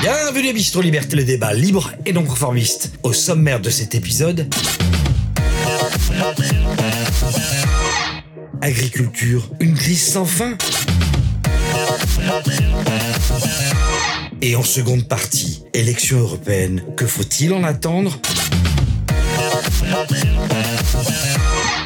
Bienvenue à Bistro Liberté, le débat libre et non conformiste. Au sommaire de cet épisode, agriculture, une crise sans fin. Et en seconde partie, élection européenne, que faut-il en attendre?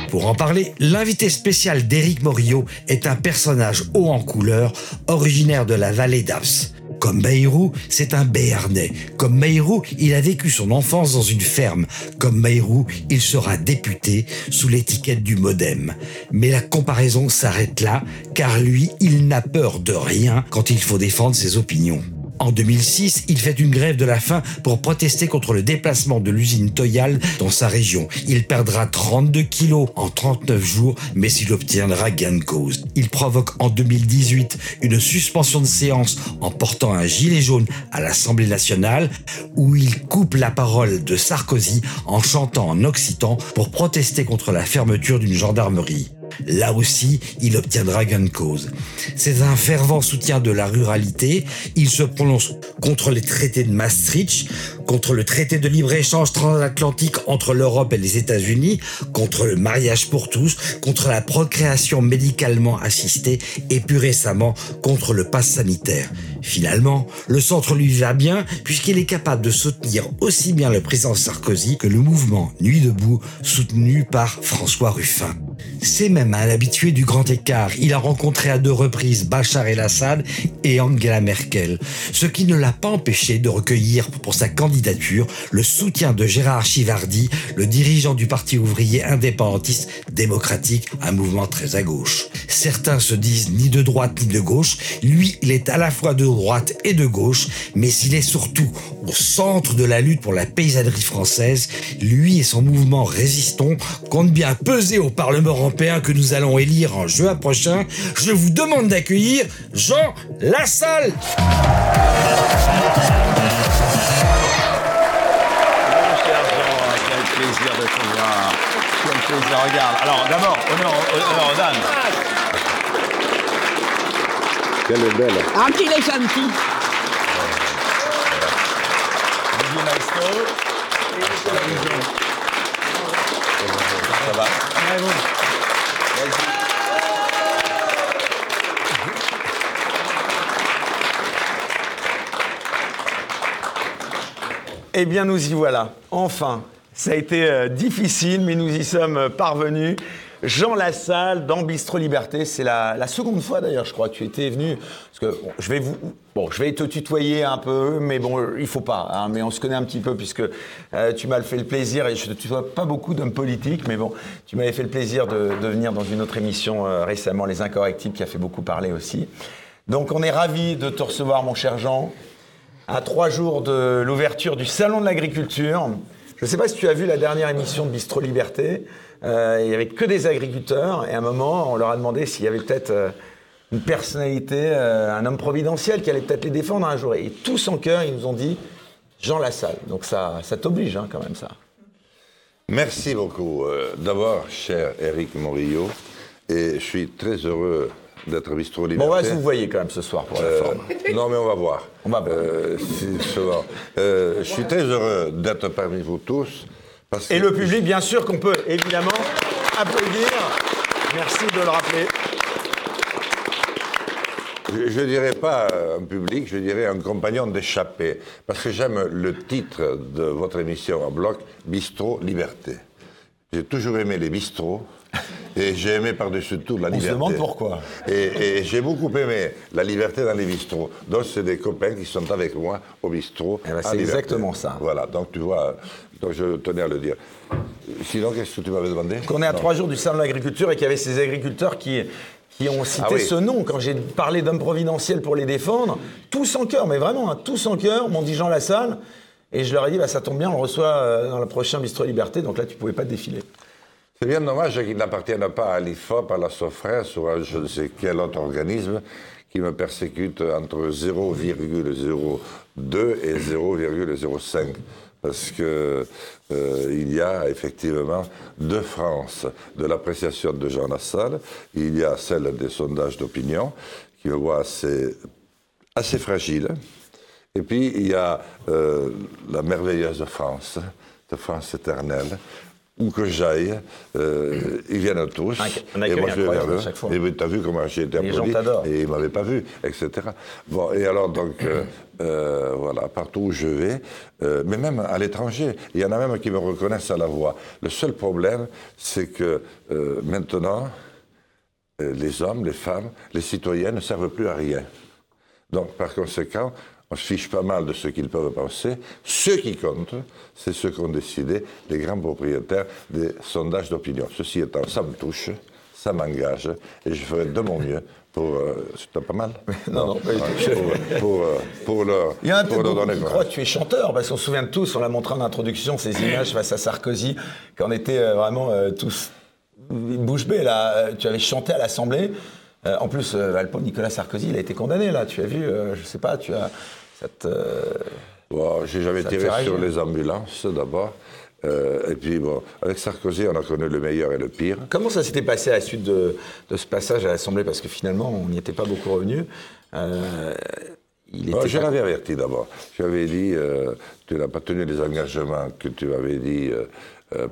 Pour en parler, l'invité spécial d'Éric Morillo est un personnage haut en couleur, originaire de la vallée d'Aps. Comme Bayrou, c'est un Béarnais. Comme Bayrou, il a vécu son enfance dans une ferme. Comme Bayrou, il sera député sous l'étiquette du Modem. Mais la comparaison s'arrête là, car lui, il n'a peur de rien quand il faut défendre ses opinions. En 2006, il fait une grève de la faim pour protester contre le déplacement de l'usine Toyal dans sa région. Il perdra 32 kilos en 39 jours, mais il obtiendra gain de cause. Il provoque en 2018 une suspension de séance en portant un gilet jaune à l'Assemblée nationale, où il coupe la parole de Sarkozy en chantant en occitan pour protester contre la fermeture d'une gendarmerie. Là aussi, il obtiendra gain cause. C'est un fervent soutien de la ruralité. Il se prononce contre les traités de Maastricht, contre le traité de libre-échange transatlantique entre l'Europe et les États-Unis, contre le mariage pour tous, contre la procréation médicalement assistée et plus récemment contre le pass sanitaire. Finalement, le centre lui va bien puisqu'il est capable de soutenir aussi bien le président Sarkozy que le mouvement Nuit debout soutenu par François Ruffin. C'est même un habitué du grand écart. Il a rencontré à deux reprises Bachar el-Assad et Angela Merkel, ce qui ne l'a pas empêché de recueillir pour sa candidature le soutien de Gérard Chivardi, le dirigeant du Parti ouvrier indépendantiste démocratique, un mouvement très à gauche. Certains se disent ni de droite ni de gauche. Lui, il est à la fois de droite et de gauche, mais il est surtout au centre de la lutte pour la paysannerie française. Lui et son mouvement Résistons comptent bien peser au Parlement européen que nous allons élire en juin prochain, je vous demande d'accueillir Jean Lassalle. Regarde. Alors, d'abord, honneur, honneur aux dames. Quelle est belle. Gentil. Didier Maestro. Ça va Eh bien, nous y voilà. Enfin, ça a été euh, difficile, mais nous y sommes euh, parvenus. Jean Lassalle dans Bistro Liberté, c'est la, seconde fois d'ailleurs, je crois, que tu étais venu. Parce que je vais te tutoyer un peu, mais bon, il faut pas. hein, mais on se connaît un petit peu puisque euh, tu m'as fait le plaisir et je ne tutoie pas beaucoup d'hommes politiques, mais bon, tu m'avais fait le plaisir de, venir dans une autre émission euh, récemment, Les Incorrectibles, qui a fait beaucoup parler aussi. Donc, on est ravis de te recevoir, mon cher Jean à trois jours de l'ouverture du Salon de l'Agriculture. Je ne sais pas si tu as vu la dernière émission de Bistro Liberté. Euh, il n'y avait que des agriculteurs. Et à un moment, on leur a demandé s'il y avait peut-être euh, une personnalité, euh, un homme providentiel qui allait peut-être les défendre un jour. Et tous en cœur, ils nous ont dit Jean Lassalle. Donc ça, ça t'oblige hein, quand même, ça. Merci beaucoup. D'abord, cher Eric Morillo, et je suis très heureux d'être à Bistro Liberté. Bon, on va se vous voyez quand même ce soir pour la forme. non, mais on va voir. On va voir. Euh. Euh, je suis très heureux d'être parmi vous tous. Parce Et que le public, bien sûr, qu'on peut évidemment applaudir. Merci de le rappeler. Je ne dirais pas un public, je dirais un compagnon d'échappée. Parce que j'aime le titre de votre émission en bloc, Bistrot Liberté. J'ai toujours aimé les bistrots. Et j'ai aimé par-dessus tout la On se liberté. demande pourquoi. Et, et j'ai beaucoup aimé la liberté dans les bistrots. Donc, c'est des copains qui sont avec moi au bistrot. Eh ben, c'est Liberté. exactement ça. Voilà, donc tu vois, donc je tenais à le dire. Sinon, qu'est-ce que tu m'avais demandé? Qu'on est à Non. trois jours du salon de l'agriculture et qu'il y avait ces agriculteurs qui, qui ont cité Ah oui. ce nom. Quand j'ai parlé d'hommes providentiels pour les défendre, tous en cœur, mais vraiment, hein, tous en cœur, m'ont dit Jean Lassalle. Et je leur ai dit, bah, ça tombe bien, on le reçoit euh, dans le prochain Bistrot Liberté, donc là, tu pouvais pas défiler. C'est bien dommage qu'il n'appartienne pas à l'IFOP, à la SOFRES ou à je ne sais quel autre organisme qui me persécute entre 0,02 et 0,05. parce que euh, il y a effectivement deux France de l'appréciation de Jean Lassalle. Il y a celle des sondages d'opinion, qui me voit assez, fragile. Et puis il y a euh, la merveilleuse France, de France éternelle, où que j'aille, euh, ils viennent tous. Un, et moi je vais vers eux. Et tu as vu comment j'ai été applaudi. Et ils ne m'avaient pas vu, etc. Bon, et alors donc, euh, euh, voilà, partout où je vais, mais même à l'étranger, il y en a même qui me reconnaissent à la voix. Le seul problème, c'est que maintenant, les hommes, les femmes, les citoyens ne servent plus à rien. Donc, par conséquent, on se fiche pas mal de ce qu'ils peuvent penser. Ce qui compte, c'est ce qu'ont décidé les grands propriétaires des sondages d'opinion. Ceci étant, ça me touche, ça m'engage, et je ferai de mon mieux pour. Euh, c'est pas mal Non, non, pas pour, pour, euh, pour, leur. Il y a un peu qui que tu es chanteur, parce qu'on se souvient de tous, on l'a montré en introduction, ces images face à Sarkozy, quand on était euh, vraiment tous bouche bée, là. Tu avais chanté à l'Assemblée. en plus, Alpo Nicolas Sarkozy, il a été condamné, là. Tu as vu, je sais pas, tu as. Bon, j'ai jamais tiré sur les ambulances d'abord. Euh, et puis, bon, avec Sarkozy, on a connu le meilleur et le pire. Comment ça s'était passé à la suite de, ce passage à l'Assemblée? Parce que finalement, on n'y était pas beaucoup revenu. Euh, il était je l'avais averti d'abord. Je avais dit, euh, tu n'as pas tenu les engagements que tu m'avais dit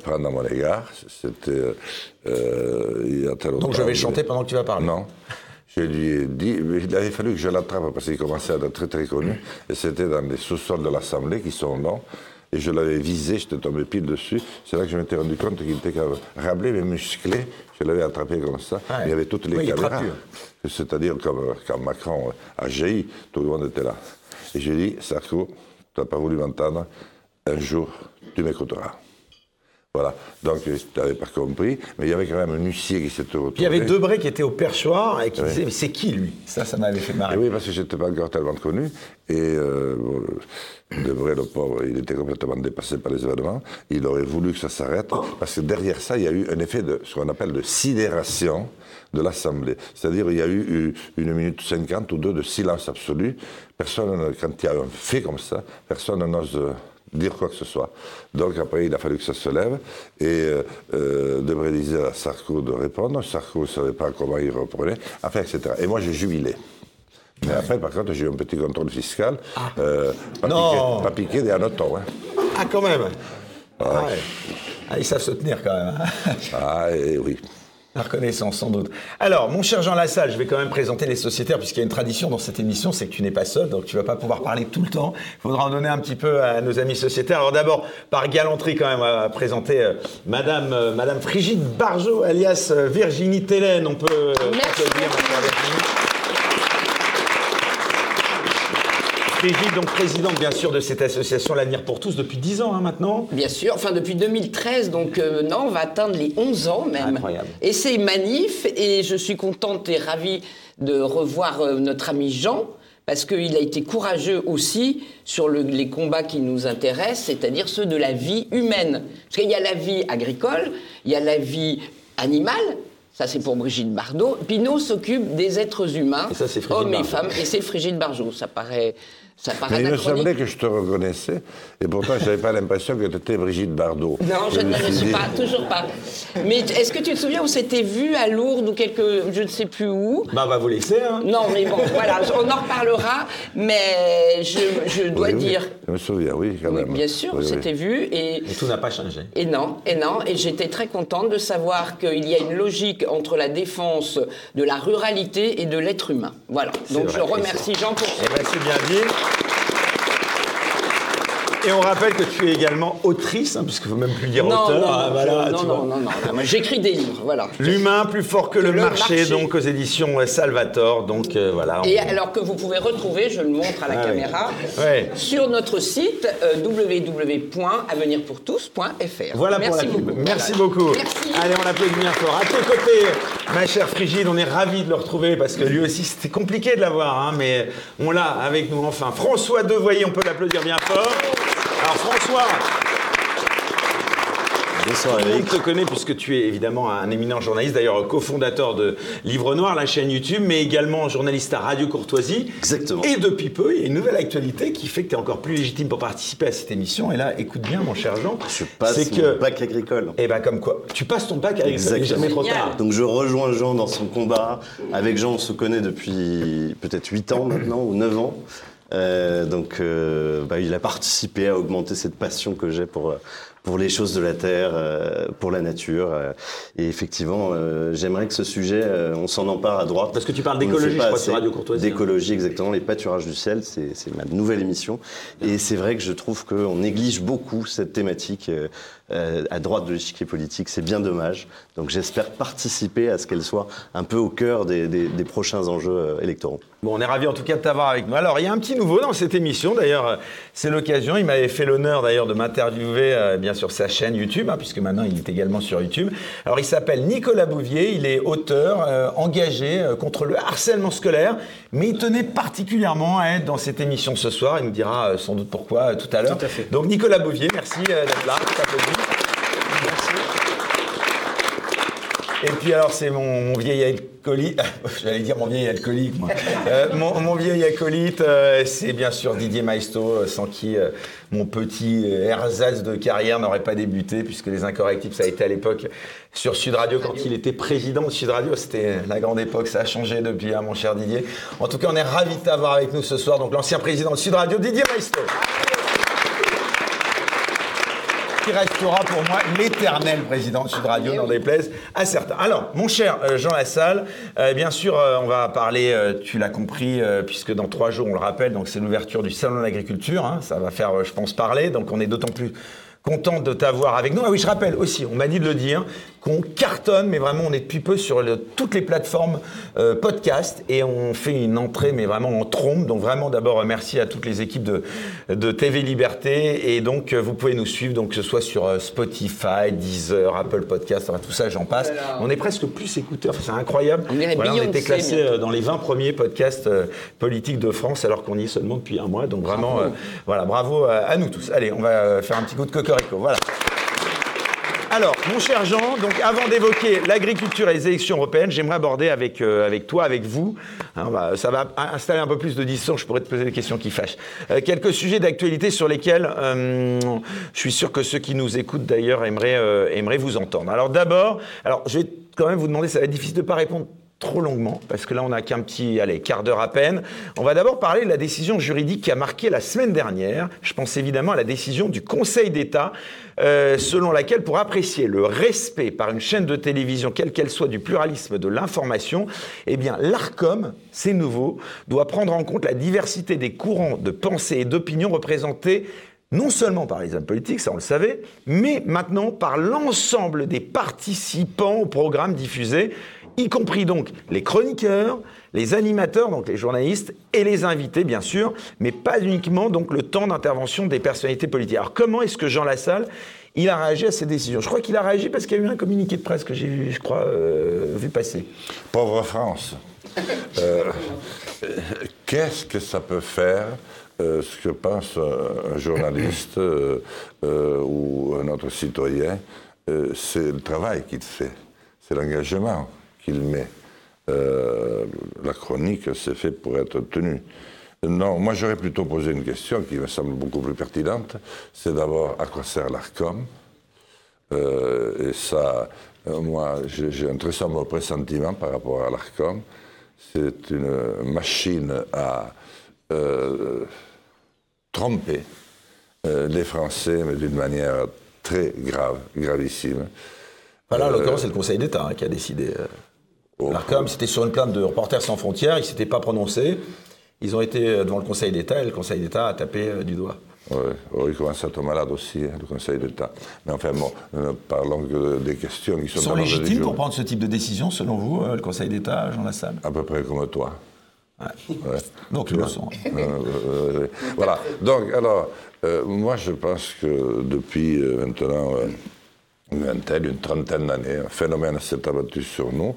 prendre à mon égard. C'était il y a. Donc je vais chanter pendant que tu vas parler Non. Je lui ai dit, il avait fallu que je l'attrape parce qu'il commençait à être très très connu. Et c'était dans les sous-sols de l'Assemblée qui sont longs. Et je l'avais visé, j'étais tombé pile dessus. C'est là que je m'étais rendu compte qu'il était quand même mais musclé. Je l'avais attrapé comme ça. Il y avait toutes les caméras. C'est-à-dire, comme quand Macron a jailli, tout le monde était là. Et j'ai dit, Sarko, tu n'as pas voulu m'entendre, un jour, tu m'écouteras. Voilà. Donc, tu n'avais pas compris, mais il y avait quand même un huissier qui s'était retrouvé. Il y avait Debré qui était au perchoir et qui disait Mais c'est qui lui? Ça, ça m'avait fait marrer. oui, parce que je n'étais pas encore tellement connu. Et euh, Debré, le pauvre, il était complètement dépassé par les événements. Il aurait voulu que ça s'arrête, parce que derrière ça, il y a eu un effet de ce qu'on appelle de sidération de l'Assemblée. C'est-à-dire, il y a eu une minute cinquante ou deux de silence absolu. Personne, quand il y a un fait comme ça, personne n'ose dire quoi que ce soit. Donc après, il a fallu que ça se lève et euh, euh devrait dire à Sarko de répondre. Sarko ne savait pas comment il reprenait, enfin, etc. Et moi, j'ai jubilé. Mais après, par contre, j'ai eu un petit contrôle fiscal. Ah. Euh, pas, Piqué, pas piqué des anotons. Hein. Ah, quand même ah, ah, Ils savent se tenir quand même. Hein. ah, et oui. La reconnaissance, sans doute. Alors, mon cher Jean Lassalle, je vais quand même présenter les sociétaires, puisqu'il y a une tradition dans cette émission, c'est que tu n'es pas seul, donc tu vas pas pouvoir parler tout le temps. Il faudra en donner un petit peu à nos amis sociétaires. Alors d'abord, par galanterie quand même, va présenter euh, Madame, euh, Madame Frigide Barjot, alias euh, Virginie Télène. On peut Merci. Brigitte, donc présidente bien sûr de cette association L'Avenir pour tous depuis 10 ans hein, maintenant. Bien sûr, enfin depuis 2013, donc euh, non, on va atteindre les 11 ans même. Incroyable. Et c'est manif et je suis contente et ravie de revoir euh, notre ami Jean parce qu'il a été courageux aussi sur les combats qui nous intéressent, c'est-à-dire ceux de la vie humaine. Parce qu'il y a la vie agricole, il y a la vie animale, ça, c'est pour Brigitte Bardot. Pinot s'occupe des êtres humains, hommes et femmes, et c'est Brigitte Bardot. Ça paraît ça Mais il me semblait que je te reconnaissais, et pourtant je n'avais pas l'impression que tu étais Brigitte Bardot. Non, je, ne le suis pas, toujours pas. Mais est-ce que tu te souviens, on s'était vu à Lourdes ou quelque, je ne sais plus où? Bah, on va vous laisser, hein. Non, mais bon, voilà, on en reparlera, mais je, dois dire. Je me souviens, oui, quand même. bien sûr, on s'était vu. Et, et tout n'a pas changé. Et non, et non, et j'étais très contente de savoir qu'il y a une logique entre la défense de la ruralité et de l'être humain. Voilà. Donc je remercie Jean pour ça. Eh ben, c'est bien dit. Et on rappelle que tu es également autrice, hein, puisqu'il ne faut même plus dire auteur. Non, ah, voilà, non, non, non, non, j'écris des livres, voilà. L'humain plus fort que le, marché, donc aux éditions Salvator, donc euh, voilà. Et alors que vous pouvez retrouver, je le montre à la ah caméra, sur notre site euh, www.avenirpourtous.fr. Voilà pour la pub. Merci beaucoup. Allez, on l'applaudit bien fort. À tes côtés, ma chère Frigide, on est ravis de le retrouver parce que lui aussi, c'était compliqué de l'avoir, hein, mais on l'a avec nous enfin. François Devoyer, on peut l'applaudir bien fort. Alors François, Bonsoir Tout le monde te connaît puisque tu es évidemment un éminent journaliste, d'ailleurs cofondateur de Livre Noir, la chaîne YouTube, mais également journaliste à Radio Courtoisie. Exactement. Et depuis peu, il y a une nouvelle actualité qui fait que tu es encore plus légitime pour participer à cette émission. Et là, écoute bien, mon cher Jean. Je passe mon que. bac agricole. Eh ben, comme quoi, tu passes ton bac avec ça, il jamais trop tard. Donc je rejoins Jean dans son combat. Avec Jean, on se connaît depuis peut-être 8 ans maintenant, ou 9 ans. Euh, donc euh, bah, il a participé à augmenter cette passion que j'ai pour, pour les choses de la Terre, euh, pour la nature. euh, et effectivement, euh, j'aimerais que ce sujet, euh, on s'en empare à droite. Parce que tu parles d'écologie, je crois, sur Radio Courtoisie, hein. D'écologie, exactement. Les pâturages du ciel, c'est c'est ma nouvelle émission. Et c'est vrai que je trouve qu'on néglige beaucoup cette thématique euh, à droite de l'échiquier politique. C'est bien dommage. Donc j'espère participer à ce qu'elle soit un peu au cœur des, prochains enjeux euh, électoraux. Bon, on est ravis en tout cas de t'avoir avec nous. Alors, il y a un petit nouveau dans cette émission. D'ailleurs, euh, c'est l'occasion. Il m'avait fait l'honneur d'ailleurs de m'interviewer, euh, bien sur sa chaîne YouTube, hein, puisque maintenant il est également sur YouTube. Alors, il s'appelle Nicolas Bouvier. Il est auteur engagé contre le harcèlement scolaire, mais il tenait particulièrement à être dans cette émission ce soir. Il nous dira euh, sans doute pourquoi euh, tout à l'heure. Tout à fait. Donc, Nicolas Bouvier, merci euh, d'être là. T'applaudis. Et puis alors c'est mon, mon vieil alcoolique, j'allais dire mon vieil alcoolique moi. Euh, mon, mon vieil acolyte, euh, c'est bien sûr Didier Maisto, sans qui euh, mon petit euh, ersatz de carrière n'aurait pas débuté, puisque les incorrectibles ça a été à l'époque sur Sud Radio quand il était président de Sud Radio, c'était la grande époque, ça a changé depuis, hein, mon cher Didier. En tout cas, on est ravis de t'avoir avec nous ce soir, donc l'ancien président de Sud Radio, Didier Maisto. Qui restera pour moi l'éternel président de Sud Radio, n'en déplaise à certains. Alors, mon cher euh, Jean Lassalle, euh, bien sûr, euh, on va parler, tu l'as compris, puisque dans trois jours, on le rappelle, donc c'est l'ouverture du Salon de l'Agriculture, hein, ça va faire, je pense, parler, donc on est d'autant plus content de t'avoir avec nous. Ah oui, je rappelle aussi, on m'a dit de le dire, qu'on cartonne, mais vraiment, on est depuis peu sur le- toutes les plateformes euh, podcast et on fait une entrée, mais vraiment en trombe. Donc vraiment, d'abord, euh, merci à toutes les équipes de, de TV Liberté. Et donc, euh, vous pouvez nous suivre, donc que ce soit sur euh, Spotify, Deezer, Apple Podcast, enfin, tout ça, j'en passe. On est presque plus écoutés. Enfin, c'est incroyable. On Voilà, on était classé dans les 20 premiers podcasts euh, politiques de France, alors qu'on y est seulement depuis un mois. Donc vraiment, euh, voilà, bravo à, à nous tous. Allez, on va faire un petit coup de cocorico. Voilà. Alors, mon cher Jean, donc avant d'évoquer l'agriculture et les élections européennes, j'aimerais aborder avec, euh, avec toi, avec vous, hein, va- ça va installer un peu plus de distance, je pourrais te poser des questions qui fâchent, Euh, quelques sujets d'actualité sur lesquels euh, je suis sûr que ceux qui nous écoutent d'ailleurs aimeraient, aimeraient vous entendre. Alors d'abord, alors je vais quand même vous demander, ça va être difficile de ne pas répondre trop longuement, parce que là, on n'a qu'un petit, allez, quart d'heure à peine. On va d'abord parler de la décision juridique qui a marqué la semaine dernière. Je pense évidemment à la décision du Conseil d'État, euh, selon laquelle, pour apprécier le respect par une chaîne de télévision, quelle qu'elle soit, du pluralisme de l'information, eh bien, l'ARCOM, c'est nouveau, doit prendre en compte la diversité des courants de pensée et d'opinion représentés non seulement par les hommes politiques, ça on le savait, mais maintenant par l'ensemble des participants au programme diffusé, y compris donc les chroniqueurs, les animateurs, donc les journalistes, et les invités, bien sûr, mais pas uniquement donc le temps d'intervention des personnalités politiques. Alors comment est-ce que Jean Lassalle, il a réagi à ces décisions? Je crois qu'il a réagi parce qu'il y a eu un communiqué de presse que j'ai vu, je crois, euh, vu passer. Pauvre France. Euh, Qu'est-ce que ça peut faire euh, ce que pense un, un journaliste ou un autre citoyen? C'est le travail qu'il fait, c'est l'engagement qu'il met. Euh, la chronique, c'est fait pour être tenue. Non, moi j'aurais plutôt posé une question qui me semble beaucoup plus pertinente. C'est d'abord à quoi sert l'ARCOM? Euh, et ça, euh, moi, j'ai un très sombre pressentiment par rapport à l'ARCOM. C'est une machine à tromper les Français, mais d'une manière très grave, gravissime. Voilà, en l'occurrence, c'est le Conseil d'État hein, qui a décidé. Euh. L'ARCOM, c'était sur une plainte de Reporters sans frontières, ils ne s'étaient pas prononcés. Ils ont été euh, devant le Conseil d'État et le Conseil d'État a tapé euh, du doigt. Ouais, oh, il commence à être malade aussi, hein, le Conseil d'État. Mais enfin, bon, nous ne parlons que des questions qui sont Ils sont légitimes pour prendre ce type de décision, selon vous, euh, le Conseil d'État, Jean Lassalle? À peu près comme toi. Ouais. Ouais. Donc, ils le sont. Euh, euh, euh, voilà. Donc, alors, euh, moi, je pense que depuis euh, maintenant euh, une vingtaine, une trentaine d'années, un phénomène s'est abattu sur nous.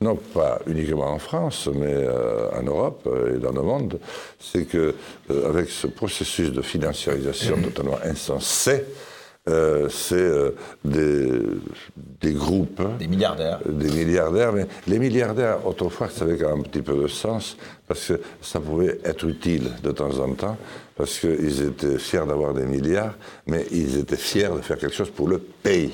Non pas uniquement en France, mais euh, en Europe euh, et dans le monde, c'est que euh, avec ce processus de financiarisation totalement insensé, euh, c'est des, des groupes. Des milliardaires. Des milliardaires, mais les milliardaires, autrefois, ça avait quand même un petit peu de sens, parce que ça pouvait être utile de temps en temps, parce qu'ils étaient fiers d'avoir des milliards, mais ils étaient fiers de faire quelque chose pour le pays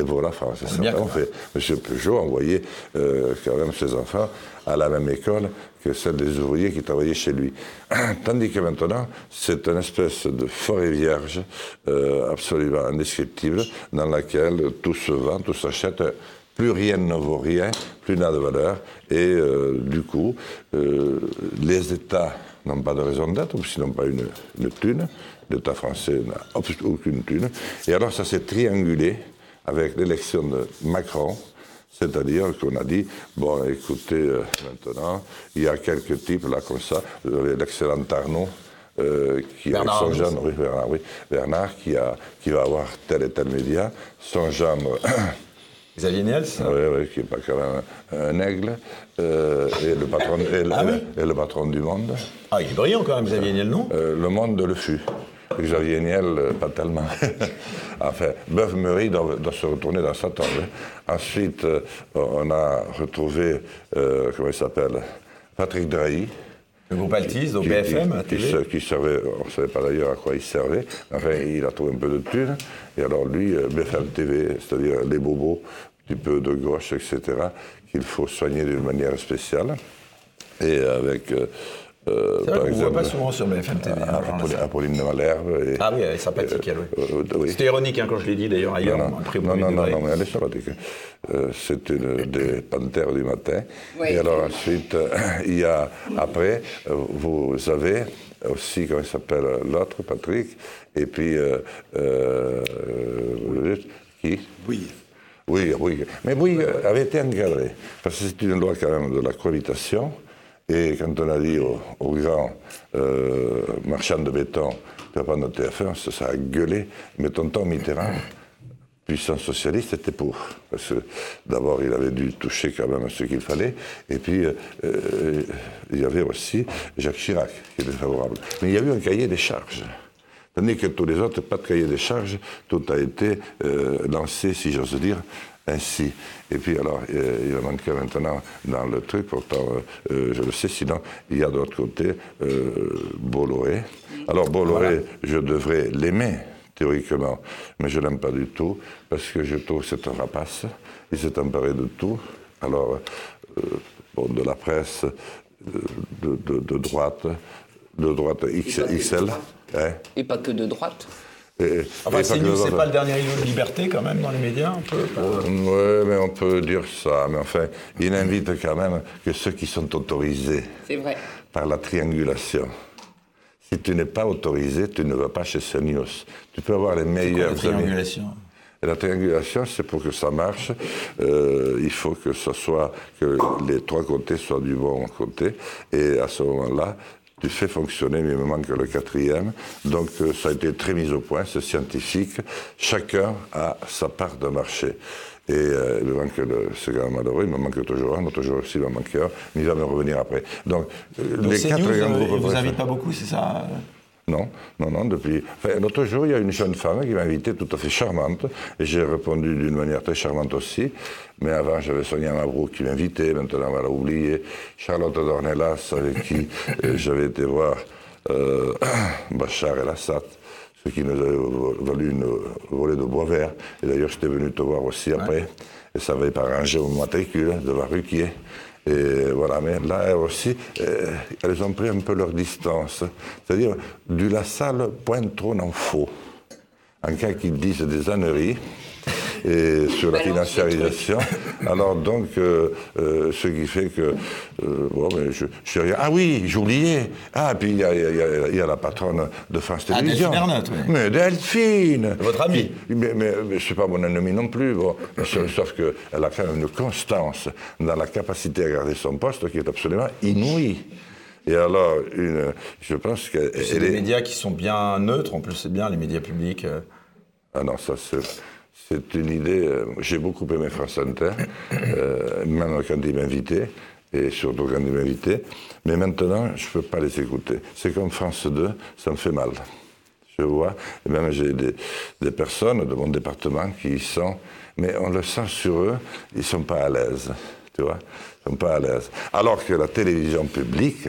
et pour la France. C'est bien ça qu'on fait. M. Peugeot envoyait euh, quand même ses enfants à la même école que celle des ouvriers qui travaillaient chez lui. Tandis que maintenant, c'est une espèce de forêt vierge euh, absolument indescriptible dans laquelle tout se vend, tout s'achète. Plus rien ne vaut rien, plus n'a de valeur. Et euh, du coup, euh, les États n'ont pas de raison d'être, qu'ils n'ont pas une, une thune. L'État français n'a aucune thune. Et alors, ça s'est triangulé avec l'élection de Macron, c'est-à-dire qu'on a dit, bon, écoutez, euh, maintenant, il y a quelques types là comme ça, vous avez l'excellent Arnaud, euh, qui Bernard avec son oui, Bernard, oui, Bernard, qui, a, qui va avoir tel et tel média, son gendre, Xavier Niels. Oui, oui, qui n'est pas quand même un aigle, euh, et, le patron, et, le- Ah oui. et le patron du monde. Ah, il est brillant quand même, Xavier Niels, non? Euh, le monde le fut. Xavier Niel, euh, pas tellement. enfin, Bœuf Meury doit, doit se retourner dans sa tombe. Ensuite, euh, on a retrouvé, euh, comment il s'appelle Patrick Drahi. Le groupe Altis, au qui- BFM, à qui, qui, télé. se- qui servait, on ne savait pas d'ailleurs à quoi il servait. Enfin, il a trouvé un peu de thunes. Et alors, lui, BFM TV, c'est-à-dire les bobos, un petit peu de gauche, etc., qu'il faut soigner d'une manière spéciale. Et avec. euh, euh, C'est vrai qu'on ne voit pas souvent sur BFM TV. hein, Jean Apolline, Lassalle. Apolline de Malherbe. et- Ah oui, elle est sympathique, elle, oui. euh, euh, oui. C'était ironique hein, quand je l'ai dit d'ailleurs ailleurs, Non, non, non, non, non, mais elle est sympathique. Euh, c'est une des panthères du matin. Oui. Et alors ensuite, euh, il y a, après, euh, vous avez aussi, comment il s'appelle, l'autre, Patrick, et puis, euh, euh, euh, qui? Oui. oui, oui. Mais oui, euh, avait été encadré. Parce que c'est une loi quand même de la cohabitation. Et quand on a dit aux, grands euh, marchands de béton, tu vas prendre TF1, ça, ça a gueulé. Mais tonton Mitterrand, puissant socialiste, était pour. Parce que d'abord, il avait dû toucher quand même ce qu'il fallait. Et puis, euh, euh, il y avait aussi Jacques Chirac qui était favorable. Mais il y a eu un cahier des charges. Tandis que tous les autres, pas de cahier des charges, tout a été lancé, si j'ose dire, ainsi. Et puis alors, euh, il va manquer maintenant dans le truc, pourtant euh, euh, je le sais, sinon il y a de l'autre côté Bolloré. Alors Bolloré, je devrais l'aimer théoriquement, mais je l'aime pas du tout, parce que je trouve que c'est un rapace, il s'est emparé de tout. Alors, euh, bon, de la presse, de, de- de droite, de droite X- XL. hein, Et pas que de droite. Et- Enfin, c'est pas pas le dernier îlot de liberté quand même dans les médias, un peu Oui, mais on peut dire ça. Mais enfin, il n'invite quand même que ceux qui sont autorisés C'est vrai. par la triangulation. Si tu n'es pas autorisé, tu ne vas pas chez CNews. Tu peux avoir les La meilleurs amis. triangulation? Et la triangulation, c'est pour que ça marche, euh, il faut que ce soit que les trois côtés soient du bon côté. Et à ce moment-là, tu fais fonctionner, mais il me manque le quatrième. Donc euh, ça a été très mis au point, c'est scientifique. Chacun a sa part de marché. Et euh, il me manque le, quand même malheureux, il me manque toujours un, jour aussi il me manque un, mais il va me revenir après. Donc, euh, Donc les quatre grands euh, groupes vous invitent pas beaucoup, c'est ça non, non, non, depuis. Enfin, l'autre jour, il y a une jeune femme qui m'a invité, tout à fait charmante, et j'ai répondu d'une manière très charmante aussi. Mais avant, j'avais Sonia Mabrouk qui m'invitait, maintenant, elle a oublié. Charlotte Dornelas, avec qui euh, j'avais été voir euh, Bachar el-Assad, ce qui nous avait valu une volée de bois vert. Et d'ailleurs, j'étais venu te voir aussi après. Et ça avait pas rangé au matricule devant Ruquier. Et voilà, mais là aussi, euh, elles ont pris un peu leur distance. C'est-à-dire, du La Salle pointe trop en faux. En cas qu'ils disent des âneries et sur la financiarisation. Alors donc, euh, euh, ce qui fait que, euh, bon, mais je, je. Ah oui, j'oubliais. Ah, puis il y a, il y a- il y a la patronne de France Ah, Télévisions. Delphine oui. Mais Delphine Votre amie. Qui- Mais, mais, mais c'est pas mon ennemi non plus. Bon. Sauf, sauf qu'elle a quand même une constance dans la capacité à garder son poste qui est absolument inouïe. Et alors, une, je pense qu'elle C'est des est- médias qui sont bien neutres, en plus c'est bien les médias publics. Ah non, ça c'est, c'est une idée. euh, j'ai beaucoup aimé France Inter, euh, même quand ils m'invitaient, et surtout quand ils m'invitaient. Mais maintenant, je ne peux pas les écouter. C'est comme France 2, ça me fait mal. je vois. Même j'ai des, des personnes de mon département qui y sont, mais on le sent sur eux, ils ne sont pas à l'aise, tu vois, ils sont pas à l'aise. Alors que la télévision publique,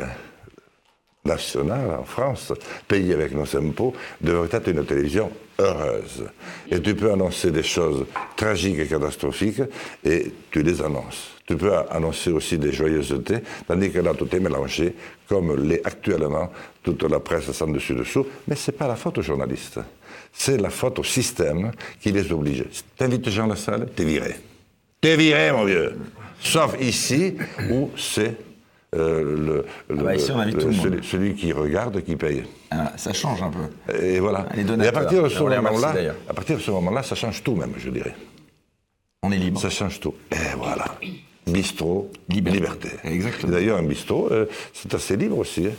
nationale en France, payée avec nos impôts, devrait être une télévision heureuse. Et tu peux annoncer des choses tragiques et catastrophiques et tu les annonces. Tu peux annoncer aussi des joyeusetés, tandis que là, tout est mélangé, comme l'est actuellement toute la presse sans dessus-dessous. Mais ce n'est pas la faute aux journalistes. C'est la faute au système qui les oblige. T'invites Jean Lassalle, t'es viré. T'es viré, mon vieux. Sauf ici, où c'est euh, le, Ah bah, ici, on invite tout le monde. celui, celui qui regarde qui paye. Ah, ça change un peu. Et voilà. Les Et à partir de ce remercie, moment-là, à partir de ce moment-là, ça change tout même, je dirais. On est libre. Ça change tout. Et voilà. Bistrot, Liberté. liberté. Exactement. D'ailleurs, un bistrot, euh, c'est assez libre aussi. hein.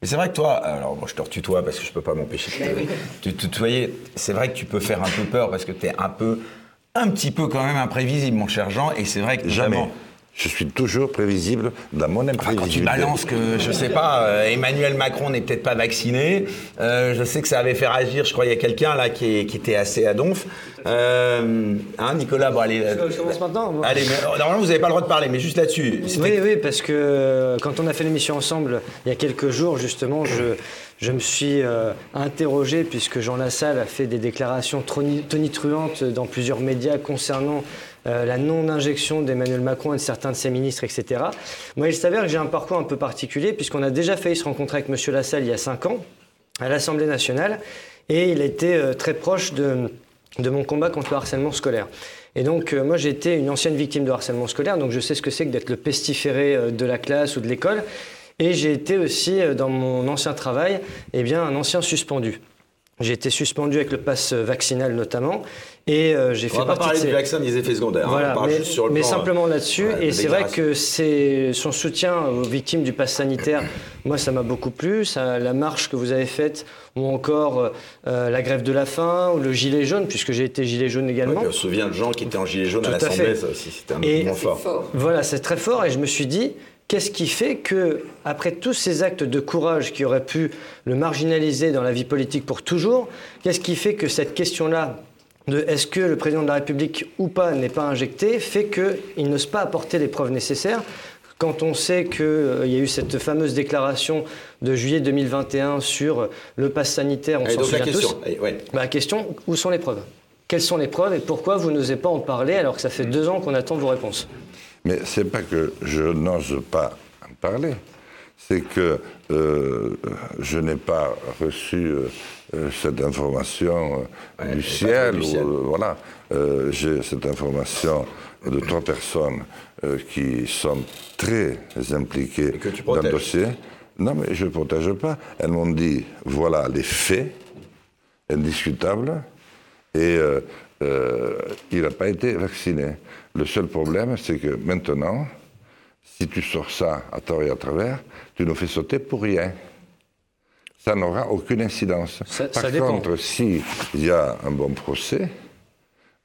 Mais c'est vrai que toi, alors moi je te retutoie parce que je peux pas m'empêcher de te de te tutoyer. C'est vrai que tu peux faire un peu peur parce que tu es un peu, un petit peu quand même imprévisible, mon cher Jean. Et c'est vrai que Jamais. vraiment, Je suis toujours prévisible dans mon Enfin, quand tu imprévisibilité. balances que, je sais pas, euh, Emmanuel Macron n'est peut-être pas vacciné, euh, je sais que ça avait fait réagir, je crois, il y a quelqu'un là qui, était assez à donf. Euh, hein, Nicolas, bon, allez. euh, Je commence maintenant moi. Allez, mais, euh, normalement, vous n'avez pas le droit de parler, mais juste là-dessus. Oui, oui, parce que euh, quand on a fait l'émission ensemble il y a quelques jours, justement, je, je me suis euh, interrogé, puisque Jean Lassalle a fait des déclarations tonitruantes dans plusieurs médias concernant euh, la non-injection d'Emmanuel Macron et de certains de ses ministres, etc. Moi, il s'avère que j'ai un parcours un peu particulier, puisqu'on a déjà failli se rencontrer avec M. Lassalle il y a cinq ans, à l'Assemblée nationale, et il été euh, très proche de, mon combat contre le harcèlement scolaire. Et donc, euh, moi, été une ancienne victime de harcèlement scolaire, donc je sais ce que c'est que d'être le pestiféré euh, de la classe ou de l'école. Et j'ai été aussi, dans mon ancien travail, eh bien, un ancien suspendu. J'ai été suspendu avec le pass vaccinal notamment, et euh, j'ai On fait va pas partie de parler ces... du vaccin des effets secondaires. hein, on parle mais, juste sur le mais plan, euh, simplement là-dessus. ouais, et c'est vrai que c'est son soutien aux victimes du pass sanitaire, moi, ça m'a beaucoup plu. Ça, la marche que vous avez faite, ou encore euh, la grève de la faim, ou le gilet jaune, puisque j'ai été gilet jaune Ouais, également. puis on se souvient de gens qui étaient en gilet jaune à Tout à l'Assemblée, ça aussi, c'était un Et- moment fort. Fort. Voilà, c'est très fort. Et je me suis dit, qu'est-ce qui fait que, après tous ces actes de courage qui auraient pu le marginaliser dans la vie politique pour toujours, qu'est-ce qui fait que cette question-là de est-ce que le président de la République ou pas n'est pas injecté fait qu'il n'ose pas apporter les preuves nécessaires quand on sait qu'il y a eu cette fameuse déclaration de juillet 2021 sur le pass sanitaire, on s'en donc la souvient question. tous. allez, ouais. Bah, la question, où sont les preuves? Quelles sont les preuves et pourquoi vous n'osez pas en parler alors que ça fait deux ans qu'on attend vos réponses? Mais c'est pas que je n'ose pas en parler, c'est que euh, je n'ai pas reçu euh, cette information euh, Ouais, du ciel. du ou, ciel. voilà, j'ai cette information de trois personnes qui sont très impliquées dans le dossier. Non, mais je ne protège pas. Elles m'ont dit voilà les faits indiscutables et il n'a pas été vacciné. Le seul problème, c'est que maintenant, si tu sors ça à tort et à travers, tu nous fais sauter pour rien. Ça n'aura aucune incidence. Ça- Par ça contre, s'il y a un bon procès,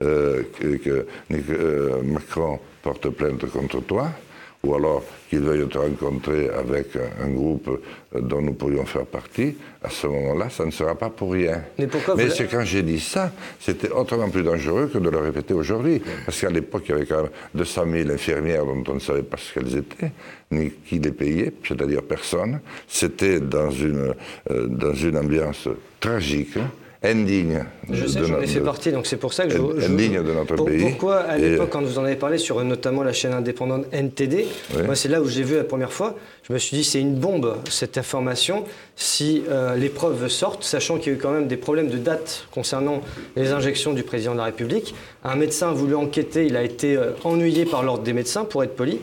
euh, que, euh, Macron porte plainte contre toi, ou alors qu'il veuille te rencontrer avec un, groupe dont nous pourrions faire partie, à ce moment-là, ça ne sera pas pour rien. Mais vous Mais c'est quand j'ai dit ça, c'était autrement plus dangereux que de le répéter aujourd'hui. Parce qu'à l'époque, il y avait quand même 200 000 infirmières dont on ne savait pas ce qu'elles étaient, ni qui les payait, c'est-à-dire personne. C'était dans une, euh, dans une ambiance tragique, indigne. Je sais, j'en ai fait partie, donc c'est pour ça que je. je- indigne de notre Pour- pays. Pourquoi, à l'époque, quand vous en avez parlé sur euh, notamment la chaîne indépendante NTD, Oui. moi c'est là où j'ai vu la première fois, je me suis dit c'est une bombe cette information si euh, les preuves sortent, sachant qu'il y a eu quand même des problèmes de date concernant les injections du président de la République. Un médecin a voulu enquêter, il a été euh, ennuyé par l'ordre des médecins, pour être poli.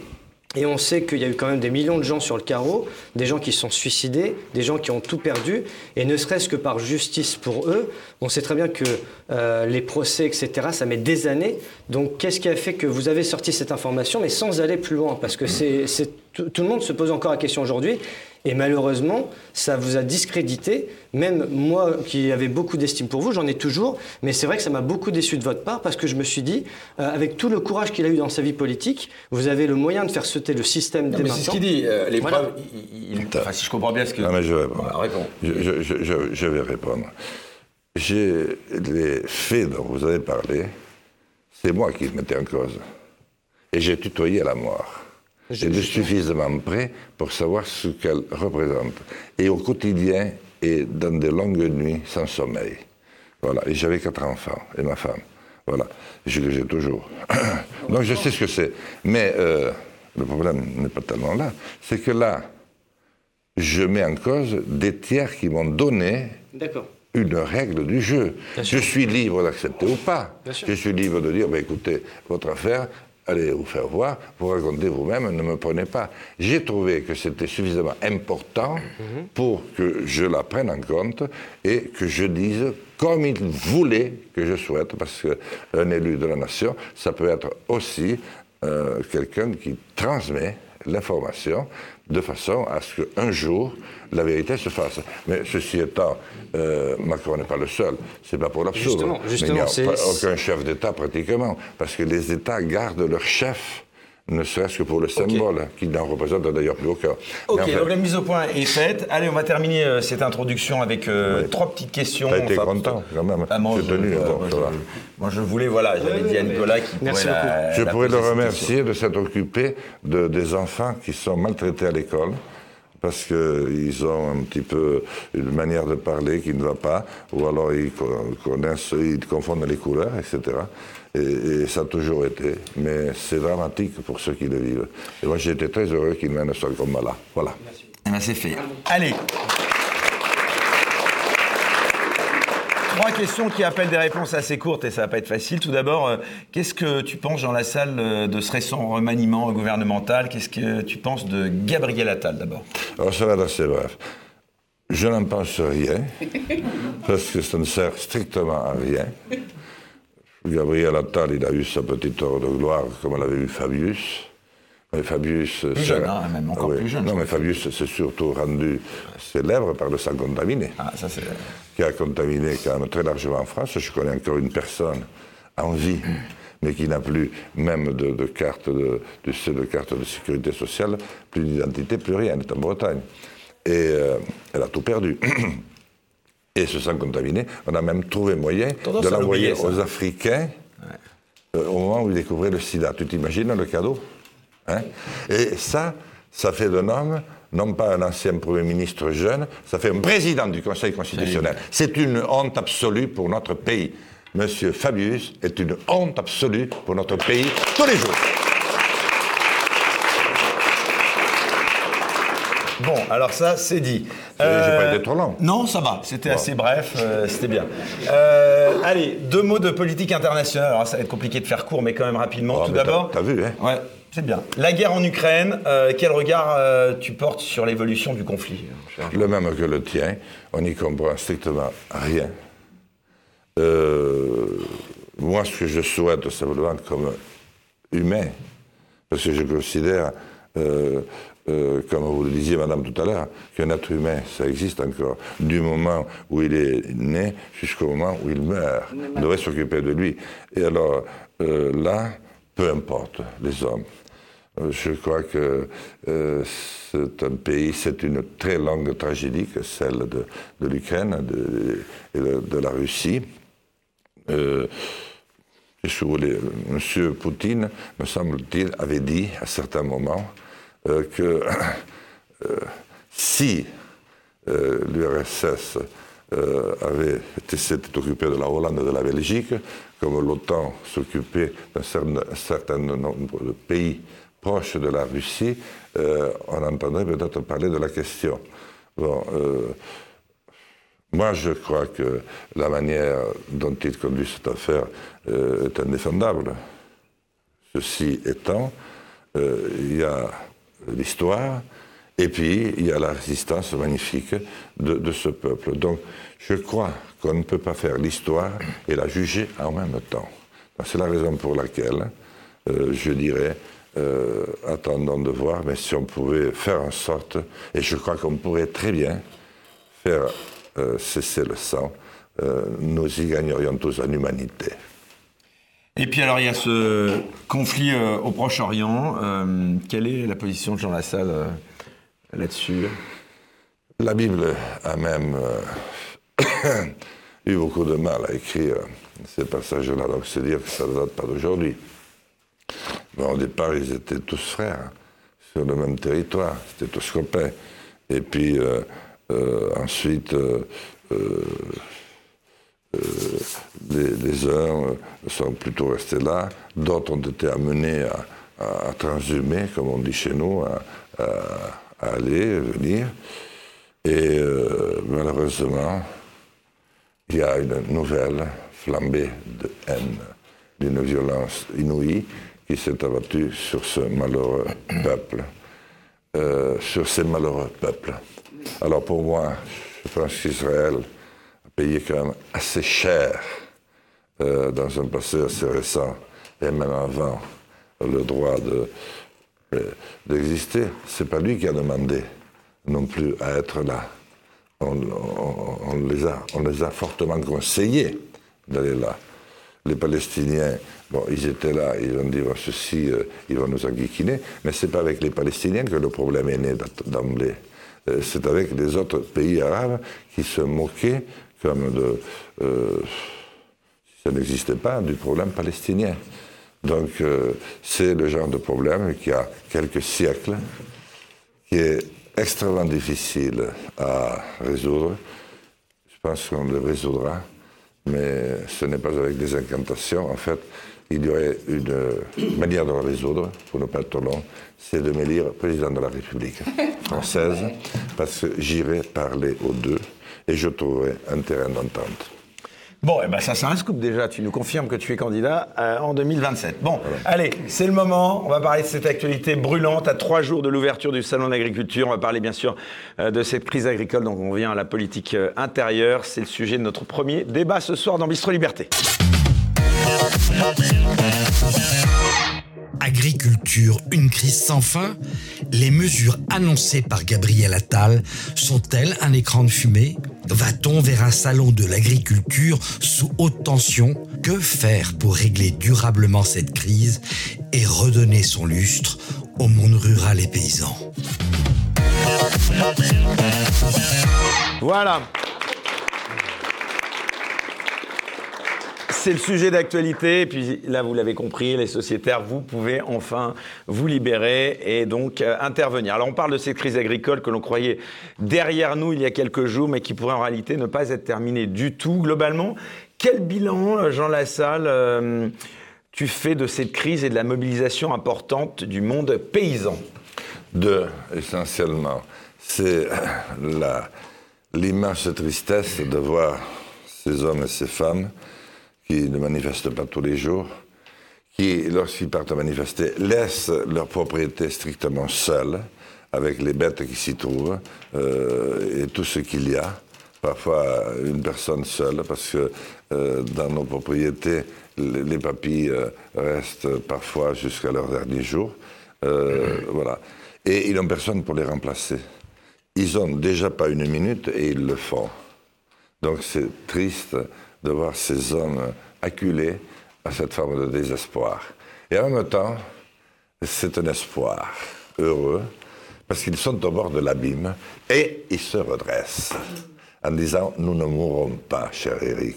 Et on sait qu'il y a eu quand même des millions de gens sur le carreau, des gens qui se sont suicidés, des gens qui ont tout perdu, et ne serait-ce que par justice pour eux, on sait très bien que euh, les procès, etc., ça met des années. Donc qu'est-ce qui a fait que vous avez sorti cette information, mais sans aller plus loin? Parce que c'est, tout le monde se pose encore la question aujourd'hui. Et malheureusement, ça vous a discrédité. Même moi qui avais beaucoup d'estime pour vous, j'en ai toujours. Mais c'est vrai que ça m'a beaucoup déçu de votre part parce que je me suis dit, euh, avec tout le courage qu'il a eu dans sa vie politique, vous avez le moyen de faire sauter le système Non, dès mais c'est ce qu'il dit. euh, les Voilà. preuves, il- il- enfin, si je comprends bien ce que. Non, mais je vais répondre. Voilà, réponds. Je, je- je- je- je vais répondre. J'ai les faits dont vous avez parlé, c'est moi qui le mettais en cause. Et j'ai tutoyé à la mort. J'étais suffisamment prêt pour savoir ce qu'elle représente. Et au quotidien, et dans des longues nuits sans sommeil. Voilà. Et j'avais quatre enfants, et ma femme. Voilà. Je que j'ai toujours. Donc je sais ce que c'est. Mais euh, le problème n'est pas tellement là. C'est que là, je mets en cause des tiers qui m'ont donné une règle du jeu. Je suis libre d'accepter ou pas. Je suis libre de dire, bah, écoutez, votre affaire, allez vous faire voir, vous racontez vous-même, ne me prenez pas. J'ai trouvé que c'était suffisamment important pour que je la prenne en compte et que je dise comme il voulait que je souhaite, parce qu'un élu de la nation, ça peut être aussi euh, quelqu'un qui transmet l'information de façon à ce qu'un jour la vérité se fasse. Mais ceci étant, euh, Macron n'est pas le seul, c'est pas pour l'absurde. Justement, Mais justement, il n'y a c'est- pas aucun chef d'État pratiquement, parce que les États gardent leur chef, ne serait-ce que pour le symbole, qui n'en représente d'ailleurs plus aucun. Ok, Mais donc la mise au point est faite. Allez, on va terminer euh, cette introduction avec euh, trois petites questions. T'as été Enfin, content, quand même. Ah, moi, je- tenu, euh, bon, moi, je, va. moi, je voulais, voilà, j'avais dit à Nicolas qui Merci pourrait la, Je la pourrais le remercier de s'être occupé de, des enfants qui sont maltraités à l'école, parce qu'ils ont un petit peu une manière de parler qui ne va pas, ou alors ils co- connaissent, ils confondent les couleurs, etc. Et, et ça a toujours été. Mais c'est dramatique pour ceux qui le vivent. Et moi, j'ai été très heureux qu'ils mènent ce combat-là. Voilà. Eh ben, c'est fait. Allez. Trois questions qui appellent des réponses assez courtes et ça va pas être facile. Tout d'abord, euh, qu'est-ce que tu penses dans la salle euh, de ce récent remaniement gouvernemental? Qu'est-ce que tu penses de Gabriel Attal d'abord? Alors, ça va être assez bref. Je n'en pense rien, parce que ça ne sert strictement à rien. Gabriel Attal, il a eu sa petite heure de gloire, comme l'avait eu Fabius. Mais Fabius... Plus jeune, hein, même encore plus jeune, Non, mais Fabius s'est surtout rendu célèbre par le sang contaminé, Ah, ça c'est. qui a contaminé quand même très largement en France. Je connais encore une personne en vie, mais qui n'a plus même de, de carte de, de, sais, de carte de sécurité sociale, plus d'identité, plus rien. Elle est en Bretagne. Et euh, elle a tout perdu. Et ce sang contaminé, on a même trouvé moyen Tendance de l'envoyer aux Africains euh, au moment où ils découvraient le sida. Tu t'imagines le cadeau? Hein Et ça, ça fait d'un homme, non pas un ancien Premier ministre jeune, ça fait un président du Conseil constitutionnel. C'est une honte absolue pour notre pays. Monsieur Fabius est une honte absolue pour notre pays tous les jours. Bon, alors ça, c'est dit. J'ai pas été trop long. Non, ça va. C'était assez bref. euh, C'était bien. Euh, allez, deux mots de politique internationale. Alors, ça va être compliqué de faire court, mais quand même rapidement. Oh, Tout d'abord. t'as vu, hein Ouais, c'est bien. La guerre en Ukraine. euh, quel regard euh, tu portes sur l'évolution du conflit Le même que le tien, on n'y comprend strictement rien. Euh, moi, ce que je souhaite simplement comme humain, parce que je considère, euh, euh, comme vous le disiez, madame, tout à l'heure, qu'un être humain, ça existe encore, du moment où il est né jusqu'au moment où il meurt. On devrait s'occuper de lui. Et alors, euh, là, peu importe les hommes. Je crois que euh, c'est un pays, c'est une très longue tragédie que celle de, l'Ukraine et de, la Russie. Euh, vous voulez Monsieur Poutine, me semble-t-il, avait dit à certains moments euh, que euh, si l'URSS avait s'était occupé de la Hollande et de la Belgique, comme l'OTAN s'occupait d'un certain, un certain nombre de pays proches de la Russie, euh, on entendrait peut-être parler de la question. Bon, euh, moi, je crois que la manière dont il conduit cette affaire euh, est indéfendable. Ceci étant, euh, il y a l'histoire et puis il y a la résistance magnifique de, de ce peuple. Donc, je crois qu'on ne peut pas faire l'histoire et la juger en même temps. C'est la raison pour laquelle euh, je dirais euh, attendons de voir, mais si on pouvait faire en sorte, et je crois qu'on pourrait très bien faire euh, cesser le sang, euh, nous y gagnerions tous en humanité. Et puis alors il y a ce conflit euh, au Proche-Orient. Quelle est la position de Jean Lassalle là-dessus? La Bible a même eu beaucoup de mal à écrire ces passages-là, donc c'est dire que ça ne date pas d'aujourd'hui. Au départ, ils étaient tous frères, hein, sur le même territoire, c'était tous copains. Et puis euh, euh, ensuite, euh, les, uns sont plutôt restés là, d'autres ont été amenés à, transhumer, comme on dit chez nous, à, à- à aller, venir. Et malheureusement, il y a une nouvelle flambée de haine, d'une violence inouïe qui s'est abattue sur ce malheureux peuple, euh, sur ces malheureux peuples. Alors pour moi, je pense qu'Israël a payé quand même assez cher euh, dans un passé assez récent, et même avant, le droit de- euh, d'exister. C'est pas lui qui a demandé non plus à être là. On les, a, on les a fortement conseillés d'aller là. Les Palestiniens, bon, ils étaient là, ils ont dit, ceci, euh, ils vont nous enquiquiner, mais c'est pas avec les Palestiniens que le problème est né d'emblée. Euh, c'est avec les autres pays arabes qui se moquaient comme de, euh, ça n'existait pas, du problème palestinien. Donc c'est le genre de problème qui a quelques siècles, qui est extrêmement difficile à résoudre. Je pense qu'on le résoudra, mais ce n'est pas avec des incantations. En fait, il y aurait une manière de le résoudre, pour ne pas être long, c'est de m'élire président de la République française, parce que j'irai parler aux deux et je trouverai un terrain d'entente. Bon, eh ben ça c'est un scoop déjà, tu nous confirmes que tu es candidat euh, en 2027. Bon, allez, c'est le moment, on va parler de cette actualité brûlante à trois jours de l'ouverture du Salon de l'agriculture. On va parler bien sûr euh, de cette crise agricole, donc on vient à la politique euh, intérieure. C'est le sujet de notre premier débat ce soir dans Bistro Liberté. Agriculture, une crise sans fin. Les mesures annoncées par Gabriel Attal sont-elles un écran de fumée? Va-t-on vers un salon de l'agriculture sous haute tension? Que faire pour régler durablement cette crise et redonner son lustre au monde rural et paysan? Voilà. C'est le sujet d'actualité. Et puis là, vous l'avez compris, les sociétaires, vous pouvez enfin vous libérer et donc euh, intervenir. Alors, on parle de cette crise agricole que l'on croyait derrière nous il y a quelques jours, mais qui pourrait en réalité ne pas être terminée du tout. Globalement, quel bilan, euh, Jean Lassalle, euh, tu fais de cette crise et de la mobilisation importante du monde paysan? Deux, essentiellement. C'est l'immense tristesse de voir ces hommes et ces femmes qui ne manifestent pas tous les jours, qui, lorsqu'ils partent à manifester, laissent leur propriété strictement seule, avec les bêtes qui s'y trouvent euh, et tout ce qu'il y a. Parfois une personne seule, parce que euh, dans nos propriétés, les, les papilles euh, restent parfois jusqu'à leur dernier jour. Euh, Voilà. Et ils n'ont personne pour les remplacer. Ils n'ont déjà pas une minute et ils le font. Donc c'est triste de voir ces hommes acculés à cette forme de désespoir. Et en même temps, c'est un espoir heureux, parce qu'ils sont au bord de l'abîme et ils se redressent en disant Nous ne mourrons pas, cher Eric,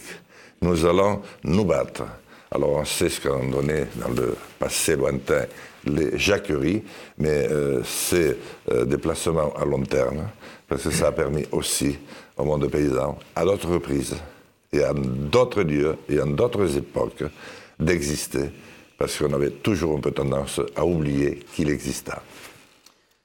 nous allons nous battre. Alors on sait ce qu'ont donné dans le passé lointain les jacqueries, mais euh, c'est euh, des placements à long terme, parce que ça a permis aussi au monde paysan, à d'autres reprises, et à d'autres lieux, et en d'autres époques, d'exister, parce qu'on avait toujours un peu tendance à oublier qu'il exista.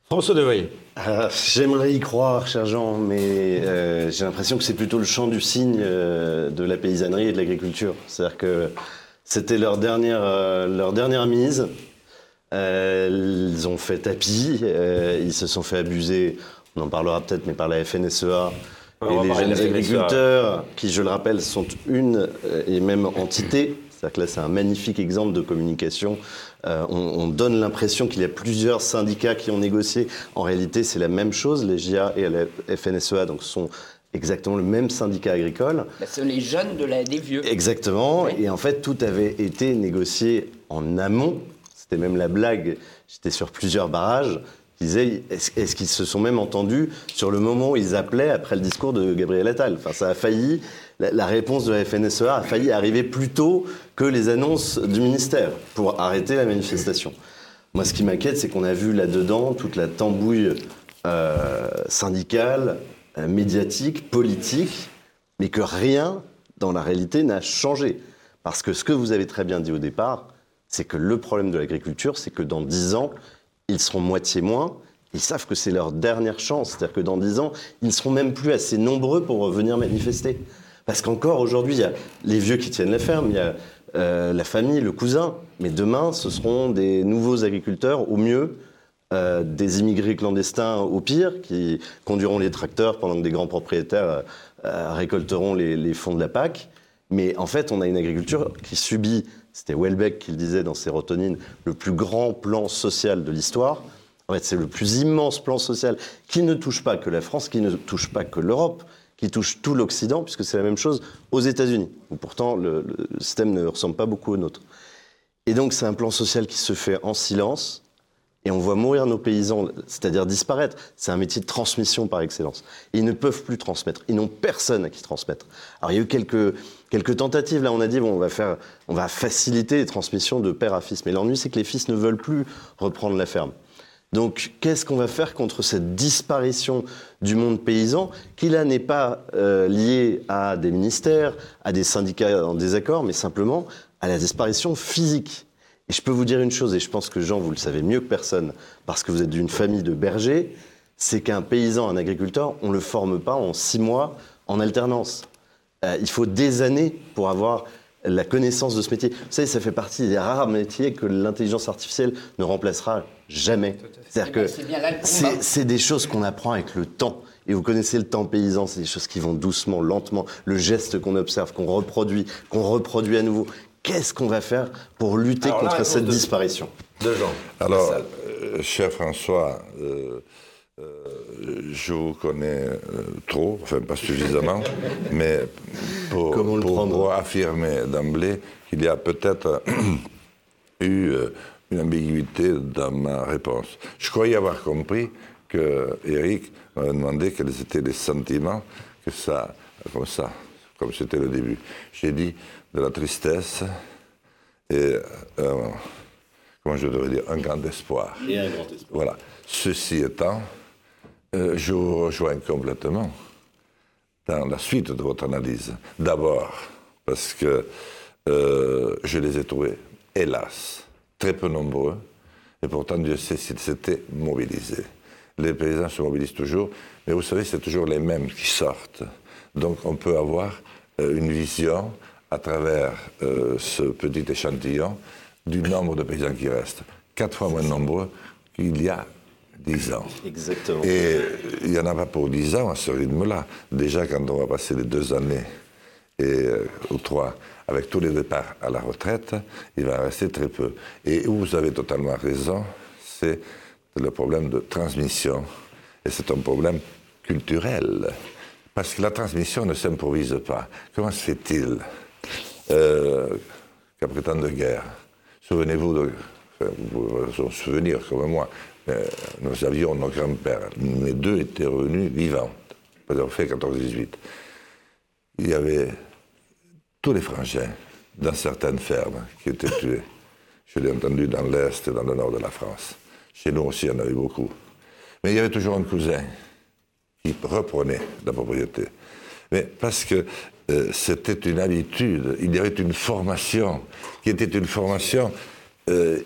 François Devoyer. Ah, J'aimerais y croire, cher Jean, mais euh, j'ai l'impression que c'est plutôt le chant du cygne euh, de la paysannerie et de l'agriculture. C'est-à-dire que c'était leur dernière, euh, leur dernière mise. Euh, ils ont fait tapis, euh, ils se sont fait abuser, on en parlera peut-être, mais par la FNSEA. Et les jeunes agriculteurs, qui, je le rappelle, sont une euh, et même entité, C'est-à-dire que là, c'est un magnifique exemple de communication. Euh, on, on, donne l'impression qu'il y a plusieurs syndicats qui ont négocié. En réalité, c'est la même chose. Les GIA et la FNSEA donc, sont exactement le même syndicat agricole. Bah, c'est les jeunes de la, des vieux. Exactement. Et en fait, tout avait été négocié en amont. C'était même la blague. J'étais sur plusieurs barrages disaient est-ce, qu'ils se sont même entendus sur le moment où ils appelaient après le discours de Gabriel Attal? Enfin, ça a failli, la, réponse de la FNSEA a failli arriver plus tôt que les annonces du ministère pour arrêter la manifestation. Moi, ce qui m'inquiète, c'est qu'on a vu là-dedans toute la tambouille euh, syndicale, euh, médiatique, politique, mais que rien dans la réalité n'a changé. Parce que ce que vous avez très bien dit au départ, c'est que le problème de l'agriculture, c'est que dans dix ans, ils seront moitié moins. Ils savent que c'est leur dernière chance. C'est-à-dire que dans 10 ans, ils ne seront même plus assez nombreux pour venir manifester. Parce qu'encore aujourd'hui, il y a les vieux qui tiennent la ferme, il y a euh, la famille, le cousin. Mais demain, ce seront des nouveaux agriculteurs, au mieux, euh, des immigrés clandestins, au pire, qui conduiront les tracteurs pendant que des grands propriétaires euh, récolteront les fonds de la PAC. Mais en fait, on a une agriculture qui subit c'était Welbeck qui le disait dans Sérotonine, le plus grand plan social de l'histoire. En fait, c'est le plus immense plan social qui ne touche pas que la France, qui ne touche pas que l'Europe, qui touche tout l'Occident, puisque c'est la même chose aux États-Unis, où pourtant le, le, système ne ressemble pas beaucoup au nôtre. Et donc c'est un plan social qui se fait en silence, et on voit mourir nos paysans, c'est-à-dire disparaître. C'est un métier de transmission par excellence. ils ne peuvent plus transmettre. Ils n'ont personne à qui transmettre. Alors il y a eu quelques, quelques tentatives. Là, on a dit bon, on va faire, on va faciliter les transmissions de père à fils. Mais l'ennui, c'est que les fils ne veulent plus reprendre la ferme. Donc, qu'est-ce qu'on va faire contre cette disparition du monde paysan, qui là n'est pas euh, liée à des ministères, à des syndicats en désaccord, mais simplement à la disparition physique? Et je peux vous dire une chose, et je pense que Jean, vous le savez mieux que personne, parce que vous êtes d'une famille de bergers, c'est qu'un paysan, un agriculteur, on ne le forme pas en six mois en alternance. Euh, il faut des années pour avoir la connaissance de ce métier. Vous savez, ça fait partie des rares métiers que l'intelligence artificielle ne remplacera jamais. C'est-à-dire que c'est des choses qu'on apprend avec le temps. Et vous connaissez le temps paysan, c'est des choses qui vont doucement, lentement, le geste qu'on observe, qu'on reproduit, qu'on reproduit à nouveau, Qu'est-ce qu'on va faire pour lutter contre cette disparition? De gens. Alors, euh, cher François, euh, euh, je vous connais trop, enfin pas suffisamment, mais pour, pour affirmer d'emblée qu'il y a peut-être eu une ambiguïté dans ma réponse. Je croyais avoir compris que Eric m'avait demandé quels étaient les sentiments que ça, comme ça, comme c'était le début. J'ai dit de la tristesse et, euh, comment je devrais dire, un grand espoir. Et un grand espoir. Voilà. Ceci étant, euh, je vous rejoins complètement dans la suite de votre analyse. D'abord, parce que euh, je les ai trouvés, hélas, très peu nombreux, et pourtant Dieu sait s'ils s'étaient mobilisés. Les paysans se mobilisent toujours, mais vous savez, c'est toujours les mêmes qui sortent. Donc on peut avoir une vision à travers euh, ce petit échantillon du nombre de paysans qui restent. Quatre fois moins nombreux qu'il y a dix ans. Exactement. Et il n'y en a pas pour dix ans à ce rythme-là. Déjà, quand on va passer les deux années et, euh, ou trois avec tous les départs à la retraite, il va rester très peu. Et où vous avez totalement raison, c'est le problème de transmission. Et c'est un problème culturel. Parce que la transmission ne s'improvise pas. Comment se fait-il euh, qu'après tant de guerre, souvenez-vous de. Enfin, souvenir comme moi, euh, nous avions nos grands-pères, les deux étaient revenus vivants, pas fait 14-18. Il y avait tous les frangins dans certaines fermes qui étaient tués. Je l'ai entendu dans l'Est et dans le Nord de la France. Chez nous aussi, il y en avait beaucoup. Mais il y avait toujours un cousin qui reprenait la propriété. Mais parce que euh, c'était une habitude, il y avait une formation, qui était une formation euh,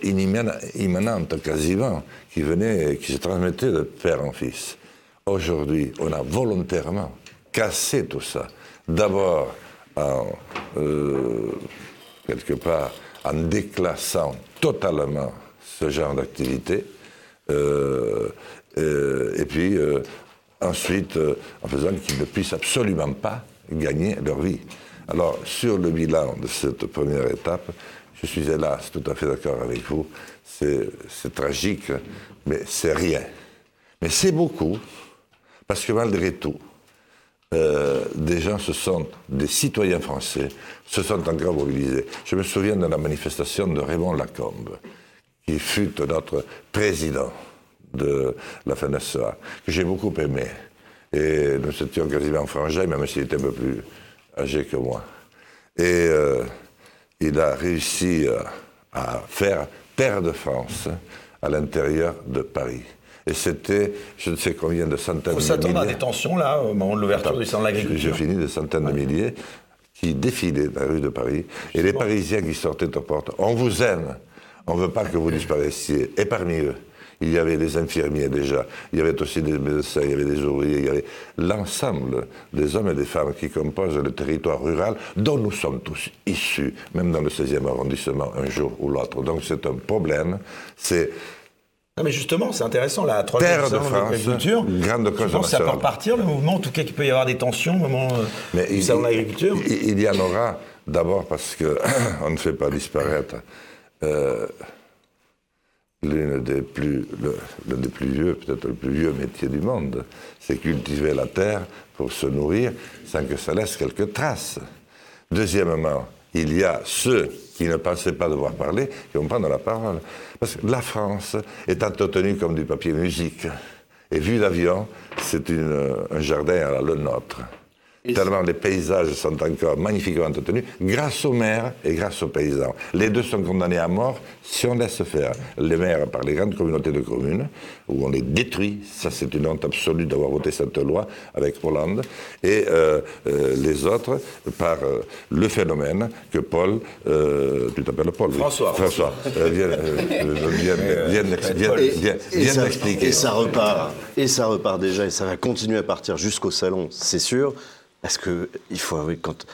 immanente quasiment, qui venait, qui se transmettait de père en fils. Aujourd'hui, on a volontairement cassé tout ça. D'abord, en, euh, quelque part, en déclassant totalement ce genre d'activité, et puis ensuite en faisant qu'ils ne puissent absolument pas gagner leur vie. Alors, sur le bilan de cette première étape, je suis hélas tout à fait d'accord avec vous. C'est tragique, mais c'est rien. Mais c'est beaucoup, parce que malgré tout, euh, des gens se sont, des citoyens français, se sont encore mobilisés. Je me souviens de la manifestation de Raymond Lacombe, qui fut notre président de la FNSEA, que j'ai beaucoup aimé. Et nous étions quasiment frangins, même s'il était un peu plus âgé que moi. Et euh, il a réussi euh, à faire terre de France à l'intérieur de Paris. Et c'était, je ne sais combien de centaines de milliers. Faut s'attendre à des tensions, là, au moment de l'ouverture du centre de l'agriculture. J'ai fini de centaines de milliers qui défilaient dans la rue de Paris. Et les Parisiens qui sortaient aux portes. On vous aime. On ne veut pas que vous disparaissiez. Et parmi eux, il y avait des infirmiers déjà, il y avait aussi des médecins, il y avait des ouvriers, il y avait l'ensemble des hommes et des femmes qui composent le territoire rural dont nous sommes tous issus, même dans le 16e arrondissement, un jour ou l'autre. Donc c'est un problème, c'est non mais justement, c'est intéressant, la troisième de France, grande cause pense que ça peut repartir, le mouvement, en tout cas qu'il peut y avoir des tensions au moment euh, Mais du salon de l'agriculture. il, il, y en aura, d'abord parce qu'on ne fait pas disparaître euh, l'un des plus, le, des plus vieux, peut-être le plus vieux métier du monde, c'est cultiver la terre pour se nourrir sans que ça laisse quelques traces. Deuxièmement, il y a ceux qui ne pensaient pas devoir parler, qui vont prendre la parole. Parce que la France est entretenue comme du papier musique. Et vu d'avion, c'est un jardin à la le nôtre tellement les paysages sont encore magnifiquement entretenus, grâce aux maires et grâce aux paysans. Les deux sont condamnés à mort si on laisse faire. Les maires par les grandes communautés de communes, où on les détruit, ça c'est une honte absolue d'avoir voté cette loi avec Hollande, et euh, euh, les autres par euh, le phénomène que Paul, tu t'appelles Paul François. François, vient, d'expliquer. Et ça repart, et ça repart déjà, et ça va continuer à partir jusqu'au salon, c'est sûr. Parce que il faut avouer quand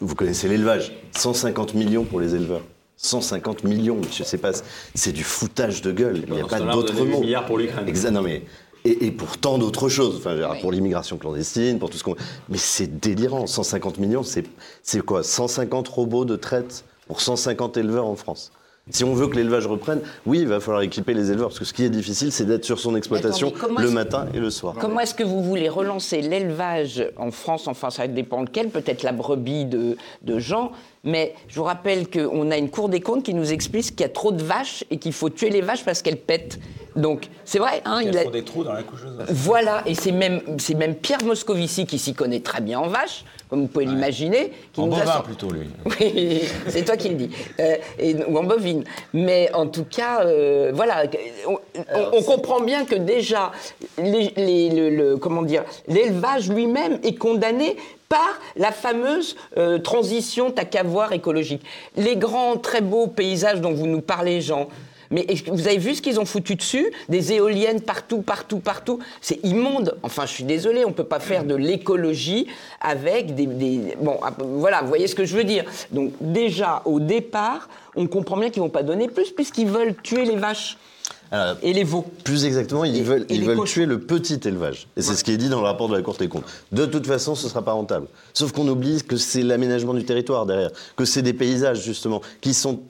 vous connaissez l'élevage, 150 millions pour les éleveurs. 150 millions, je sais pas, c'est du foutage de gueule. Il n'y a pas d'autre mot. milliards pour l'Ukraine. Non mais et, pour tant d'autres choses, enfin, pour l'immigration clandestine, pour tout ce qu'on. Mais c'est délirant. 150 millions, c'est quoi 150 robots de traite pour 150 éleveurs en France. Si on veut que l'élevage reprenne, oui, il va falloir équiper les éleveurs, parce que ce qui est difficile, c'est d'être sur son exploitation le matin et le soir. Comment est-ce que vous voulez relancer l'élevage en France? Enfin, ça dépend lequel, peut-être la brebis de, de Jean, mais je vous rappelle qu'on a une Cour des comptes qui nous explique qu'il y a trop de vaches et qu'il faut tuer les vaches parce qu'elles pètent. Donc, c'est vrai. Hein, il, y a, des trous dans la coucheuse. Voilà, et c'est même, même Pierre Moscovici qui s'y connaît très bien en vaches, comme vous pouvez l'imaginer. En bovin plutôt, lui. Oui, c'est toi qui le dis. Euh, et, ou en bovine. Mais en tout cas, euh, voilà, on, comprend bien que déjà, les, le, comment dire, l'élevage lui-même est condamné par la fameuse euh, transition t'as qu'à voir écologique. Les grands, très beaux paysages dont vous nous parlez, Jean, mais vous avez vu ce qu'ils ont foutu dessus? Des éoliennes partout, partout, partout. C'est immonde. Enfin, je suis désolé, on ne peut pas faire de l'écologie avec des, Bon, ah, voilà, vous voyez ce que je veux dire. Donc déjà, au départ, on comprend bien qu'ils ne vont pas donner plus puisqu'ils veulent tuer les vaches. Euh, et les veaux. Plus exactement, ils veulent, ils veulent tuer le petit élevage. Et c'est ce qui est dit dans le rapport de la Cour des comptes. De toute façon, ce ne sera pas rentable. Sauf qu'on oublie que c'est l'aménagement du territoire derrière, que c'est des paysages, justement, qui sont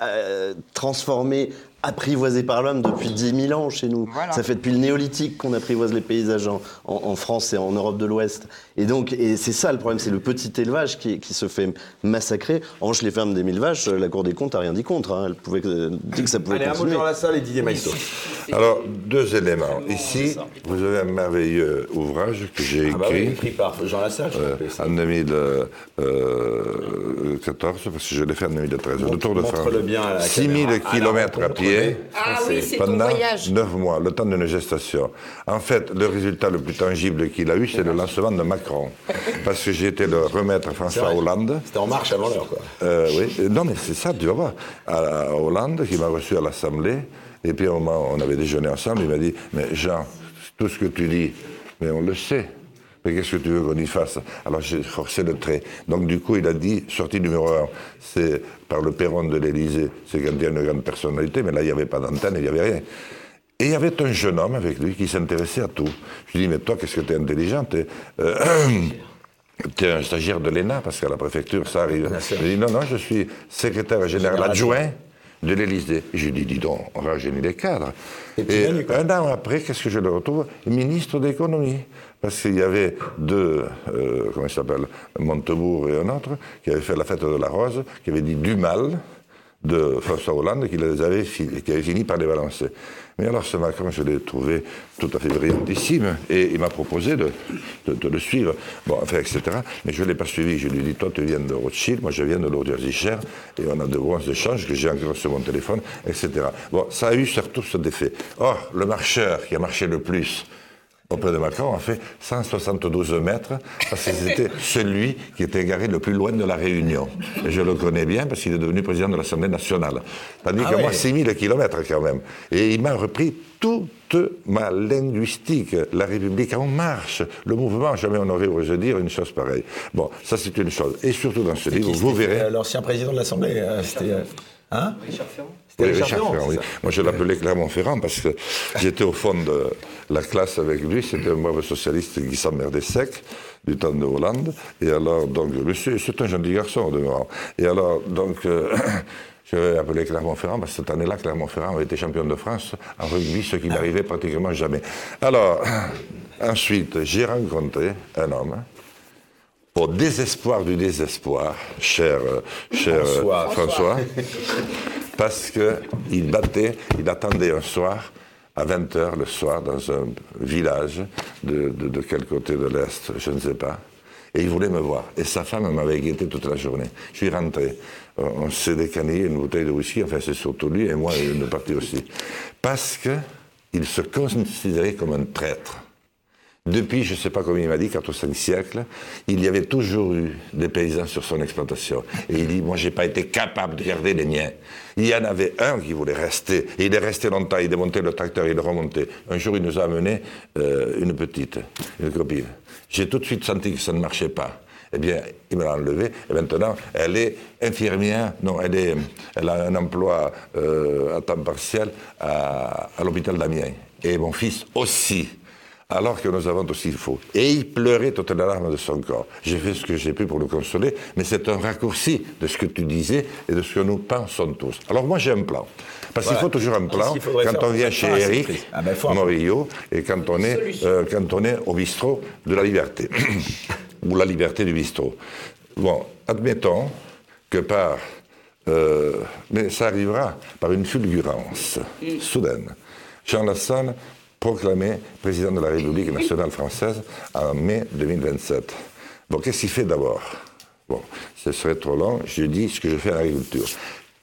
euh, transformés apprivoisé par l'homme depuis 10 000 ans chez nous. Ça fait depuis le néolithique qu'on apprivoise les paysages en, France et en Europe de l'Ouest. Et donc, et c'est ça le problème, c'est le petit élevage qui, qui, se fait massacrer. En revanche, les fermes des mille vaches, la Cour des comptes n'a rien dit contre. Hein. Elle pouvait dit que ça pouvait Allez, continuer. un mot dans la salle et Didier Maïsto. Alors, deux éléments. Ici, vous avez un merveilleux ouvrage que j'ai écrit. Ah bah oui, écrit par Jean Lassalle, euh, En 2014, euh, parce que je l'ai fait en 2013. le Tour de France. 6000 km à pied ah oui, c'est pendant voyage. 9 mois, le temps d'une gestation. En fait, le résultat le plus tangible qu'il a eu, c'est le lancement de Macron. Parce que j'ai été le remettre à François Hollande. C'était en marche avant l'heure, quoi. Euh, oui, non, mais c'est ça, tu vas voir. À, Hollande, qui m'a reçu à l'Assemblée, et puis au moment où on avait déjeuné ensemble, il m'a dit Mais Jean, tout ce que tu dis, mais on le sait. Mais qu'est-ce que tu veux qu'on y fasse? Alors j'ai forcé le trait. Donc du coup, il a dit, sortie numéro un, c'est par le perron de l'Élysée, c'est quand il y a une grande personnalité, mais là, il n'y avait pas d'antenne, il n'y avait rien. Et il y avait un jeune homme avec lui qui s'intéressait à tout. Je lui dis, mais toi, qu'est-ce que tu es intelligente euh, tu es un stagiaire de l'ENA, parce qu'à la préfecture, ça arrive. Il dit, non, non, je suis secrétaire général adjoint de l'Élysée. Je lui dis, dis donc, on rajeunit les cadres. Et un an après, qu'est-ce que je le retrouve? Ministre d'économie. Parce qu'il y avait deux, euh, comment il s'appelle, Montebourg et un autre, qui avaient fait la fête de la rose, qui avaient dit du mal de François Hollande, qui, les avait fini, par les balancer. Mais alors ce Macron, je l'ai trouvé tout à fait brillantissime, et il m'a proposé de, le suivre, bon, enfin, etc. Mais je ne l'ai pas suivi. Je lui ai dit, toi, tu viens de Rothschild, moi, je viens de Lord Cher, et on a de bons échanges que j'ai encore sur mon téléphone, etc. Bon, ça a eu surtout cet effet. Or, le marcheur qui a marché le plus, auprès de Macron a fait 172 mètres parce que c'était celui qui était garé le plus loin de la Réunion. Et je le connais bien parce qu'il est devenu président de l'Assemblée nationale. Tandis Ah que moi, ouais. 6000 kilomètres quand même. Et il m'a repris toute ma linguistique, la République en marche, le mouvement, jamais on aurait osé dire une chose pareille. Bon, ça c'est une chose. Et surtout dans ce livre, vous verrez... euh, L'ancien président de l'Assemblée. euh, C'était. Euh, Hein Richard Ferrand C'était Oui, Richard Richard Ferrand, Ferrand, oui. Moi, je l'appelais Clermont-Ferrand parce que j'étais au fond de la classe avec lui. C'était un brave socialiste qui s'emmerdait sec du temps de Hollande. Et alors, donc, c'est un gentil garçon, au demeurant. Et alors, donc, euh, je l'ai appelé Clermont-Ferrand parce que cette année-là, Clermont-Ferrand avait été champion de France en rugby, ce qui n'arrivait pratiquement jamais. Alors, ensuite, j'ai rencontré un homme au désespoir du désespoir, cher, euh, cher euh, François. François, parce qu'il battait, il attendait un soir, à 20h le soir, dans un village de, de, de quel côté de l'Est, je ne sais pas, et il voulait me voir. Et sa femme m'avait guetté toute la journée. Je suis rentré, on on s'est décanillé une bouteille de whisky, enfin c'est surtout lui, et moi une partie aussi, parce qu'il se considérait comme un traître. Depuis, je ne sais pas combien il m'a dit, 4 ou 5 siècles, il y avait toujours eu des paysans sur son exploitation. Et il dit, moi, je n'ai pas été capable de garder les miens. Il y en avait un qui voulait rester. Il est resté longtemps, il démontait le tracteur, il le remontait. Un jour, il nous a amené euh, une petite, une copine. J'ai tout de suite senti que ça ne marchait pas. Eh bien, il me l'a enlevée, et maintenant, elle est infirmière, non, elle, est, elle a un emploi euh, à temps partiel à, à l'hôpital d'Amiens. Et mon fils aussi alors que nous avons aussi faux. Et il pleurait toutes les larmes de son corps. J'ai fait ce que j'ai pu pour le consoler, mais c'est un raccourci de ce que tu disais et de ce que nous pensons tous. Alors moi j'ai un plan. Parce qu'il faut toujours un plan faudrait quand on vient chez Eric Ah ben, Morillo et quand on, est, Solution. euh, quand on est au bistrot de la liberté. Ou la liberté du bistrot. Bon, admettons que par... euh, mais ça arrivera par une fulgurance soudaine. Jean Lassalle proclamé président de la République nationale française en mai 2027. Bon, qu'est-ce qu'il fait d'abord? Bon, ce serait trop long, je dis ce que je fais en agriculture.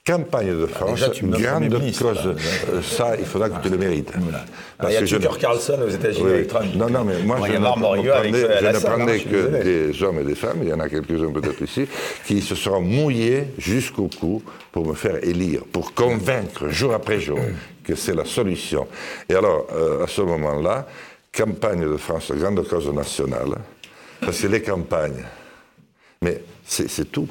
Campagne de France, déjà, tu me nommes grande cause. là. Euh, ça, il faudra que tu le mérites. Voilà. Parce il y a que je- Tucker Carlson aux États-Unis oui. avec Trump. Non, non, mais moi, Bon, je ne, avec je salle, hein, que des hommes et des femmes, il y en a quelques-uns peut-être ici, qui se seront mouillés jusqu'au cou pour me faire élire, pour convaincre jour après jour que c'est la solution. Et alors, euh, à ce moment-là, campagne de France, grande cause nationale, parce que les campagnes, mais c'est tout.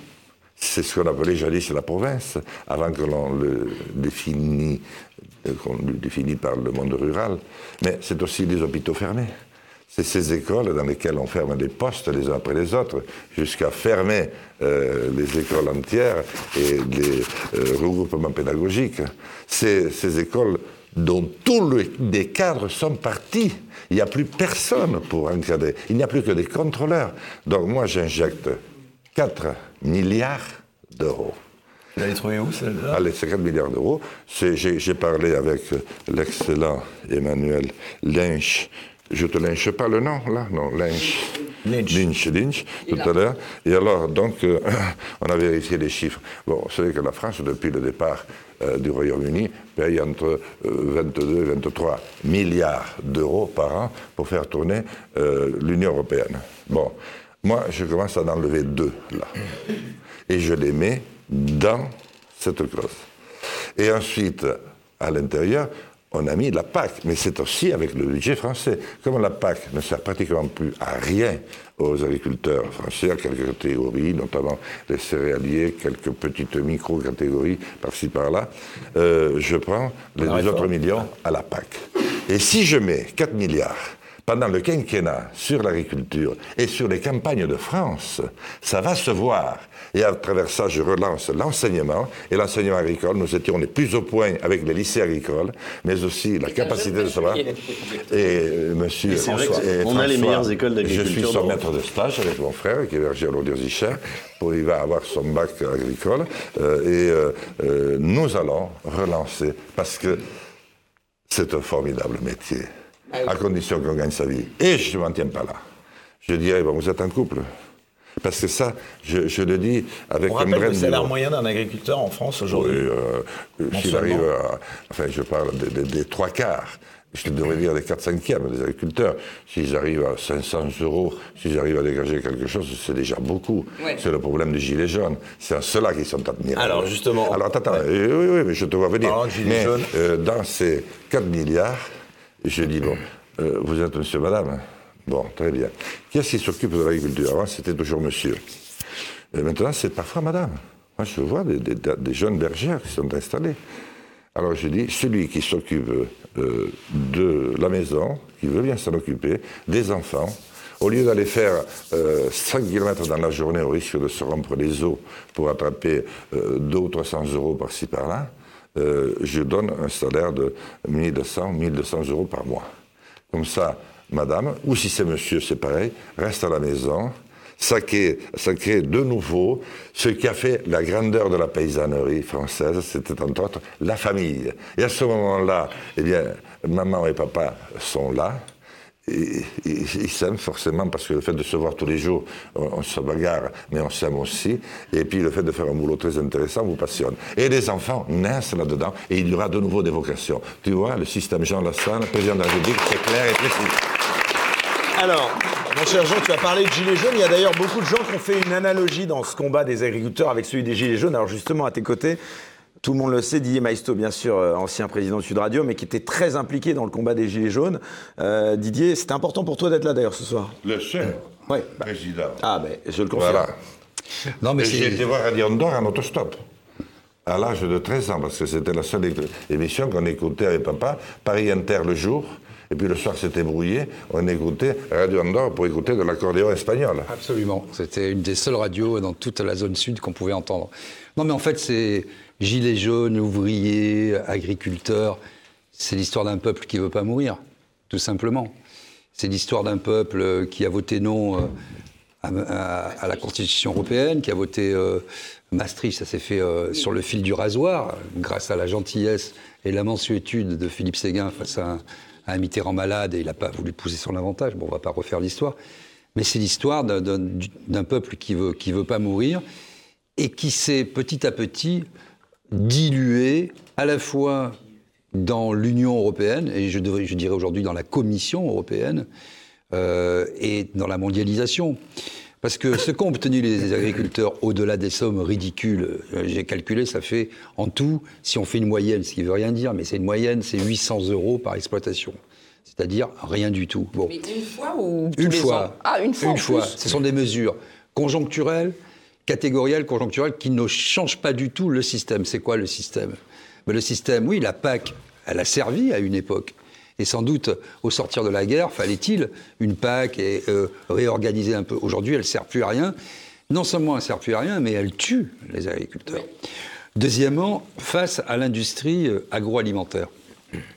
C'est ce qu'on appelait jadis la province, avant que l'on le définit, euh, par le monde rural. Mais c'est aussi les hôpitaux fermés. C'est ces écoles dans lesquelles on ferme des postes les uns après les autres, jusqu'à fermer euh, les écoles entières et les euh, regroupements pédagogiques. C'est ces écoles dont tous le- les cadres sont partis. Il n'y a plus personne pour encadrer. Il n'y a plus que des contrôleurs. Donc moi, j'injecte 4 milliards d'euros. Vous l'avez trouvé où, celle-là? Allez, c'est 4 milliards d'euros. J'ai parlé avec l'excellent Emmanuel Lynch. Je te lynche pas le nom, là Non, Lynch. Lynch. Lynch, Lynch, tout à l'heure. Et alors, donc, euh, on a vérifié les chiffres. Bon, vous savez que la France, depuis le départ euh, du Royaume-Uni, paye entre euh, 22 et 23 milliards d'euros par an pour faire tourner euh, l'Union européenne. Bon, moi, je commence à en enlever deux, là. Et je les mets dans cette clause. Et ensuite, à l'intérieur, on a mis la PAC, mais c'est aussi avec le budget français. Comme la PAC ne sert pratiquement plus à rien aux agriculteurs français, à quelques catégories, notamment les céréaliers, quelques petites micro-catégories par-ci par-là, euh, je prends les deux autres millions à la PAC. Et si je mets 4 milliards pendant le quinquennat sur l'agriculture et sur les campagnes de France, ça va se voir. Et à travers ça, je relance l'enseignement. Et l'enseignement agricole, nous étions les plus au point avec les lycées agricoles, mais aussi la capacité de savoir. Et euh, monsieur François, et on a les François, meilleures écoles Je suis d'agriculture son maître de stage avec mon frère, qui est berger à il va avoir son bac agricole. Euh, et euh, euh, nous allons relancer, parce que c'est un formidable métier, à condition qu'on gagne sa vie. Et je ne m'en tiens pas là. Je dirais, bon, vous êtes un couple. Parce que ça, je, je le dis avec On rappelle graine le salaire moyen d'un agriculteur en France Oui, aujourd'hui. euh, euh, s'il arrive à. Enfin, je parle des, des- des trois quarts. Je devrais dire des 4 cinquièmes des agriculteurs. S'ils arrivent à 500 euros, s'ils arrivent à dégager quelque chose, c'est déjà beaucoup. Ouais. C'est le problème des gilets jaunes. C'est en cela qu'ils sont admirables. Alors, justement- Alors, attends, oui, oui, mais je te vois venir. Parlant de gilets mais jaunes. euh, dans ces 4 milliards, je dis, bon, euh, vous êtes monsieur, madame Bon, très bien. Qui est-ce qui s'occupe de l'agriculture Avant, c'était toujours monsieur. Et maintenant, c'est parfois madame. Moi, je vois des, jeunes bergères qui sont installées. Alors, je dis, celui qui s'occupe euh, de la maison, qui veut bien s'en occuper, des enfants, au lieu d'aller faire euh, 5 km dans la journée au risque de se rompre les os pour attraper euh, 200 ou 300 euros par-ci par-là, euh, je donne un salaire de 1200, 1200 euros par mois. Comme ça, madame, ou si c'est monsieur, c'est pareil, reste à la maison. Ça crée, de nouveau ce qui a fait la grandeur de la paysannerie française, c'était entre autres la famille. Et à ce moment-là, eh bien, maman et papa sont là. Ils s'aiment forcément parce que le fait de se voir tous les jours, on, on se bagarre, mais on s'aime aussi. Et puis le fait de faire un boulot très intéressant vous passionne. Et les enfants naissent là-dedans et il y aura de nouveau des vocations. Tu vois, le système Jean Lassalle, président de la République, c'est clair et précis. Alors, mon cher Jean, tu as parlé de Gilets jaunes. Il y a d'ailleurs beaucoup de gens qui ont fait une analogie dans ce combat des agriculteurs avec celui des Gilets jaunes. Alors justement, à tes côtés, tout le monde le sait, Didier Maisto, bien sûr, euh, ancien président de Sud Radio, mais qui était très impliqué dans le combat des Gilets jaunes. Euh, Didier, c'était important pour toi d'être là d'ailleurs ce soir? Le seul Ouais. président. Ah, ben, je le confirme. Voilà. Non, mais J'ai été voir Radio Andorre en autostop. À l'âge de 13 ans, parce que c'était la seule émission qu'on écoutait avec papa. Paris Inter le jour, et puis le soir c'était brouillé. On écoutait Radio Andorre pour écouter de l'accordéon espagnol. Absolument. C'était une des seules radios dans toute la zone sud qu'on pouvait entendre. Non, mais en fait, c'est gilets jaunes, ouvriers, agriculteurs. C'est l'histoire d'un peuple qui veut pas mourir, tout simplement. C'est l'histoire d'un peuple qui a voté non euh, à, la Constitution européenne, qui a voté euh, Maastricht. Ça s'est fait euh, sur le fil du rasoir, grâce à la gentillesse et la mansuétude de Philippe Séguin face à un, Mitterrand malade et il n'a pas voulu pousser son avantage. Bon, on va pas refaire l'histoire. Mais c'est l'histoire d'un- peuple qui veut, qui veut pas mourir et qui s'est petit à petit dilué à la fois dans l'Union européenne, et je, devrais- je dirais aujourd'hui dans la Commission européenne, euh, et dans la mondialisation. Parce que ce qu'ont obtenu les agriculteurs, au-delà des sommes ridicules, euh, j'ai calculé, ça fait en tout, si on fait une moyenne, ce qui veut rien dire, mais c'est une moyenne, c'est 800 euros par exploitation. C'est-à-dire rien du tout. Bon. Mais une fois ou tous Une les fois. ans? Ah, une fois. en fois. Ce sont des mesures conjoncturelles, catégorielles, conjoncturelles, qui ne changent pas du tout le système. C'est quoi le système? Le système, oui, la PAC, elle a servi à une époque. Et sans doute, au sortir de la guerre, fallait-il une PAC et euh, réorganiser un peu. Aujourd'hui, elle ne sert plus à rien. Non seulement elle ne sert plus à rien, mais elle tue les agriculteurs. Deuxièmement, face à l'industrie euh, agroalimentaire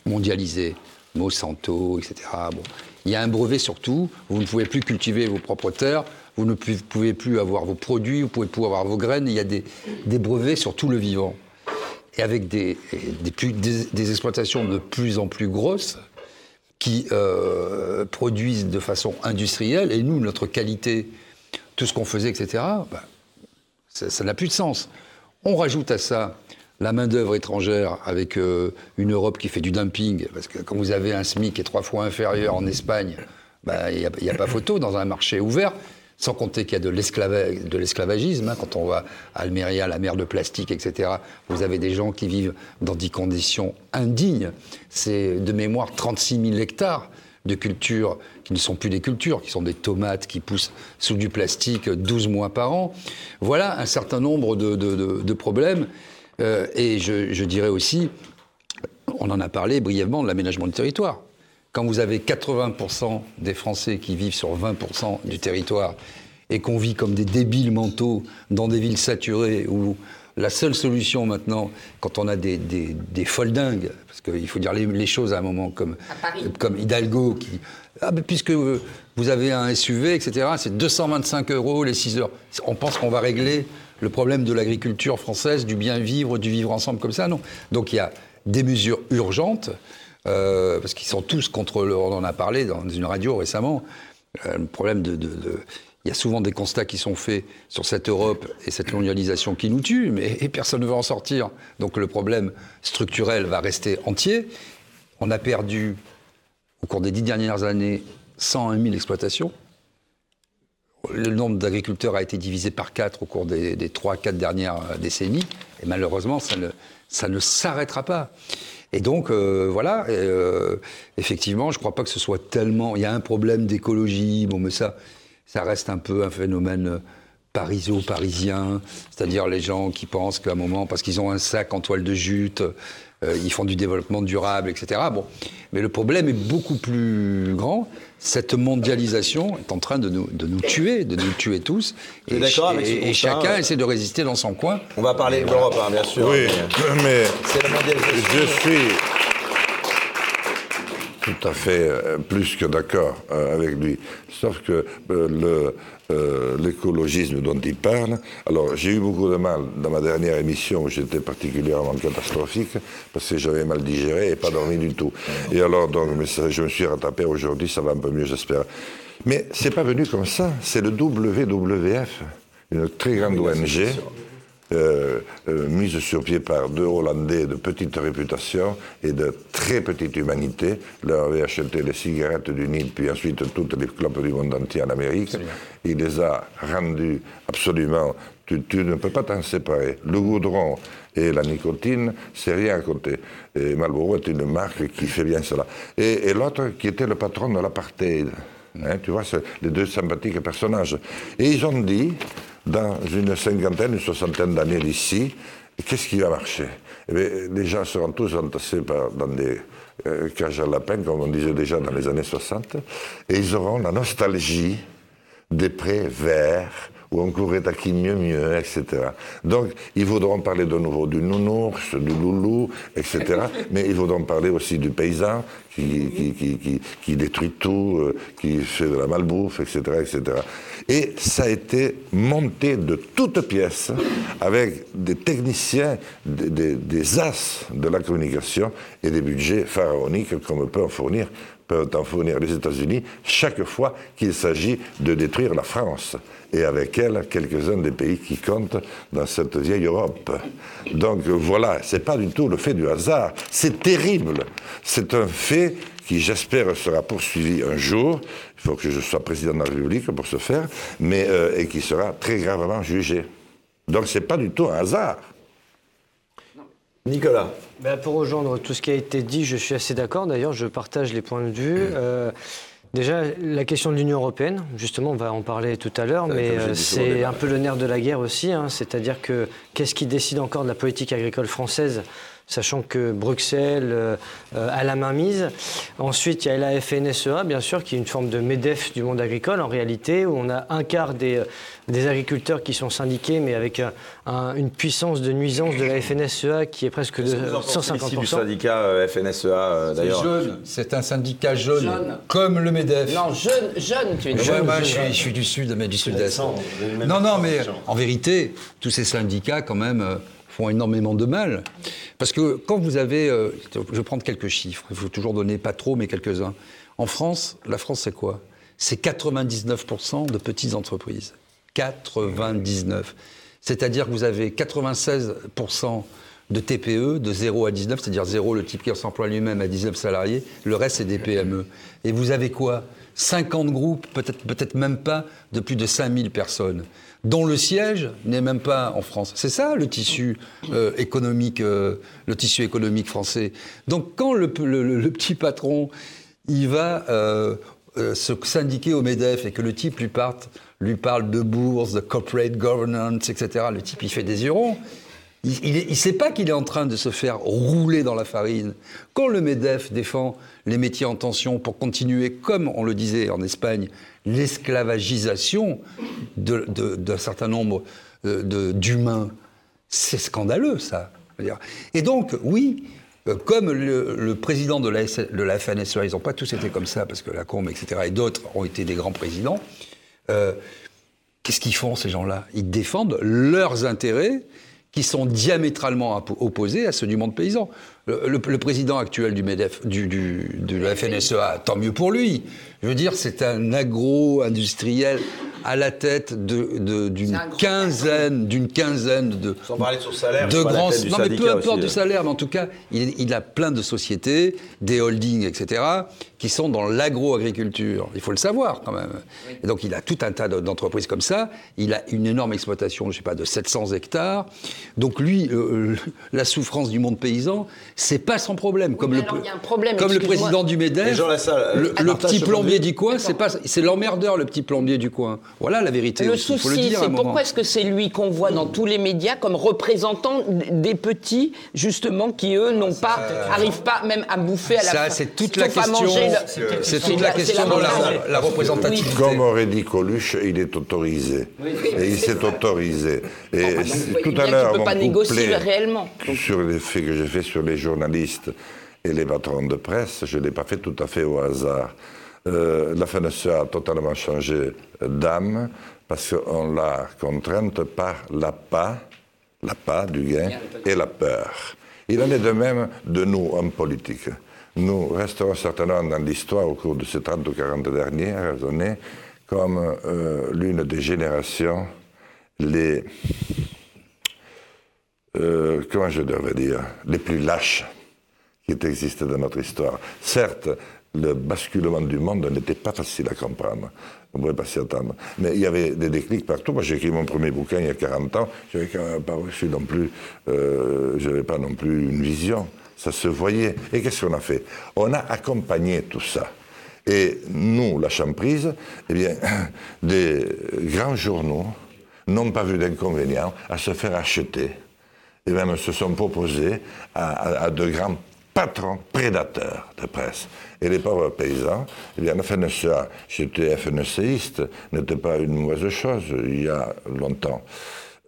mondialisée, Monsanto, etc. Bon, il y a un brevet sur tout. Vous ne pouvez plus cultiver vos propres terres. Vous ne pouvez plus avoir vos produits. Vous ne pouvez plus avoir vos graines. Il y a des, brevets sur tout le vivant. Et avec des, exploitations de plus en plus grosses qui euh, produisent de façon industrielle. Et nous, notre qualité, tout ce qu'on faisait, etc., bah, ça n'a plus de sens. On rajoute à ça la main-d'œuvre étrangère avec euh, une Europe qui fait du dumping, parce que quand vous avez un SMIC qui est trois fois inférieur en Espagne, bah, il n'y a pas photo dans un marché ouvert. Sans compter qu'il y a de l'esclava- de l'esclavagisme, hein, quand on va à Almeria, la mer de plastique, etc. Vous avez des gens qui vivent dans des conditions indignes. C'est de mémoire 36 000 hectares de cultures qui ne sont plus des cultures, qui sont des tomates qui poussent sous du plastique 12 mois par an. Voilà un certain nombre de problèmes. Euh, et je, je dirais aussi, on en a parlé brièvement de l'aménagement du territoire. Quand vous avez 80% des Français qui vivent sur 20% du territoire et qu'on vit comme des débiles mentaux dans des villes saturées où la seule solution maintenant, quand on a des, des, des folles dingues, parce qu'il faut dire les, les, choses à un moment comme, comme Hidalgo, qui. Ah, ben puisque vous avez un SUV, etc., c'est 225 euros les 6 heures. On pense qu'on va régler le problème de l'agriculture française, du bien vivre, du vivre ensemble comme ça. Non. Donc il y a des mesures urgentes, euh, parce qu'ils sont tous contre le. On en a parlé dans une radio récemment. Euh, le problème de, il y a souvent des constats qui sont faits sur cette Europe et cette mondialisation qui nous tue, mais personne ne veut en sortir. Donc le problème structurel va rester entier. On a perdu, au cours des dix dernières années, 101 000 exploitations. Le nombre d'agriculteurs a été divisé par quatre au cours des, des 3-4 dernières décennies. Et malheureusement, ça ne, ça ne s'arrêtera pas. Et donc, euh, voilà, euh, effectivement, je ne crois pas que ce soit tellement... Il y a un problème d'écologie, bon, mais ça ça reste un peu un phénomène pariso-parisien, c'est-à-dire les gens qui pensent qu'à un moment, parce qu'ils ont un sac en toile de jute, euh, ils font du développement durable, etc. Bon, mais le problème est beaucoup plus grand. Cette mondialisation est en train de nous, de nous tuer, de nous tuer tous. Et, d'accord avec et, et chacun essaie de résister dans son coin. On va parler de l'Europe, hein, bien sûr. Oui, mais, mais c'est la mondialisation. je suis tout à fait euh, plus que d'accord euh, avec lui. Sauf que euh, le, euh, l'écologisme dont il parle, alors j'ai eu beaucoup de mal dans ma dernière émission où j'étais particulièrement catastrophique parce que j'avais mal digéré et pas dormi du tout. Et alors donc je me suis rattrapé aujourd'hui, ça va un peu mieux j'espère. Mais c'est pas venu comme ça, c'est le WWF, une très grande ONG. Euh, euh, mise sur pied par deux Hollandais de petite réputation et de très petite humanité. Leur avait acheté les cigarettes du Nil, puis ensuite toutes les clopes du monde entier en Amérique. Absolument. Il les a rendues absolument. Tu, tu ne peux pas t'en séparer. Le goudron et la nicotine, c'est rien à côté. Et Marlboro est une marque qui fait bien cela. Et, et l'autre qui était le patron de l'apartheid. Hein, tu vois, c'est les deux sympathiques personnages. Et ils ont dit, dans une cinquantaine, une soixantaine d'années d'ici, qu'est-ce qui va marcher? Eh Les gens seront tous entassés dans des euh, cages à lapins, comme on disait déjà dans les années 60, et ils auront la nostalgie des prés verts, où on courait à qui mieux mieux, etc. Donc, ils voudront parler de nouveau du nounours, du loulou, etc. Mais ils voudront parler aussi du paysan qui, qui, qui, qui, détruit tout, euh, qui fait de la malbouffe, etc., etc. Et ça a été monté de toutes pièces avec des techniciens, des, des, des as de la communication et des budgets pharaoniques comme peut en fournir peuvent en fournir les États-Unis chaque fois qu'il s'agit de détruire la France et avec elle quelques-uns des pays qui comptent dans cette vieille Europe. Donc voilà, c'est pas du tout le fait du hasard, c'est terrible. C'est un fait qui j'espère sera poursuivi un jour. Il faut que je sois président de la République pour ce faire, euh, et qui sera très gravement jugé. Donc c'est pas du tout un hasard. Nicolas. Ben pour rejoindre tout ce qui a été dit, je suis assez d'accord. D'ailleurs, je partage les points de vue. Euh, déjà, la question de l'Union européenne, justement, on va en parler tout à l'heure, mais euh, c'est un peu le nerf de la guerre aussi. Hein, C'est-à-dire que qu'est-ce qui décide encore de la politique agricole française sachant que Bruxelles euh, a la main mise. Ensuite, il y a la FNSEA, bien sûr, qui est une forme de MEDEF du monde agricole, en réalité, où on a un quart des, des agriculteurs qui sont syndiqués, mais avec un, un, une puissance de nuisance de la FNSEA qui est presque de 150%. du syndicat euh, FNSEA, euh, d'ailleurs jeune, c'est un syndicat jeune, jeune, comme le MEDEF. Non, jeune, jeune tu es jeune. Ouais, moi, je, suis, je suis du sud, mais du sud-est. Non, non, mais en vérité, tous ces syndicats, quand même, font énormément de mal. Parce que quand vous avez, euh, je vais prendre quelques chiffres, il faut toujours donner pas trop, mais quelques-uns. En France, la France, c'est quoi? C'est 99% de petites entreprises. 99. C'est-à-dire que vous avez 96% de TPE, de 0 à 19, c'est-à-dire 0 le type qui s'emploie lui-même à 19 salariés, le reste c'est des PME. Et vous avez quoi? 50 groupes, peut-être peut-être même pas, de plus de 5000 personnes, dont le siège n'est même pas en France. C'est ça le tissu euh, économique, euh, le tissu économique français. Donc quand le, petit patron, il va euh, se syndiquer au MEDEF et que le type lui, parte, lui parle de bourse, de corporate governance, etc., le type il fait des euros. Il ne sait pas qu'il est en train de se faire rouler dans la farine. Quand le MEDEF défend les métiers en tension pour continuer, comme on le disait en Espagne, l'esclavagisation d'un certain nombre euh, d'humains, c'est scandaleux, ça. Et donc, oui, euh, comme le, président de la, de FNSEA, ils n'ont pas tous été comme ça, parce que Lacombe, etc., et d'autres ont été des grands présidents, euh, qu'est-ce qu'ils font, ces gens-là? Ils défendent leurs intérêts qui sont diamétralement opposés à ceux du monde paysan. Le, président actuel du MEDEF, du, de la FNSEA, tant mieux pour lui. Je veux dire, c'est un agro-industriel à la tête d'une quinzaine, d'une quinzaine de. Sans parler de son salaire, de grands. Non, mais peu importe du salaire, mais en tout cas, il, a plein de sociétés, des holdings, etc., qui sont dans l'agro-agriculture. Il faut le savoir quand même. Et donc, il a tout un tas d'entreprises comme ça. Il a une énorme exploitation, je ne sais pas, de 700 hectares. Donc, lui, euh, la souffrance du monde paysan, c'est pas son problème. Comme, le, problème, comme le président du MEDEF, le, le petit plombier du coin, c'est pas, c'est l'emmerdeur, le petit plombier du coin. Voilà la vérité. Le souci, c'est pourquoi est-ce que c'est lui qu'on voit dans tous les médias comme représentant des petits, justement, qui eux n'ont pas, arrivent pas même à bouffer à la Ça, c'est toute la question. C'est toute la question de la, représentativité. Comme aurait dit Coluche, il est autorisé. Et il s'est autorisé. Et ah, bah tout à l'heure, on peut pas négocier réellement. Sur les faits que j'ai fait sur les journalistes et les patrons de presse, je ne l'ai pas fait tout à fait au hasard. Euh, la FNSEA a totalement changé d'âme parce qu'on l'a contrainte par la pas, la pas du gain et la peur. Il en est de même de nous, hommes politiques. Nous resterons certainement dans l'histoire au cours de ces 30 ou 40 dernières années comme euh, l'une des générations les. Euh, comment je devrais dire Les plus lâches qui existé dans notre histoire. Certes, le basculement du monde n'était pas facile à comprendre. On ne pouvait pas s'y attendre. Mais il y avait des déclics partout. Moi, j'ai écrit mon premier bouquin il y a 40 ans. Je n'avais pas reçu non plus, euh, je pas non plus une vision. Ça se voyait. Et qu'est-ce qu'on a fait? On a accompagné tout ça. Et nous, la Champrise, eh bien, des grands journaux n'ont pas vu d'inconvénient à se faire acheter et même se sont proposés à de grands patrons prédateurs de presse. Et les pauvres paysans, eh bien, la FNSEA, j'étais FNSEiste, n'était pas une mauvaise chose il y a longtemps.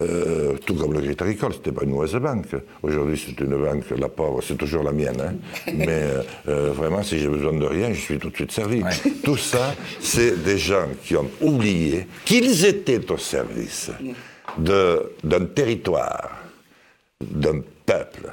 Euh, tout comme le Crédit Agricole, c'était pas une mauvaise banque. Aujourd'hui, c'est une banque, la pauvre, c'est toujours la mienne. Hein. Mais euh, euh, vraiment, si j'ai besoin de rien, je suis tout de suite servi. Tout ça, c'est des gens qui ont oublié qu'ils étaient au service d'un territoire, d'un peuple,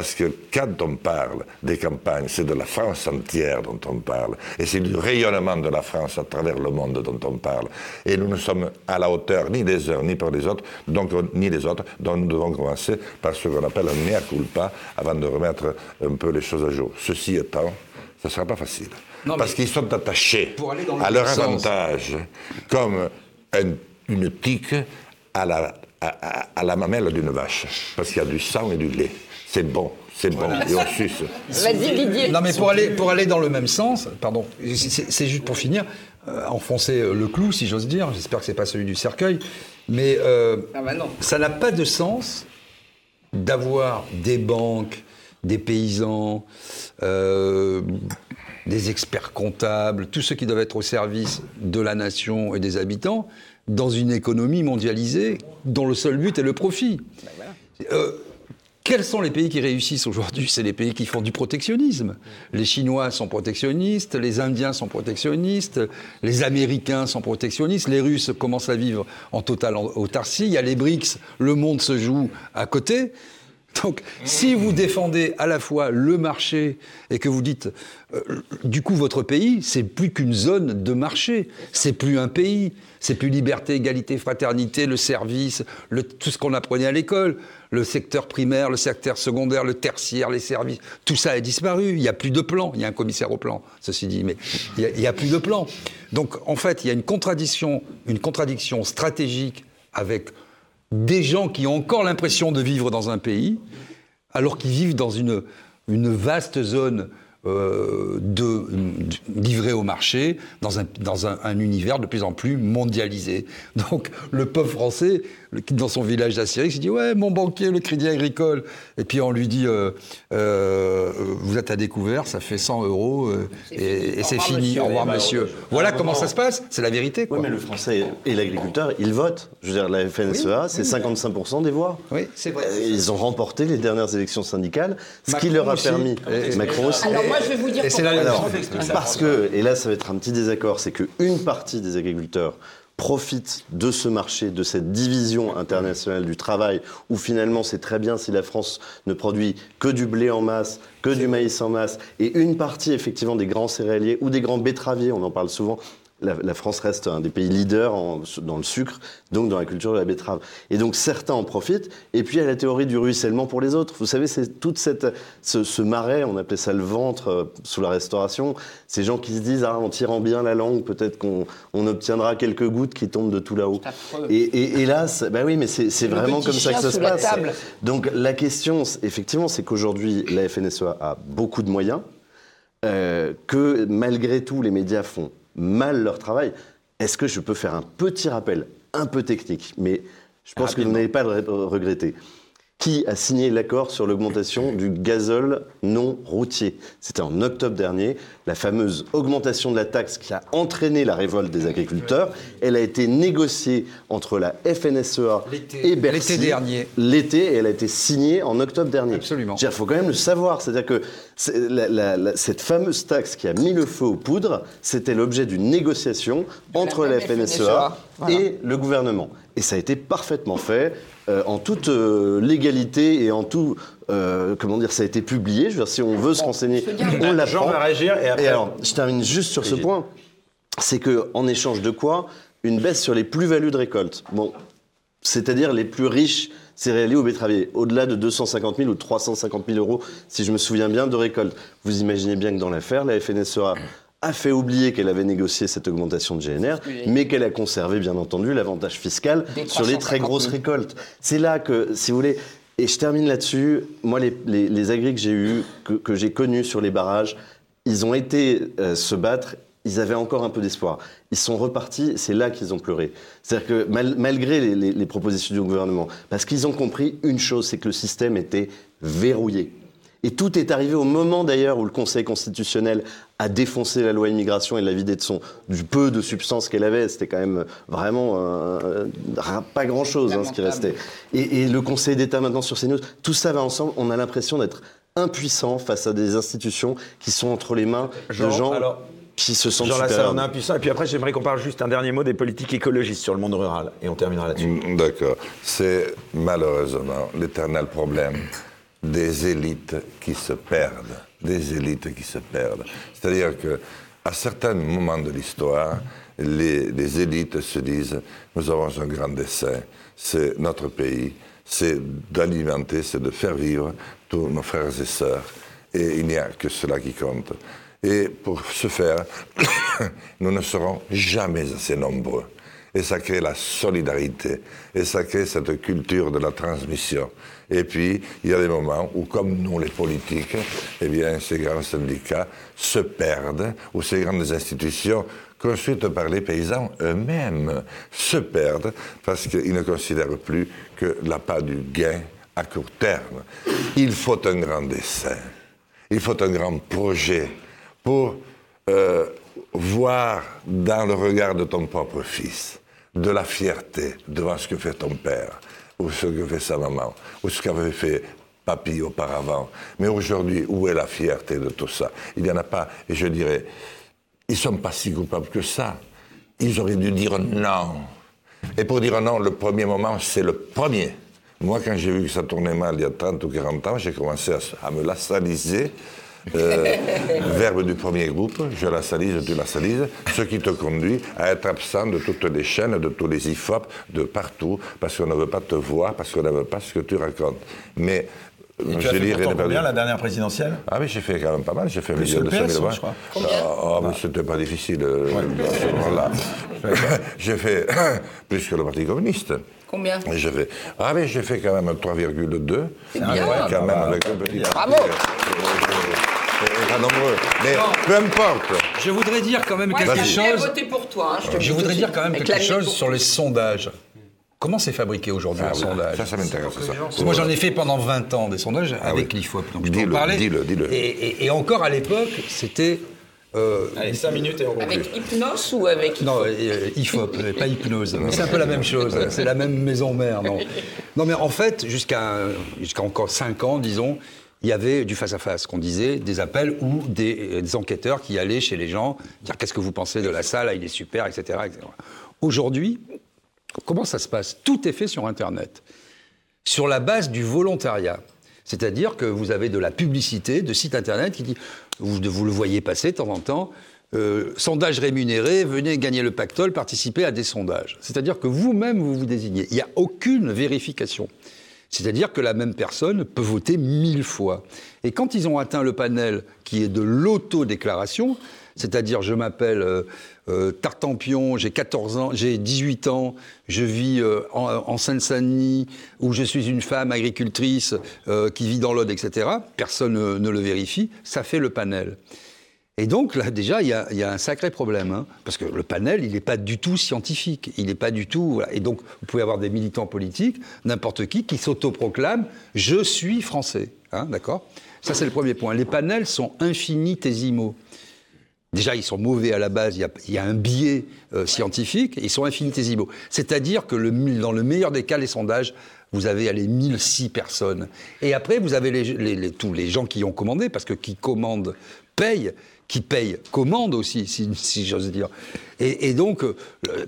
parce que quand on parle des campagnes, c'est de la France entière dont on parle. Et c'est du rayonnement de la France à travers le monde dont on parle. Et nous ne sommes à la hauteur ni des uns ni par les autres, donc, ni des autres. Donc nous devons commencer par ce qu'on appelle un mea culpa avant de remettre un peu les choses à jour. Ceci étant, ça ne sera pas facile. parce qu'ils sont attachés à leur avantage, comme une tique à la, à la mamelle d'une vache. Parce qu'il y a du sang et du lait c'est bon, c'est bon, et on suce. Vas-y Didier. Non mais pour aller, pour aller dans le même sens, pardon, c'est juste pour finir, euh, enfoncer le clou si j'ose dire, j'espère que c'est pas celui du cercueil, mais euh, ah bah ça n'a pas de sens d'avoir des banques, des paysans, euh, des experts comptables, tous ceux qui doivent être au service de la nation et des habitants, dans une économie mondialisée dont le seul but est le profit. Bah quels sont les pays qui réussissent aujourd'hui? C'est les pays qui font du protectionnisme. Les Chinois sont protectionnistes, les Indiens sont protectionnistes, les Américains sont protectionnistes, les Russes commencent à vivre en totale autarcie, il y a les BRICS, le monde se joue à côté. Donc, si vous défendez à la fois le marché et que vous dites, euh, du coup, votre pays, c'est plus qu'une zone de marché, c'est plus un pays, c'est plus liberté, égalité, fraternité, le service, tout ce qu'on apprenait à l'école, le secteur primaire, le secteur secondaire, le tertiaire, les services, tout ça a disparu. Il n'y a plus de plan. Il y a un commissaire au plan, ceci dit, mais il n'y a, plus de plan. Donc, en fait, il y a une contradiction, une contradiction stratégique avec des gens qui ont encore l'impression de vivre dans un pays, alors qu'ils vivent dans une, vaste zone euh, de, livrée au marché, dans, un, univers de plus en plus mondialisé. Donc le peuple français dans son village d'Astérix, il dit Ouais, mon banquier, le crédit agricole. Et puis on lui dit euh, euh, Vous êtes à découvert, ça fait 100 euros, euh, et, et c'est revoir, fini. monsieur. Au revoir, monsieur. Voilà comment ça se passe. C'est la vérité. Oui, Quoi. mais le Français et l'agriculteur, ils votent. Je veux dire, la FNSEA, c'est 55% des voix. Oui, c'est vrai. Euh, Ils ont remporté les dernières élections syndicales, ce qui leur a aussi. permis. Et- Macron aussi. Alors moi, je vais vous dire Et c'est Alors, chose. parce que, et là ça va être un petit désaccord, c'est qu'une partie des agriculteurs profitent de ce marché, de cette division internationale du travail, où finalement c'est très bien si la France ne produit que du blé en masse, que du maïs en masse, et une partie effectivement des grands céréaliers ou des grands betteraviers, on en parle souvent, la, la France reste un des pays leaders en- dans le sucre, donc dans la culture de la betterave. Et donc certains en profitent. Et puis il y a la théorie du ruissellement pour les autres. Vous savez, c'est toute cette ce, ce marais, on appelait ça le ventre euh, sous la Restauration. Ces gens qui se disent ah en tirant bien la langue, peut-être qu'on on obtiendra quelques gouttes qui tombent de tout là-haut. Et, c'est- bah oui, mais c'est vraiment comme ça que ça se passe. table. Donc la question, effectivement, c'est qu'aujourd'hui la FNSEA a beaucoup de moyens euh, que malgré tout les médias font mal leur travail. Est-ce que je peux faire un petit rappel, un peu technique, mais je pense que vous n'allez pas le re- regretter qui a signé l'accord sur l'augmentation du gazole non routier? C'était en octobre dernier, la fameuse augmentation de la taxe qui a entraîné la révolte des agriculteurs. Elle a été négociée entre la FNSEA et Bercy. l'été dernier. L'été, et elle a été signée en octobre dernier. Absolument. Il faut quand même le savoir. C'est-à-dire que c'est- la- la- la- cette fameuse taxe qui a mis le feu aux poudres, c'était l'objet d'une négociation entre la FNSEA Voilà. et le gouvernement. Et ça a été parfaitement fait, euh, en toute euh, légalité et en tout. euh, comment dire Ça a été publié. Je veux dire, si on veut se renseigner, on l'apprend. Va réagir et après. Et alors, je termine juste sur ce point. C'est que en échange de quoi Une baisse sur les plus-values de récolte. Bon, c'est-à-dire les plus riches céréaliers ou betteraviers, au-delà de 250 000 ou 350 000 euros, si je me souviens bien, de récolte. Vous imaginez bien que dans l'affaire, la FNSEA a fait oublier qu'elle avait négocié cette augmentation de GNR, mais qu'elle a conservé, bien entendu, l'avantage fiscal sur les très 350 000. grosses récoltes. C'est là que, si vous voulez, et je termine là-dessus, moi, les, les, les agris que j'ai eus, que, que j'ai connus sur les barrages, ils ont été euh, se battre, ils avaient encore un peu d'espoir. Ils sont repartis, c'est là qu'ils ont pleuré. C'est-à-dire que mal- malgré les propositions du gouvernement, parce qu'ils ont compris une chose, c'est que le système était verrouillé. Et tout est arrivé au moment d'ailleurs où le Conseil constitutionnel a défoncé la loi immigration et l'a vidé de son du peu de substance qu'elle avait. C'était quand même vraiment euh, ra- pas grand-chose hein, ce qui restait. Et, et le Conseil d'État maintenant sur ces news, tout ça va ensemble. On a l'impression d'être impuissant face à des institutions qui sont entre les mains de gens alors, qui se sentent supérieurs. on est impuissant. Et puis après, j'aimerais qu'on parle juste un dernier mot des politiques écologistes sur le monde rural. Et on terminera là-dessus. D'accord. C'est malheureusement l'éternel problème des élites qui se perdent. Des élites qui se perdent. C'est-à-dire que à certains moments de l'histoire, les, les élites se disent nous avons un grand dessein, c'est notre pays, c'est d'alimenter, c'est de faire vivre tous nos frères et sœurs. Et il n'y a que cela qui compte. Et pour ce faire, nous ne serons jamais assez nombreux. Et ça crée la solidarité. Et ça crée cette culture de la transmission. Et puis, il y a des moments où, comme nous, les politiques, eh bien, ces grands syndicats se perdent, ou ces grandes institutions, construites par les paysans eux-mêmes, se perdent parce qu'ils ne considèrent plus que l'appât du gain à court terme. Il faut un grand dessein. Il faut un grand projet pour euh, voir dans le regard de ton propre fils de la fierté devant ce que fait ton père, ou ce que fait sa maman, ou ce qu'avait fait papy auparavant? Mais aujourd'hui, où est la fierté de tout ça? Il n'y en a pas. Et je dirais, ils ne sont pas si coupables que ça. Ils auraient dû dire non. Et pour dire non, le premier moment, c'est le premier. Moi, quand j'ai vu que ça tournait mal il y a 30 ou 40 ans, j'ai commencé à, à me lassaliser. Euh, verbe du premier groupe, je la salise, tu la salises, ce qui te conduit à être absent de toutes les chaînes, de tous les IFOP, de partout, parce qu'on ne veut pas te voir, parce qu'on ne veut pas ce que tu racontes. Mais Et tu je as fait pourtant combien la dernière présidentielle? Ah oui, j'ai fait quand même pas mal, j'ai fait Plus milieu que de le 100 PS, 000 voix. Ah, mais c'était pas difficile. euh, à ce moment-là. j'ai fait plus que le Parti communiste. Combien? Et j'ai fait, ah mais j'ai fait quand même 3,2. C'est bien. Quand même avec un petit Bravo. Pas nombreux. Mais peu importe. Je voudrais dire quand même Moi, quelque chose. voté pour toi. hein, je voudrais dire quand même Avec quelque chose sur les sondages. Comment c'est fabriqué aujourd'hui Ah un oui, sondage Ça, ça m'intéresse. moi, j'en ai fait pendant 20 ans des sondages avec oui. l'IFOP. Donc, je peux en Dis-le, parler. dis-le, dis-le. Et, et- et encore à l'époque, c'était. euh, Allez, 5 minutes et on conclut. Avec hypnose ou avec non, euh, IFOP, pas hypnose. C'est un peu la même chose. C'est la même maison mère, non Non, mais en fait, jusqu'à jusqu'à encore 5 ans, disons, il y avait du face-à-face, qu'on disait, des appels ou des, euh, des enquêteurs qui allaient chez les gens, dire qu'est-ce que vous pensez de la salle, ah, il est super, etc. Aujourd'hui, comment ça se passe? Tout est fait sur Internet, sur la base du volontariat. C'est-à-dire que vous avez de la publicité de sites Internet qui dit, vous, le voyez passer de temps en temps, euh, sondage rémunéré, venez gagner le pactole, participez à des sondages. C'est-à-dire que vous-même, vous vous désignez. Il n'y a aucune vérification. C'est-à-dire que la même personne peut voter mille fois. Et quand ils ont atteint le panel qui est de l'autodéclaration, c'est-à-dire je m'appelle euh, euh, Tartampion, j'ai 14 ans, j'ai 18 ans, je vis euh, en, en Seine-Saint-Denis, ou je suis une femme agricultrice qui vit dans l'Aude, etc. Personne ne, ne le vérifie, ça fait le panel. Et donc là, déjà, il y, a- il y a un sacré problème, hein, parce que le panel, il n'est pas du tout scientifique, il n'est pas du tout. voilà. Et donc, vous pouvez avoir des militants politiques, n'importe qui, qui s'autoproclament je suis français, hein, d'accord? Ça, c'est le premier point. Les panels sont infinitésimaux. Déjà, ils sont mauvais à la base, il y a, il y a un biais euh, scientifique, ils sont infinitésimaux. C'est-à-dire que le, dans le meilleur des cas, les sondages, vous avez allez, 1006 personnes. Et après, vous avez les- les- les- tous les gens qui ont commandé, parce que qui commandent payent, qui payent commandent aussi, si, si j'ose dire. Et, et donc, euh,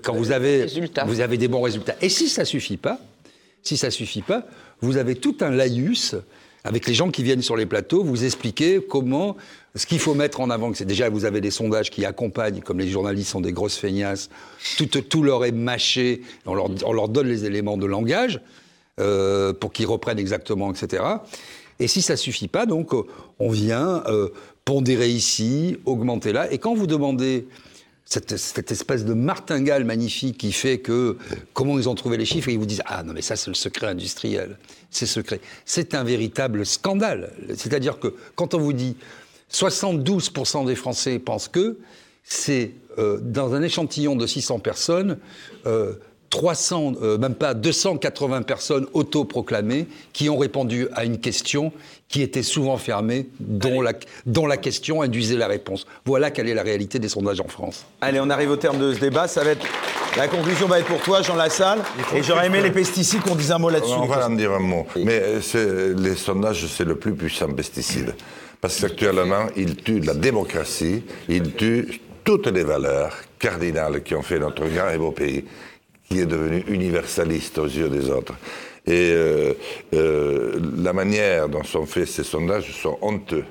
quand vous avez, Résultats. vous avez des bons résultats. Et si ça suffit pas, si ça suffit pas, vous avez tout un laïus avec les gens qui viennent sur les plateaux, vous expliquer comment, ce qu'il faut mettre en avant. que C'est déjà, vous avez des sondages qui accompagnent, comme les journalistes sont des grosses feignasses, tout, tout leur est mâché, on leur, on leur donne les éléments de langage euh, pour qu'ils reprennent exactement, etc. Et si ça suffit pas, donc euh, on vient euh, pondérer ici, augmenter là. Et quand vous demandez cette, espèce de martingale magnifique qui fait que comment ils ont trouvé les chiffres et ils vous disent ah non mais ça c'est le secret industriel, c'est secret. C'est un véritable scandale. C'est-à-dire que quand on vous dit 72% des Français pensent que c'est euh, dans un échantillon de 600 personnes. euh, 300, euh, même pas 280 personnes autoproclamées qui ont répondu à une question qui était souvent fermée, dont la, dont la question induisait la réponse. Voilà quelle est la réalité des sondages en France. Allez, on arrive au terme de ce débat. Ça va être la conclusion va être pour toi, Jean Lassalle. Et j'aurais aimé les pesticides qu'on dise un mot là-dessus. On va en dire un mot. Mais euh, c'est- les sondages, c'est le plus puissant pesticide. Parce qu'actuellement, il tue la démocratie, il tue toutes les valeurs cardinales qui ont fait notre grand et beau pays, qui est devenu universaliste aux yeux des autres. Et euh, euh, la manière dont sont faits ces sondages sont honteux.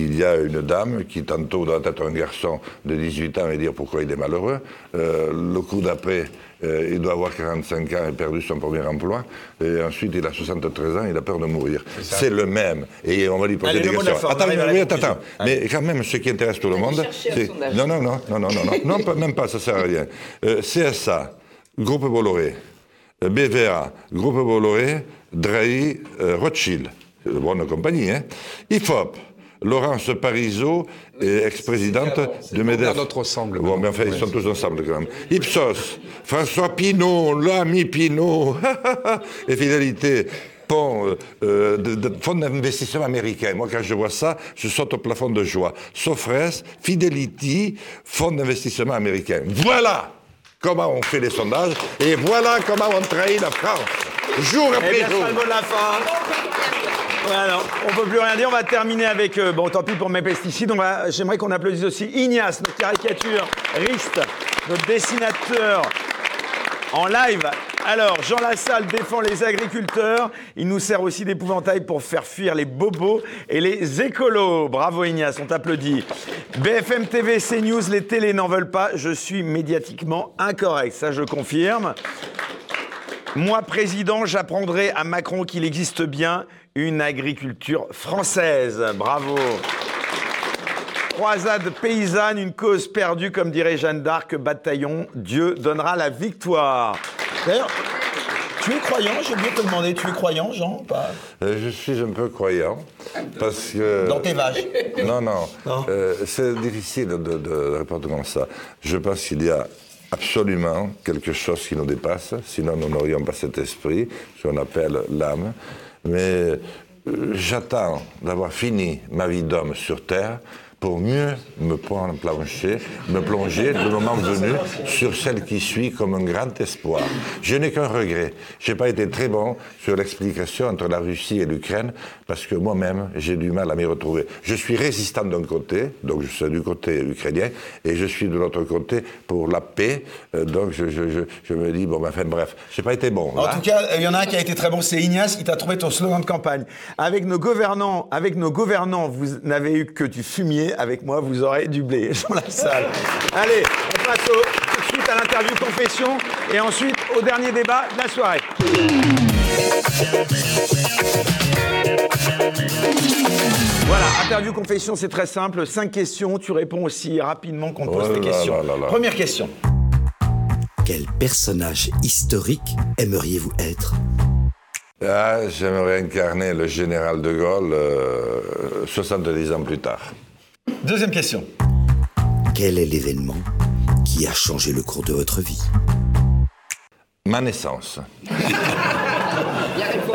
Il y a une dame qui tantôt doit être un garçon de 18 ans et dire pourquoi il est malheureux. Euh, le coup d'après, euh, il doit avoir 45 ans et perdu son premier emploi. Et ensuite, il a 73 ans, il a peur de mourir. C'est le même. Et on va lui poser Allez, des questions. Attends, oui, attends, attends. Mais quand même, ce qui intéresse tout le monde, c'est... Non, non, non, non, non, non, non, même pas, ça sert à rien. Euh, CSA, Groupe Bolloré, euh, BVA, Groupe Bolloré, Drahi, euh, Rothschild, bonne compagnie, hein. IFOP, Laurence Parisot, ex-présidente de MEDEF. notre Bon, mais enfin, ils sont tous ensemble quand même. Ipsos, François Pinault, l'ami Pinault, et Fidélité. Pont, euh, euh, de, de- fonds d'investissement américain. Moi, quand je vois ça, je saute au plafond de joie. Sofres, Fidelity, fonds d'investissement américain. Voilà comment on fait les sondages et voilà comment on trahit la France. Jour Eh après bien, jour. c'est le mot de la fin. Voilà, on peut plus rien dire. On va terminer avec. euh, bon, tant pis pour mes pesticides. J'aimerais qu'on applaudisse aussi Ignace, notre caricaturiste, notre dessinateur en live. Alors, Jean Lassalle défend les agriculteurs. Il nous sert aussi d'épouvantail pour faire fuir les bobos et les écolos. Bravo Ignace, on t'applaudit. BFM TV, CNews, les télés n'en veulent pas. Je suis médiatiquement incorrect, ça je confirme. Moi, président, j'apprendrai à Macron qu'il existe bien une agriculture française. Bravo. Croisade paysanne, une cause perdue, comme dirait Jeanne d'Arc, bataillon, Dieu donnera la victoire. D'ailleurs, tu es croyant, j'ai oublié de te demander, tu es croyant, Jean pas? Euh, Je suis un peu croyant parce que... Dans tes vaches. Non, non. Non. Euh, c'est difficile de, de répondre comme ça. Je pense qu'il y a absolument quelque chose qui nous dépasse, sinon nous n'aurions pas cet esprit, ce qu'on appelle l'âme. Mais euh, j'attends d'avoir fini ma vie d'homme sur Terre pour mieux me plonger, me plonger le moment venu sur celle qui suit comme un grand espoir. Je n'ai qu'un regret. Je n'ai pas été très bon sur l'explication entre la Russie et l'Ukraine parce que moi-même, j'ai du mal à m'y retrouver. Je suis résistant d'un côté, donc je suis du côté ukrainien, et je suis de l'autre côté pour la paix. Euh, donc je, je, je, me dis, bon, ben, enfin bref, j'ai pas été bon. En tout cas, il y en a un qui a été très bon, c'est Ignace qui t'a trouvé ton slogan de campagne. Avec nos gouvernants, avec nos gouvernants, vous n'avez eu que du fumier avec moi, vous aurez du blé dans la salle. Allez, on passe tout de suite à l'interview confession et ensuite au dernier débat de la soirée. Voilà, interview confession, c'est très simple. Cinq questions, tu réponds aussi rapidement qu'on te pose Oh tes questions. là là là. Première question. Quel personnage historique aimeriez-vous être? Ah, j'aimerais incarner le général de Gaulle euh, 70 ans plus tard. Deuxième question. Quel est l'événement qui a changé le cours de votre vie? Ma naissance.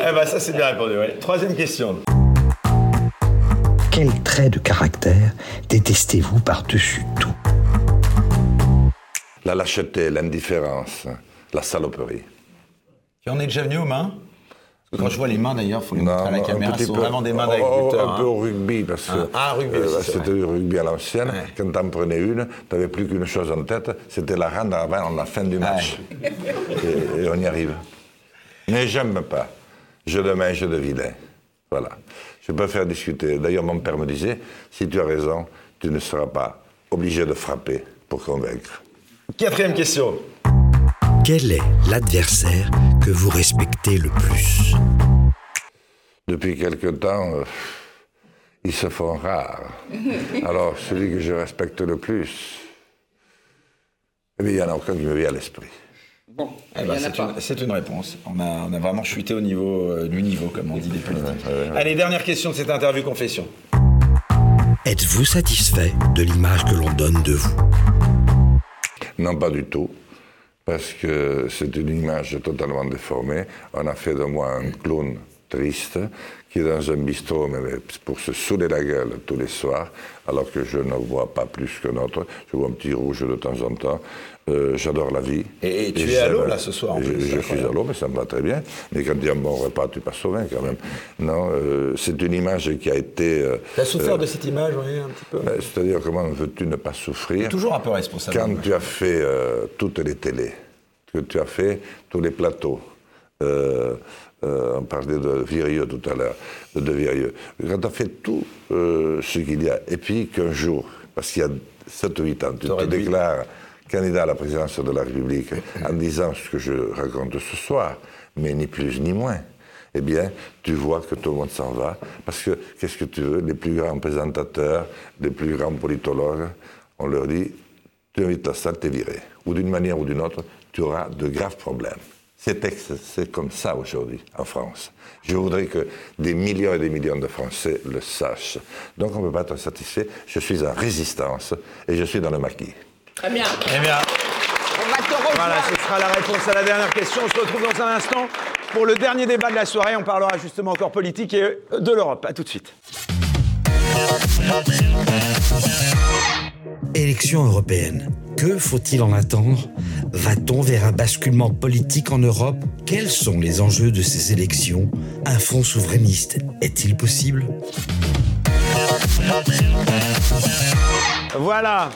Eh ben ça c'est bien répondu. ouais. Troisième question. Quel trait de caractère détestez-vous par-dessus tout? La lâcheté, l'indifférence, la saloperie. Tu en es déjà venu aux mains quand je vois les mains d'ailleurs, il faut les montrer à la un caméra, petit ce sont peu- vraiment des mains oh, d'agriculteurs. Un peu hein. au rugby, parce que Ah, ah, rugby c'est c'était du rugby à l'ancienne. Quand t'en prenais une, t'avais plus qu'une chose en tête, c'était la rendre avant la fin du match. Et, on y arrive. Mais j'aime pas. Je le mange de vilain. Voilà. Je préfère discuter. D'ailleurs, mon père me disait, si tu as raison, tu ne seras pas obligé de frapper pour convaincre. Quatrième question. Quel est l'adversaire que vous respectez le plus Depuis quelque temps, euh, ils se font rares. Alors, celui que je respecte le plus, eh bien, il n'y en a aucun qui me vient à l'esprit. Bon, Eh ben, c'est une, c'est une réponse. On a, on a vraiment chuté au niveau euh, du niveau, comme on dit des politiques. Allez, dernière question de cette interview confession. Êtes-vous satisfait de l'image que l'on donne de vous? Non, pas du tout, parce que c'est une image totalement déformée. On a fait de moi un clown triste qui est dans un bistrot mais pour se saouler la gueule tous les soirs, alors que je ne vois pas plus que autre. Je vois un petit rouge de temps en temps. Euh, J'adore la vie. Et- et tu es à l'eau, là, ce soir, en Je, plus, je suis à l'eau, mais ça me va très bien. Mais quand il y a un bon repas, tu passes au vin quand même. Non, euh, c'est une image qui a été... euh, Tu as souffert euh, de cette image, oui, un petit peu euh, C'est-à-dire, comment veux-tu ne pas souffrir Toujours un peu responsable. quand tu as fait toutes les télés, que tu as fait tous les plateaux, on parlait de Virieux tout à l'heure, de, Virieux, quand tu as fait tout ce qu'il y a, et puis qu'un jour, parce qu'il y a 7 ou 8 ans, tu te dû- déclares candidat à la présidence de la République en disant ce que je raconte ce soir, mais ni plus ni moins. Eh bien, tu vois que tout le monde s'en va, parce que, qu'est-ce que tu veux, les plus grands présentateurs, les plus grands politologues, on leur dit, tu invites la salle, t'es viré. Ou d'une manière ou d'une autre, tu auras de graves problèmes. C'est ex- c'est comme ça aujourd'hui en France. Je voudrais que des millions et des millions de Français le sachent. Donc on ne peut pas être satisfait. Je suis en résistance et je suis dans le maquis. Très bien. Eh bien, On va te revoir. voilà, ce sera la réponse à la dernière question. On se retrouve dans un instant pour le dernier débat de la soirée. On parlera justement encore politique et de l'Europe. À tout de suite. Élections européennes. Que faut-il en attendre? Va-t-on vers un basculement politique en Europe? Quels sont les enjeux de ces élections? Un fonds souverainiste est-il possible? Voilà.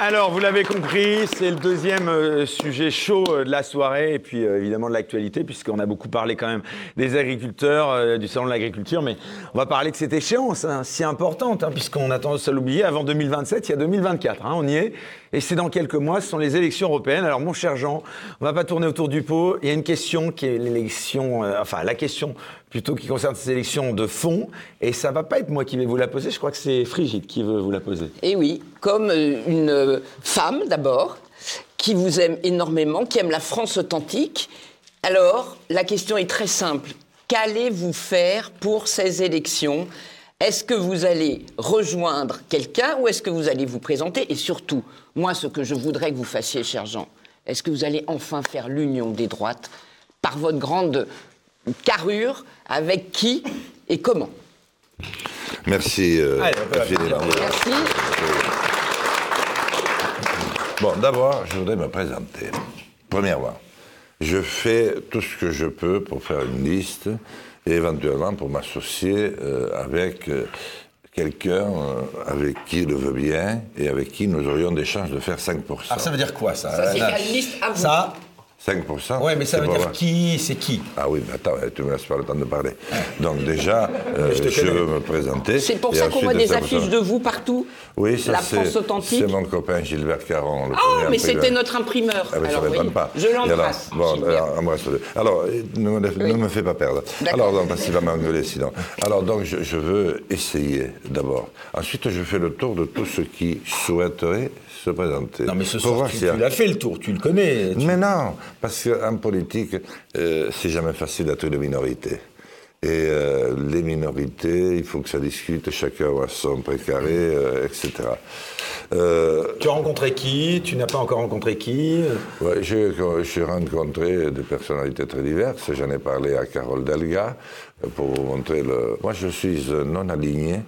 Alors, vous l'avez compris, c'est le deuxième euh, sujet chaud euh, de la soirée et puis euh, évidemment de l'actualité, puisqu'on a beaucoup parlé quand même des agriculteurs, du salon de l'agriculture, mais on va parler de cette échéance hein, si importante, hein, puisqu'on a tendance à l'oublier. Avant 2027, il y a 2024, hein, on y est. Et c'est dans quelques mois, ce sont les élections européennes. Alors, mon cher Jean, on va pas tourner autour du pot. Il y a une question qui est l'élection, euh, enfin, la question plutôt qui concerne ces élections de fond. Et ça va pas être moi qui vais vous la poser. Je crois que c'est Frigide qui veut vous la poser. Et oui, comme euh, une euh, femme d'abord, qui vous aime énormément, qui aime la France authentique. Alors, la question est très simple. Qu'allez-vous faire pour ces élections? Est-ce que vous allez rejoindre quelqu'un ou est-ce que vous allez vous présenter? Et surtout, moi, ce que je voudrais que vous fassiez, cher Jean, est-ce que vous allez enfin faire l'union des droites par votre grande carrure Avec qui et comment? Merci, euh, Allez, infiniment. Merci. Bon, d'abord, je voudrais me présenter. Premièrement, je fais tout ce que je peux pour faire une liste et éventuellement pour m'associer euh, avec euh, quelqu'un euh, avec qui le veut bien et avec qui nous aurions des chances de faire 5%. Alors ça veut dire quoi ça Ça, c'est liste à vous. Ça, 5% ouais, mais ça veut dire vrai. qui C'est qui? Ah oui, mais attends, tu me laisses pas le temps de parler. Donc déjà, euh, je veux me présenter. C'est pour ça qu'on voit des 5%. affiches de vous partout Oui, ça La c'est France authentique c'est mon copain Gilbert Caron. le Oh, premier mais c'était notre imprimeur. Ah, mais Alors, ça oui, pas. Je l'embrasse. Bon, Gilbert. alors, embrasse-le. Alors, euh, ne me, ne me fais pas perdre. D'accord. Alors, donc, parce qu'il va m'engueuler sinon. Alors, donc, je, je veux essayer d'abord. Ensuite, je fais le tour de tous ceux qui souhaiteraient se présenter. Non, mais ce soir, tu, l'as fait le tour, tu le connais. tu- Mais non, parce qu'en politique, euh, c'est jamais facile d'être une minorité. Et euh, les minorités, il faut que ça discute, chacun a son précaré, euh, etc. Euh, Tu as rencontré qui? Tu n'as pas encore rencontré qui? Ouais, j'ai rencontré des personnalités très diverses. J'en ai parlé à Carole Delga pour vous montrer le. Moi, je suis non aligné,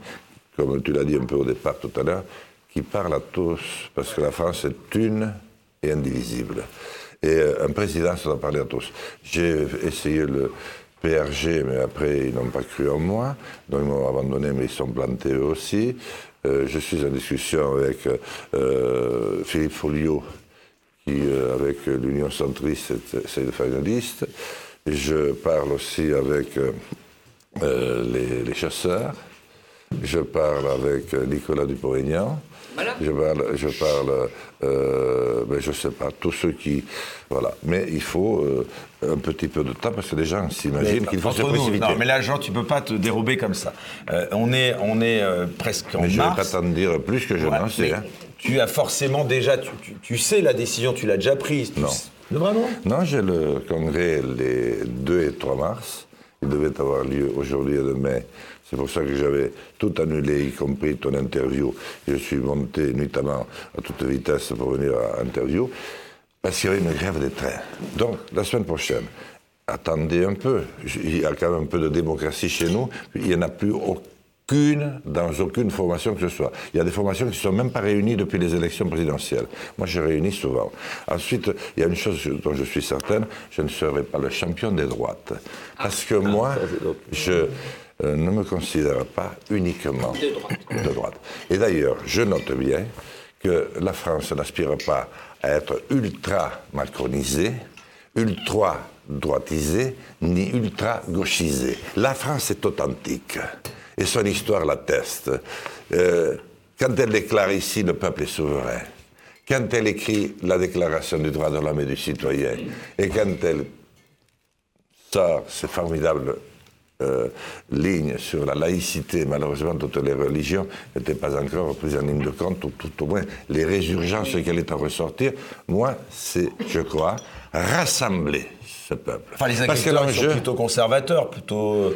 comme tu l'as dit un peu au départ tout à l'heure, qui parle à tous, parce que la France est une et indivisible. Et euh, un président, ça doit parler à tous. J'ai essayé le PRG, mais après, ils n'ont pas cru en moi. Donc, ils m'ont abandonné, mais ils sont plantés eux aussi. Euh, je suis en discussion avec euh, Philippe Folliot, qui, avec l'Union centriste, essaie de faire une liste. Je parle aussi avec les, chasseurs. Je parle avec Nicolas Dupont-Aignan. Voilà. Je parle, je parle, euh, ben, je sais pas, tous ceux qui, voilà. Mais il faut euh, un petit peu de temps parce que les gens s'imaginent qu'il faut se Entre nous, précipiter. Non, mais là, Jean, tu peux pas te dérober comme ça. Euh, on est, on est euh, presque en Mais je ne vais pas mars. t'en dire plus que je Voilà, n'en sais. mais hein. Tu as forcément déjà, tu, tu- tu sais la décision, tu l'as déjà prise. tu Non. sais- Vraiment Non, j'ai le congrès les 2 et 3 mars. Il devait avoir lieu aujourd'hui et demain. C'est pour ça que j'avais tout annulé, y compris ton interview. Je suis monté nuitamment à toute vitesse pour venir à l'interview, parce qu'il y avait une grève des trains. Donc, la semaine prochaine, attendez un peu. Il y a quand même un peu de démocratie chez nous. Il n'y en a plus aucune, dans aucune formation que ce soit. Il y a des formations qui ne sont même pas réunies depuis les élections présidentielles. Moi, je réunis souvent. Ensuite, il y a une chose dont je suis certaine, je ne serai pas le champion des droites. Parce que moi, je euh, ne me considère pas uniquement de droite. Et d'ailleurs, je note bien que la France n'aspire pas à être ultra macronisée, ultra droitisée, ni ultra gauchisée. La France est authentique. Et son histoire l'atteste. Euh, quand elle déclare ici le peuple est souverain, quand elle écrit la déclaration du droit de l'homme et du citoyen, et quand elle sort ces formidables euh, lignes sur la laïcité, malheureusement toutes les religions n'étaient pas encore prises en ligne de compte, ou tout au moins les résurgences qu'elle est à ressortir, moi, c'est, je crois, rassembler ce peuple. Enfin, les Parce que sont plutôt conservateurs, plutôt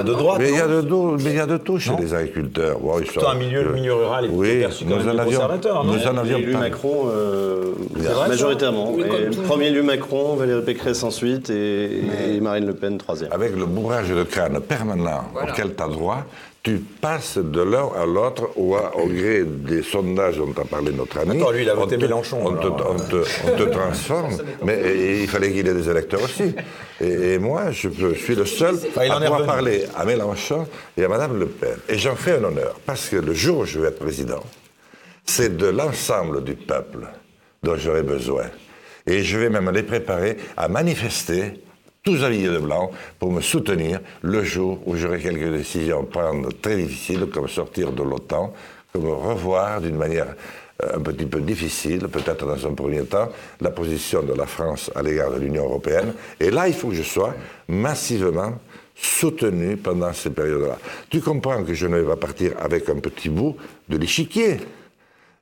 euh, de droite. mais il y, a de tout, mais il y a de tout chez Non les agriculteurs. Bon, ils sont- un milieu, le milieu rural est Oui, perçu comme nous un en milieu avions, conservateur, non nous en avions élu Macron euh, vrai, majoritairement. Et premier élu Macron, Valérie Pécresse ensuite et, et Marine Le Pen troisième. Avec le bourrage de crâne permanent auquel tu as droit, tu passes de l'un à l'autre ou à- au gré des sondages dont a parlé notre ami. Attends, lui, il a on voté te- Mélenchon, On te, alors. on te- on te transforme, mais et il fallait qu'il ait des électeurs aussi. Et, et moi, je, suis le seul à pouvoir parler à Mélenchon et à Madame Le Pen. Et j'en fais un honneur, parce que le jour où je vais être président, c'est de l'ensemble du peuple dont j'aurai besoin. Et je vais même les préparer à manifester, tous habillés de blanc, pour me soutenir le jour où j'aurai quelques décisions à prendre très difficiles, comme sortir de l'OTAN, comme revoir d'une manière euh, un petit peu difficile, peut-être dans un premier temps, la position de la France à l'égard de l'Union européenne. Et là, il faut que je sois massivement soutenu pendant ces périodes-là. Tu comprends que je ne vais pas partir avec un petit bout de l'échiquier.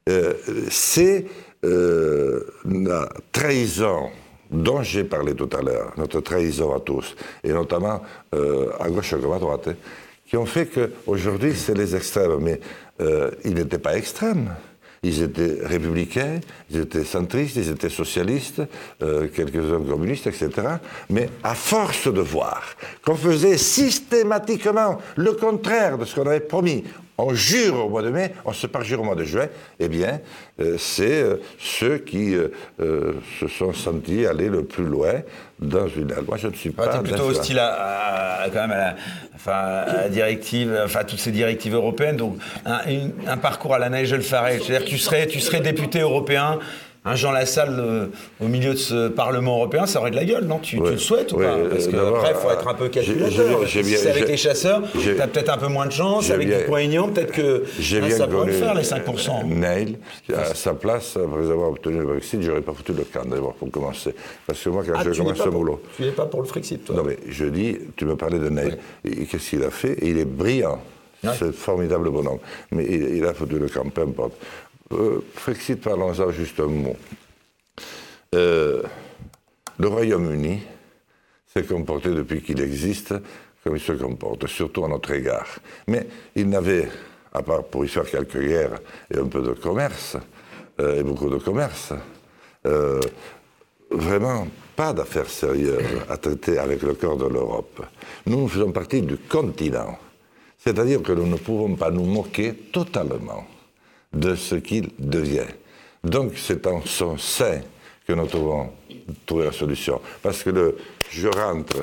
Euh, c'est euh, la trahison dont j'ai parlé tout à l'heure, notre trahison à tous, et notamment euh, à gauche comme à droite, hein, qui ont fait qu'aujourd'hui, c'est les extrêmes. Mais euh, ils n'étaient pas extrêmes. Ils étaient républicains, ils étaient centristes, ils étaient socialistes, euh, quelques-uns communistes, etc. Mais à force de voir qu'on faisait systématiquement le contraire de ce qu'on avait promis, on jure au mois de mai, on se parjure au mois de juin, eh bien, euh, c'est euh, ceux qui euh, se sont sentis aller le plus loin dans une... Moi, je ne suis Ouais, pas... plutôt hostile à, à- à- quand même à la, enfin, à la directive, enfin à toutes ces directives européennes. Donc un, une- un parcours à la Nigel Farage, c'est-à-dire que tu serais, tu serais député européen. Un Jean Lassalle euh, au milieu de ce Parlement européen, ça aurait de la gueule, non? Tu, le souhaites ou pas? euh, Parce que après, il faut euh, être un peu calculateur. Si c'est avec les chasseurs, j'ai- tu as peut-être un peu moins de chance. Avec du poignant, peut-être que hein, bien ça pourrait le faire, les euh, 5%. Neil, à sa place, après avoir obtenu le Brexit, j'aurais pas foutu le camp d'abord pour commencer. Parce que moi, quand Ah, je commence ce pour- boulot. Tu n'es pas pour le Frexit, toi Non, mais je dis, tu me parlais de Neil. Qu'est-ce qu'il a fait? Et Il est brillant. Ouais. Un formidable bonhomme. Mais il, il a foutu le camp, peu importe. Euh, Frexit, parlons-en juste un mot. Euh, le Royaume-Uni s'est comporté depuis qu'il existe comme il se comporte, surtout à notre égard. Mais il n'avait, à part pour y faire quelques guerres et un peu de commerce, euh, et beaucoup de commerce, euh, vraiment pas d'affaires sérieuses à traiter avec le corps de l'Europe. Nous, nous faisons partie du continent. C'est-à-dire que nous ne pouvons pas nous moquer totalement de ce qu'il devient. Donc c'est en son sein que nous devons trouver la solution. Parce que je rentre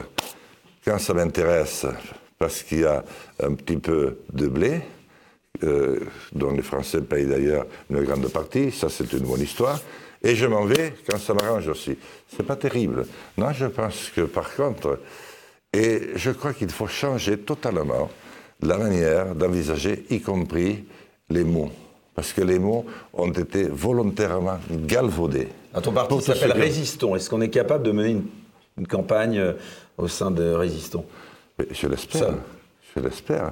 quand ça m'intéresse, parce qu'il y a un petit peu de blé, euh, dont les Français payent d'ailleurs une grande partie, ça c'est une bonne histoire, et je m'en vais quand ça m'arrange aussi. C'est pas terrible. Non, je pense que par contre, et je crois qu'il faut changer totalement la manière d'envisager, y compris les mots. Parce que les mots ont été volontairement galvaudés. Ton parti s'appelle Résistons. Est-ce qu'on est capable de mener une, une campagne euh, au sein de Résistons Mais je l'espère. Seul. Je l'espère.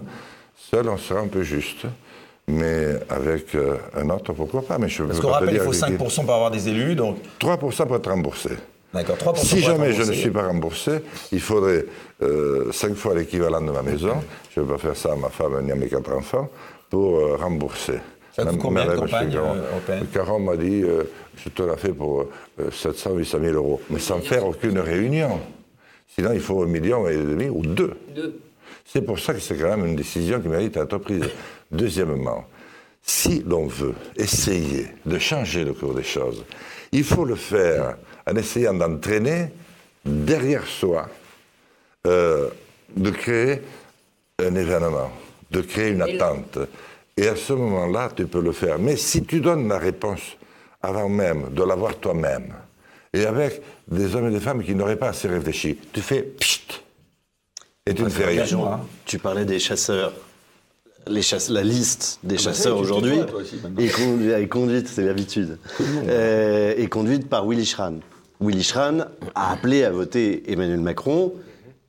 Seul, on sera un peu juste. Mais avec euh, un autre, pourquoi pas Mais je Parce qu'on rappelle, il dire faut que- 5% pour avoir des élus, donc 3% pour être remboursé. d'accord, 3% Si pour être jamais je ne suis pas remboursé, il faudrait euh, cinq fois l'équivalent de ma maison. Je ne vais pas faire ça à ma femme ni à mes quatre enfants pour euh, rembourser. Ça coûte Même- combien de campagne, euh, européenne Caron m'a dit euh, je te la fais pour euh, 700 800 000 euros, mais sans faire aucune réunion. Sinon, il faut un million et demi ou deux. Deux. C'est pour ça que c'est quand même une décision qui mérite d'être prise. Deuxièmement, si l'on veut essayer de changer le cours des choses, il faut le faire en essayant d'entraîner derrière soi, euh, de créer un événement, de créer une attente. Et à ce moment-là, tu peux le faire. Mais si tu donnes la réponse avant même de l'avoir toi-même, et avec des hommes et des femmes qui n'auraient pas assez réfléchi, tu fais pchit, et tu ne fais rien. hein. Tu parlais des chasseurs. Les chasse- la liste des Ah bah chasseurs aujourd'hui est, condu- est conduite, c'est l'habitude, euh, est conduite par Willy Schran. Willy Schran a appelé à voter Emmanuel Macron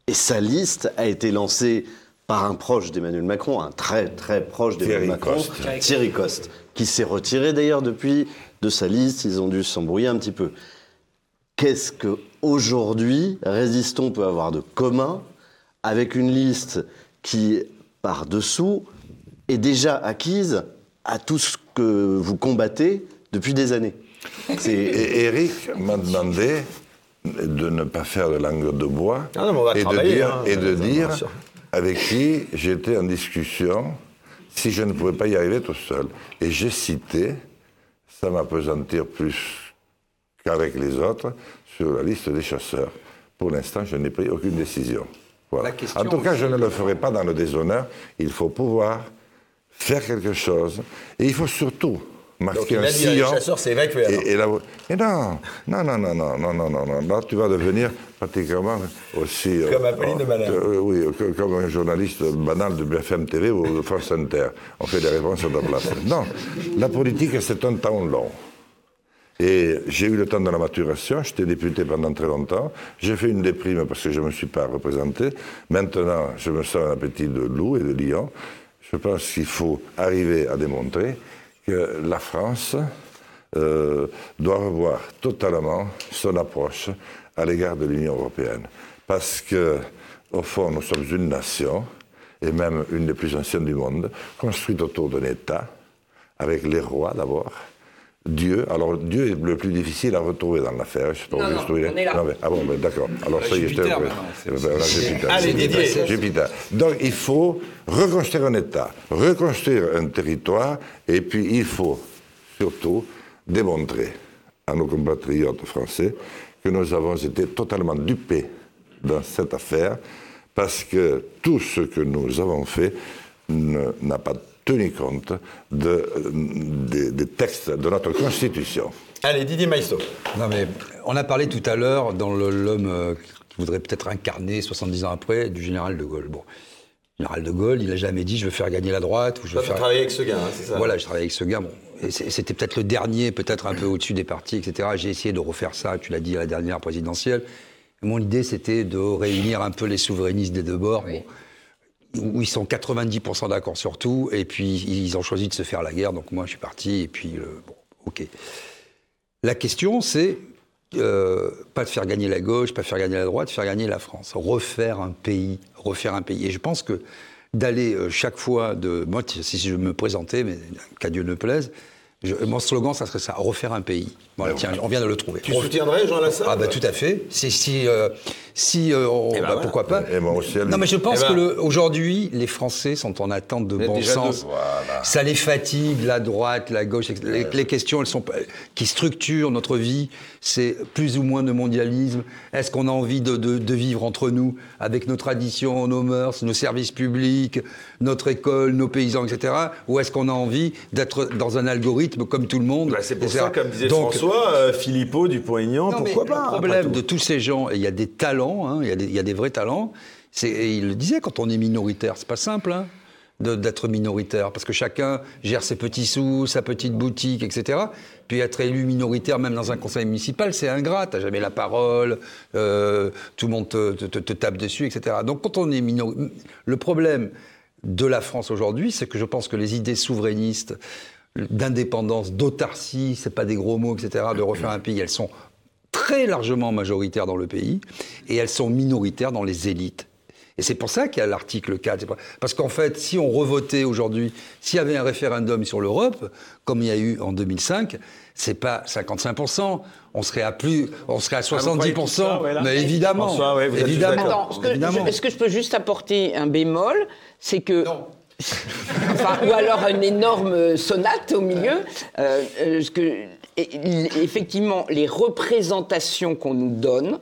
et sa liste a été lancée par un proche d'Emmanuel Macron, un très très proche d'Emmanuel Macron, Coste. Thierry Coste, qui s'est retiré d'ailleurs depuis de sa liste. Ils ont dû s'embrouiller un petit peu. Qu'est-ce que aujourd'hui Résistons peut avoir de commun avec une liste qui, par dessous, est déjà acquise à tout ce que vous combattez depuis des années? C'est Et Eric m'a demandé de ne pas faire de langue de bois Ah non, mais on va et de dire, hein, et de dire. Avec qui j'étais en discussion si je ne pouvais pas y arriver tout seul. Et j'ai cité, ça m'apesantir plus qu'avec les autres, sur la liste des chasseurs. Pour l'instant, je n'ai pris aucune décision. Voilà. En tout cas, je ne le ferai pas dans le déshonneur. Il faut pouvoir faire quelque chose. Et il faut surtout Donc il un sillon. évacué, alors. Et, et là, mais non, non, non, non, non, non, non, non, non. Là, tu vas devenir pratiquement aussi... euh, Comme Apolline de Malherbe. euh, oui, que- comme un journaliste banal de BFM TV ou de France Inter. On fait des réponses à la place. Non, la politique, c'est un temps long. Et j'ai eu le temps de la maturation, j'étais député pendant très longtemps, j'ai fait une déprime parce que je ne me suis pas représenté. Maintenant, je me sens un appétit de loup et de lion. Je pense qu'il faut arriver à démontrer que la France euh, doit revoir totalement son approche à l'égard de l'Union européenne. Parce que, au fond, nous sommes une nation et même une des plus anciennes du monde, construite autour d'un État, avec les rois d'abord, Dieu, alors Dieu est le plus difficile à retrouver dans l'affaire. Je Non, non, on est là. Non, mais- ah bon, ben, d'accord. Alors ça y est, Jupiter, Eh ben, Jupiter. Allez, Jupiter. Didier. Jupiter. Donc il faut reconstruire un État, reconstruire un territoire, et puis il faut surtout démontrer à nos compatriotes français que nous avons été totalement dupés dans cette affaire, parce que tout ce que nous avons fait n'a pas tenu compte de- euh, des, textes de notre Constitution. Allez, Didier Maïsto. Non, mais on a parlé tout à l'heure dans l'homme euh, qui voudrait peut-être incarner 70 ans après du général de Gaulle. Bon, le général de Gaulle, il n'a jamais dit je veux faire gagner la droite ou je veux tu as faire. travaillé avec ce gars, hein, c'est ça Voilà, je travaille avec ce gars. Bon, c'était peut-être le dernier, peut-être un peu au-dessus des partis, etc. J'ai essayé de refaire ça, tu l'as dit, à la dernière présidentielle. Mon idée, c'était de réunir un peu les souverainistes des deux bords. bon, où ils sont 90% d'accord sur tout, et puis ils ont choisi de se faire la guerre, donc moi je suis parti, et puis euh, bon, ok. La question, c'est euh, pas de faire gagner la gauche, pas de faire gagner la droite, faire gagner la France. Refaire un pays, refaire un pays. Et je pense que d'aller euh, chaque fois de. Moi, si je me présentais, mais qu'à Dieu ne plaise, mon slogan, ça serait ça refaire un pays. Voilà, tiens, on vient de le trouver. Tu soutiendrais Jean Lassalle Ah, bah tout à fait. C'est si. euh, si euh, on- Eh ben bah, voilà. Pourquoi pas Et moi aussi, Non, mais je pense Eh ben- que le- aujourd'hui, les Français sont en attente de bon sens. Voilà. Ça les fatigue, la droite, la gauche. Les, les questions elles sont, qui structurent notre vie, c'est plus ou moins de mondialisme. Est-ce qu'on a envie de, de- de vivre entre nous, avec nos traditions, nos mœurs, nos services publics, notre école, nos paysans, etc. Ou est-ce qu'on a envie d'être dans un algorithme comme tout le monde Bah, c'est pour etc. ça, comme disait Donc, François, euh, Philippot, Dupont-Aignan, non, mais pourquoi pas Le problème de tous ces gens, et il y a des talents, hein, il y, a des- il y a des vrais talents. et il le disait quand on est minoritaire, c'est pas simple hein, d'être minoritaire, parce que chacun gère ses petits sous, sa petite boutique, etc. Puis être élu minoritaire, même dans un conseil municipal, c'est ingrat. T'as jamais la parole, euh, tout le monde te- te tape dessus, etc. Donc quand on est minoritaire, le problème de la France aujourd'hui, c'est que je pense que les idées souverainistes d'indépendance, d'autarcie, c'est pas des gros mots, etc., de refaire un pays, elles sont très largement majoritaires dans le pays et elles sont minoritaires dans les élites. Et c'est pour ça qu'il y a l'article 4. C'est pas- Parce qu'en fait, si on revotait aujourd'hui, s'il y avait un référendum sur l'Europe, comme il y a eu en 2005, c'est pas 55%, on serait à plus, on serait à 70%. Ah, ça, ouais, mais évidemment, François, ouais, évidemment. Attends, est-ce que, évidemment. je- est-ce que je peux juste apporter un bémol C'est que. Ou alors une énorme sonate au milieu. Euh, euh, ce que, effectivement, les représentations qu'on nous donne,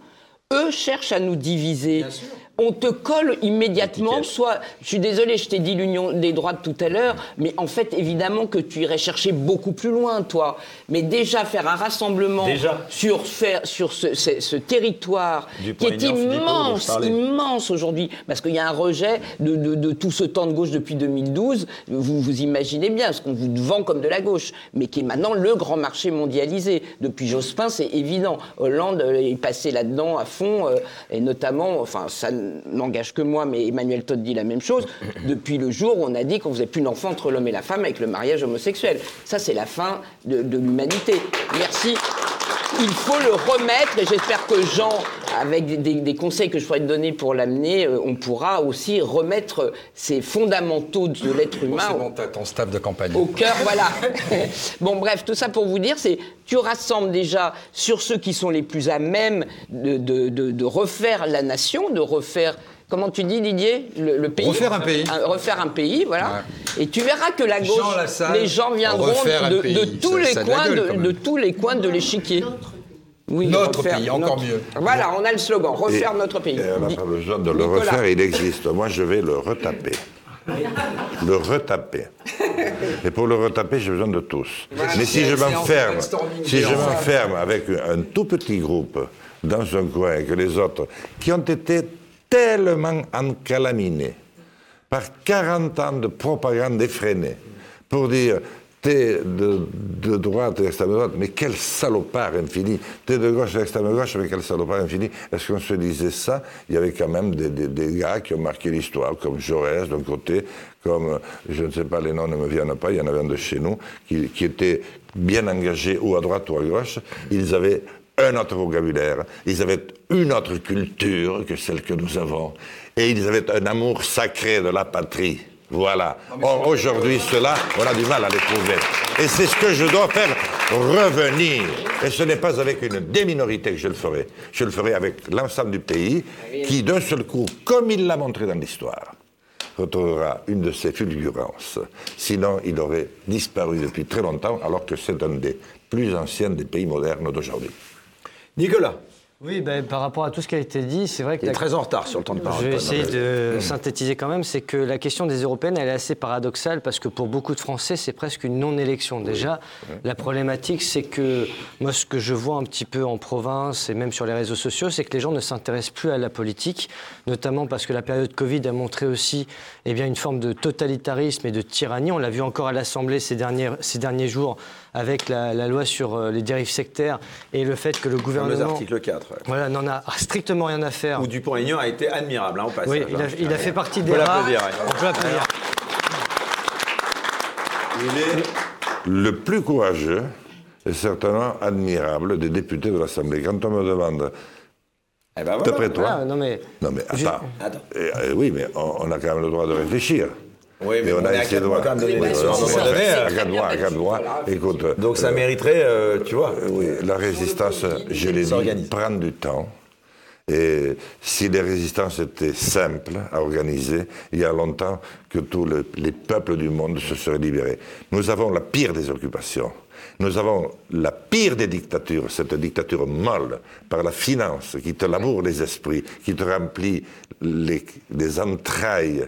eux cherchent à nous diviser. On te colle immédiatement, soit, je suis désolé, je t'ai dit l'union des droites tout à l'heure, mais en fait, évidemment que tu irais chercher beaucoup plus loin, toi. Mais déjà, faire un rassemblement Déjà. sur, faire, sur ce, ce- ce territoire qui est immense, immense aujourd'hui, parce qu'il y a un rejet de, de- de tout ce temps de gauche depuis 2012. Vous vous imaginez bien ce qu'on vous vend comme de la gauche, mais qui est maintenant le grand marché mondialisé. Depuis Jospin, c'est évident. Hollande euh, est passé là-dedans à fond, euh, et notamment, enfin, ça n'engage que moi, mais Emmanuel Todd dit la même chose. Depuis le jour où on a dit qu'on faisait plus d'enfants entre l'homme et la femme avec le mariage homosexuel. Ça, c'est la fin de, de l'humanité. Merci. Il faut le remettre et j'espère que Jean, avec des, conseils que je pourrais te donner pour l'amener, euh, on pourra aussi remettre ces fondamentaux de l'être Bon, humain c'est bon, t'as ton staff de campagne. au cœur, voilà. bon, bref, tout ça pour vous dire, c'est tu rassembles déjà sur ceux qui sont les plus à même de, de- de- de refaire la nation, de refaire. Comment tu dis, Didier le, le pays Refaire un pays. refaire un pays, voilà. Et tu verras que la Jean gauche, Lassalle, les gens viendront de, tous Ça- ça coins, gueule, de, tous les coins de l'échiquier. Oui, Notre refaire pays, encore notre- mieux. Voilà, on a le slogan, refaire Et- notre pays. et on n'a pas besoin de le Nicolas. refaire, il existe. Moi, je vais le retaper. Le retaper. Et pour le retaper, j'ai besoin de tous. Mais si je m'enferme, si je m'enferme avec un tout petit groupe dans un coin que les autres, qui ont été tellement encalaminés par 40 ans de propagande effrénée pour dire t'es de, droite et d'extrême droite, mais quel salopard infini. T'es de gauche et d'extrême gauche, mais quel salopard infini. Est-ce qu'on se disait ça? Il y avait quand même des, des- gars qui ont marqué l'histoire, comme Jaurès d'un côté, comme, je ne sais pas, les noms ne me viennent pas, il y en avait un de chez nous, qui, qui était bien engagé ou à droite ou à gauche. Ils avaient un autre vocabulaire, ils avaient une autre culture que celle que nous avons, et ils avaient un amour sacré de la patrie. Voilà. Or, aujourd'hui, cela, on a du mal à les trouver. Et c'est ce que je dois faire revenir. Et ce n'est pas avec une déminorité que je le ferai. Je le ferai avec l'ensemble du pays, qui d'un seul coup, comme il l'a montré dans l'histoire, retrouvera une de ses fulgurances. Sinon, il aurait disparu depuis très longtemps, alors que c'est un des plus anciens des pays modernes d'aujourd'hui. Nicolas, Oui, ben, par rapport à tout ce qui a été dit, c'est vrai que il est la- très en retard sur le temps de parole. Je vais essayer Mmh. de synthétiser quand même, c'est que la question des européennes, elle est assez paradoxale parce que pour beaucoup de Français, c'est presque une non-élection. Déjà, la problématique, c'est que moi, ce que je vois un petit peu en province et même sur les réseaux sociaux, c'est que les gens ne s'intéressent plus à la politique, notamment parce que la période Covid a montré aussi eh bien, une forme de totalitarisme et de tyrannie. On l'a vu encore à l'Assemblée ces derniers, ces derniers jours avec la, la loi sur euh, les dérives sectaires et le fait que le gouvernement article 4. Ouais. voilà, n'en a strictement rien à faire. Où Dupont-Aignan a été admirable, hein, au passage. Oui, il a, hein. il a fait partie On des peut rares. l'applaudir, ouais. On peut applaudir. Il est le plus courageux et certainement admirable des députés de l'Assemblée. Quand on me demande, Eh ben voilà. d'après toi, Voilà, non mais non mais Je- attends, Attends. Eh, eh, oui, mais on, on a quand même le droit de réfléchir. Oui, mais on à essayé de voir. quand même Oui, À quatre à quatre. Écoute, Donc ça euh, mériterait, euh, tu vois. Euh, Oui, la résistance, je l'ai dit, s'organise. prend du temps. Et si les résistances étaient simples à organiser, il y a longtemps que tous le- les peuples du monde se seraient libérés. Nous avons la pire des occupations. Nous avons la pire des dictatures, cette dictature molle par la finance qui te laboure les esprits, qui te remplit les, les entrailles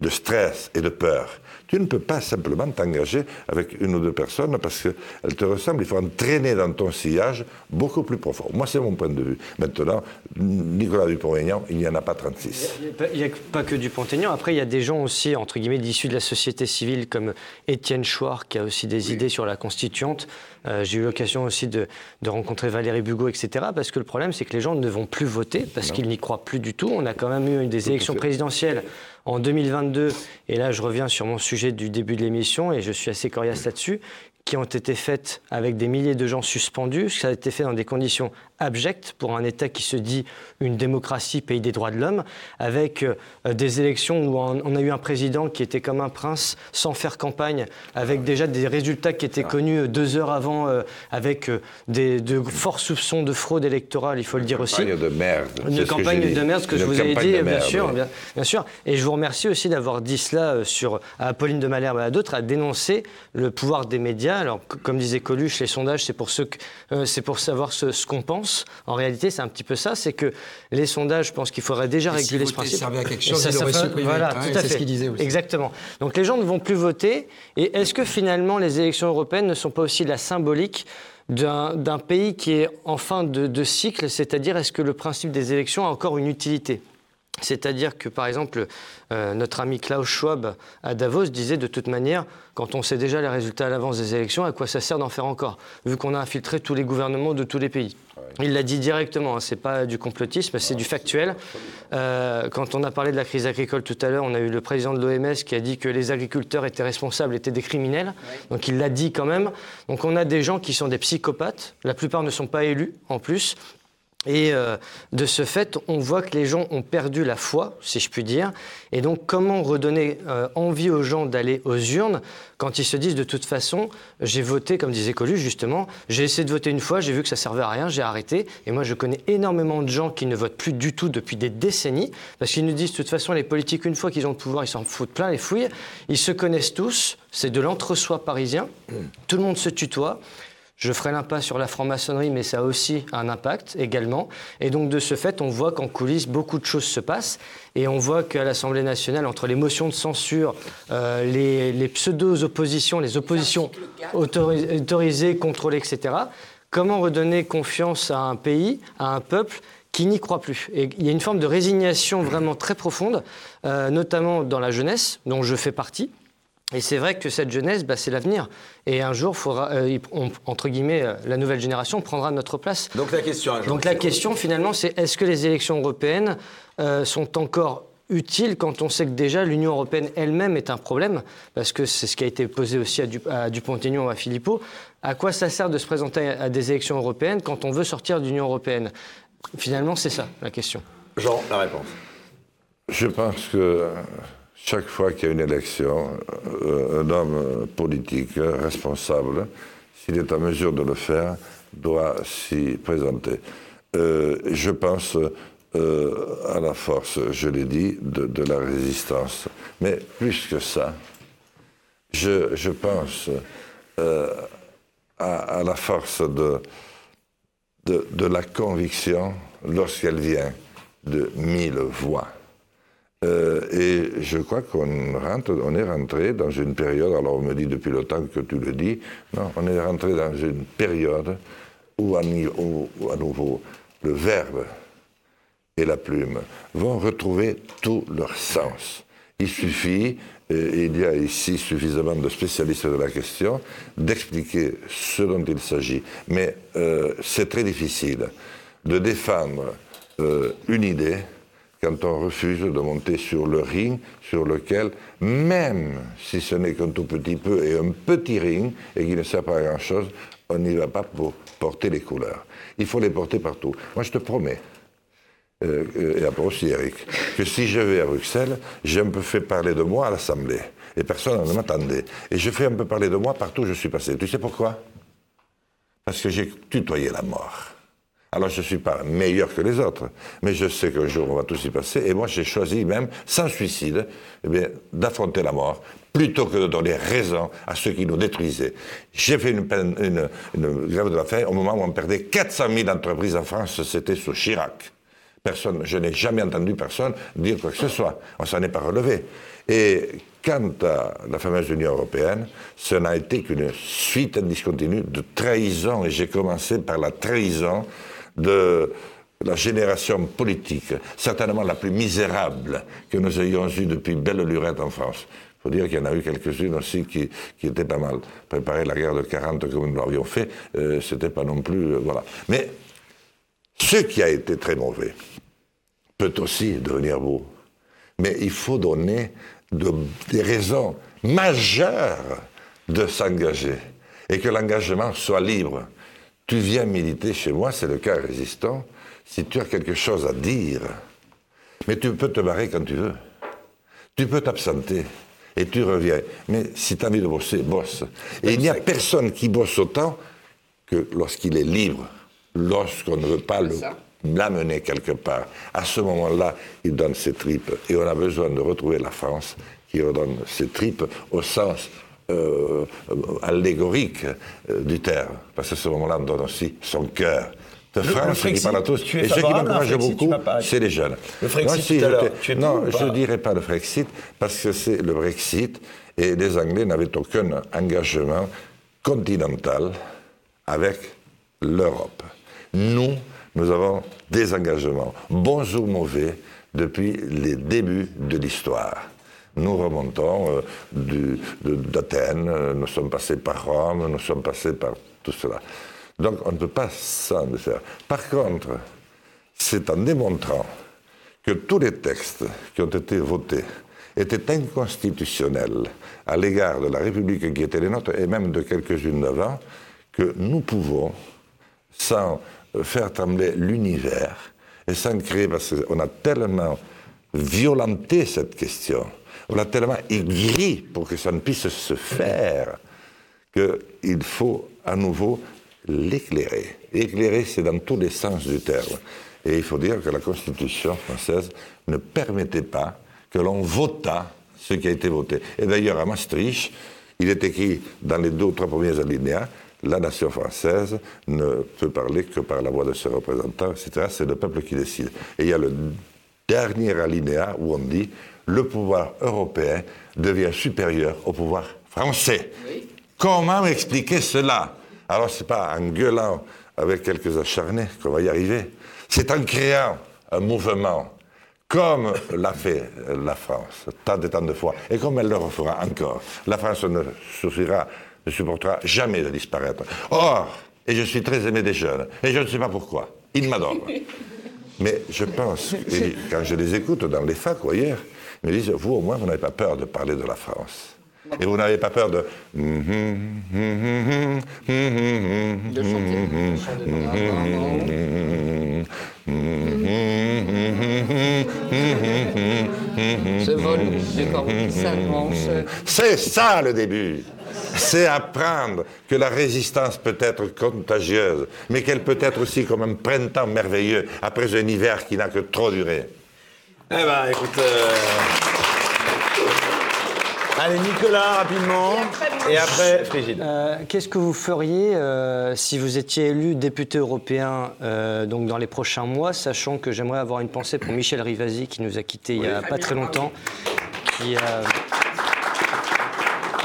de stress et de peur. Tu ne peux pas simplement t'engager avec une ou deux personnes parce qu'elles te ressemblent. Il faut entraîner dans ton sillage beaucoup plus profond. Moi, c'est mon point de vue. Maintenant, Nicolas Dupont-Aignan, il n'y en a pas 36. il n'y a pas- a que du Pont-Aignan. Après, il y a des gens aussi, entre guillemets, issus de la société civile, comme Étienne Chouard, qui a aussi des idées sur la constituante. Euh, J'ai eu l'occasion aussi de, de rencontrer Valérie Bugot, etc. Parce que le problème, c'est que les gens ne vont plus voter, parce qu'ils n'y croient plus du tout. On a quand même eu des élections présidentielles en 2022. Et là, je reviens sur mon sujet du début de l'émission, et je suis assez coriace là-dessus qui ont été faites avec des milliers de gens suspendus. Ça a été fait dans des conditions abjectes pour un État qui se dit une démocratie, pays des droits de l'homme, avec euh, des élections où on a eu un président qui était comme un prince sans faire campagne, avec déjà des résultats qui étaient connus euh, deux heures avant, euh, avec des, de forts soupçons de fraude électorale, il faut le dire aussi. Campagne de merde. Une campagne de merde, ce que Une je vous ai dit, bien merde, sûr, bien, bien sûr. Et je vous remercie aussi d'avoir dit cela sur, à Apolline de Malherbe et à d'autres, à dénoncer le pouvoir des médias. Alors, comme disait Coluche, les sondages, c'est pour, ceux que- pour savoir ce, ce qu'on pense. En réalité, c'est un petit peu ça, c'est que les sondages, je pense qu'il faudrait déjà Et si réguler ce principe. servait à quelque chose, ça, il ça aurait fait- supprimé. Voilà, tout c'est à ce fait. qu'il disait aussi. Exactement. Donc les gens ne vont plus voter. Et est-ce que finalement les élections européennes ne sont pas aussi la symbolique d'un d'un pays qui est en fin de, de cycle C'est-à-dire, est-ce que le principe des élections a encore une utilité? C'est-à-dire que, par exemple, euh, notre ami Klaus Schwab à Davos disait de toute manière, quand on sait déjà les résultats à l'avance des élections, à quoi ça sert d'en faire encore, vu qu'on a infiltré tous les gouvernements de tous les pays. Il l'a dit directement, hein, c'est pas du complotisme, c'est du factuel. Euh, quand on a parlé de la crise agricole tout à l'heure, on a eu le président de l'OMS qui a dit que les agriculteurs étaient responsables, étaient des criminels. Donc il l'a dit quand même. Donc on a des gens qui sont des psychopathes. La plupart ne sont pas élus en plus. Et euh, de ce fait, on voit que les gens ont perdu la foi, si je puis dire. Et donc, comment redonner euh, envie aux gens d'aller aux urnes quand ils se disent de toute façon, j'ai voté, comme disait Coluche justement, j'ai essayé de voter une fois, j'ai vu que ça servait à rien, j'ai arrêté. Et moi, je connais énormément de gens qui ne votent plus du tout depuis des décennies, parce qu'ils nous disent de toute façon, les politiques, une fois qu'ils ont le pouvoir, ils s'en foutent plein les fouilles. Ils se connaissent tous, c'est de l'entre-soi parisien. Tout le monde se tutoie. Je ferai l'impasse sur la franc-maçonnerie, mais ça a aussi un impact également. Et donc, de ce fait, on voit qu'en coulisses, beaucoup de choses se passent. Et on voit qu'à l'Assemblée nationale, entre les motions de censure, euh, les, les pseudo-oppositions, les oppositions autori- autorisées, contrôlées, etc., comment redonner confiance à un pays, à un peuple qui n'y croit plus? Et il y a une forme de résignation vraiment très profonde, euh, notamment dans la jeunesse, dont je fais partie. Et c'est vrai que cette jeunesse, bah, c'est l'avenir. Et un jour, faudra, euh, on- entre guillemets, euh, la nouvelle génération prendra notre place. Donc la question. hein, Donc la question, finalement, c'est est-ce que les élections européennes euh, sont encore utile quand on sait que déjà l'Union européenne elle-même est un problème, parce que c'est ce qui a été posé aussi à, Dupont-Aignan ou à Philippot. À quoi ça sert de se présenter à des élections européennes quand on veut sortir de l'Union européenne? Finalement, c'est ça la question. Jean, la réponse. Je pense que chaque fois qu'il y a une élection, euh, un homme politique responsable, s'il est en mesure de le faire, doit s'y présenter. Euh, je pense euh, à la force, je l'ai dit, de, la résistance. Mais plus que ça, je, pense à, la force de, de la conviction lorsqu'elle vient de mille voix. Euh, et je crois qu'on est rentré dans une période, alors on me dit depuis le temps que tu le dis, non, on est rentré dans une période où à, nouveau le verbe et la plume vont retrouver tout leur sens. Il suffit, et il y a ici suffisamment de spécialistes de la question, d'expliquer ce dont il s'agit. Mais euh, c'est très difficile de défendre euh, une idée quand on refuse de monter sur le ring sur lequel, même si ce n'est qu'un tout petit peu et un petit ring et qui ne sert pas à grand-chose, on n'y va pas pour porter les couleurs. Il faut les porter partout. Moi, je te promets, euh, et après aussi Eric, que si je vais à Bruxelles, j'ai un peu fait parler de moi à l'Assemblée. Et personne ne m'attendait. Et je fais un peu parler de moi partout où je suis passé. Tu sais pourquoi? Parce que j'ai tutoyé la mort. Alors je ne suis pas meilleur que les autres, mais je sais qu'un jour on va tous y passer, et moi j'ai choisi même, sans suicide, eh d'affronter la mort, plutôt que de donner raison à ceux qui nous détruisaient. J'ai fait une, grève de la faim au moment où on perdait 400 000 entreprises en France, c'était sous Chirac. Personne, je n'ai jamais entendu personne dire quoi que ce soit. On s'en est pas relevé. Et quant à la fameuse Union européenne, ce n'a été qu'une suite indiscontinue de trahison, et j'ai commencé par la trahison de la génération politique, certainement la plus misérable que nous ayons eue depuis belle lurette en France. Il faut dire qu'il y en a eu quelques-unes aussi qui, étaient pas mal. Préparer la guerre de 40 comme nous l'avions fait, euh, c'était pas non plus. Euh, voilà. Mais ce qui a été très mauvais peut aussi devenir beau. Mais il faut donner des raisons majeures de s'engager et que l'engagement soit libre. Tu viens militer chez moi, c'est le cas résistant, si tu as quelque chose à dire. Mais tu peux te barrer quand tu veux. Tu peux t'absenter et tu reviens. Mais si tu as envie de bosser, bosse. Et il n'y a personne qui bosse autant que lorsqu'il est libre, lorsqu'on ne veut pas l'amener quelque part. À ce moment-là, il donne ses tripes. Et on a besoin de retrouver la France qui redonne ses tripes au sens euh, allégorique euh, du terme, parce qu'à ce moment-là, on donne aussi son cœur. De France, qui parle à tous. Et ce qui m'encourage beaucoup, c'est les jeunes. Le Frexit, Non, je ne dirais pas le Frexit, parce que c'est le Brexit, et les Anglais n'avaient aucun engagement continental avec l'Europe. Nous, nous avons des engagements, bons ou mauvais, depuis les débuts de l'histoire. Nous remontons euh, d'Athènes, euh, nous sommes passés par Rome, nous sommes passés par tout cela. Donc on ne peut pas s'en faire. Par contre, c'est en démontrant que tous les textes qui ont été votés étaient inconstitutionnels à l'égard de la République qui était les nôtres et même de quelques-unes d'avant, que nous pouvons, sans faire trembler l'univers et sans créer, parce qu'on a tellement violenté cette question, on l'a tellement aigri pour que ça ne puisse se faire qu'il faut à nouveau l'éclairer. Éclairer, c'est dans tous les sens du terme. Et il faut dire que la Constitution française ne permettait pas que l'on votât ce qui a été voté. Et d'ailleurs, à Maastricht, il est écrit dans les deux ou trois premiers alinéas, la nation française ne peut parler que par la voix de ses représentants, etc. C'est le peuple qui décide. Et il y a le dernier alinéa où on dit le pouvoir européen devient supérieur au pouvoir français. Comment expliquer cela? Alors, ce n'est pas en gueulant avec quelques acharnés qu'on va y arriver. C'est en créant un mouvement comme l'a fait la France, tant et tant de fois, et comme elle le refera encore. La France ne suffira, ne supportera jamais de disparaître. Or, et je suis très aimé des jeunes, et je ne sais pas pourquoi, ils m'adorent. Mais je pense, et quand je les écoute dans les facs ou ailleurs, ils me disent, vous au moins, vous n'avez pas peur de parler de la France. Et vous n'avez pas peur de... C'est ça le début. C'est apprendre que la résistance peut être contagieuse, mais qu'elle peut être aussi comme un printemps merveilleux après un hiver qui n'a que trop duré. Eh ben, écoute. euh, Allez, Nicolas, rapidement. Et après, Frigide. Euh, Qu'est-ce que vous feriez euh, si vous étiez élu député européen euh, donc dans les prochains mois, sachant que j'aimerais avoir une pensée pour Michel Rivasi qui nous a quittés il n'y a pas très longtemps. Qui, euh,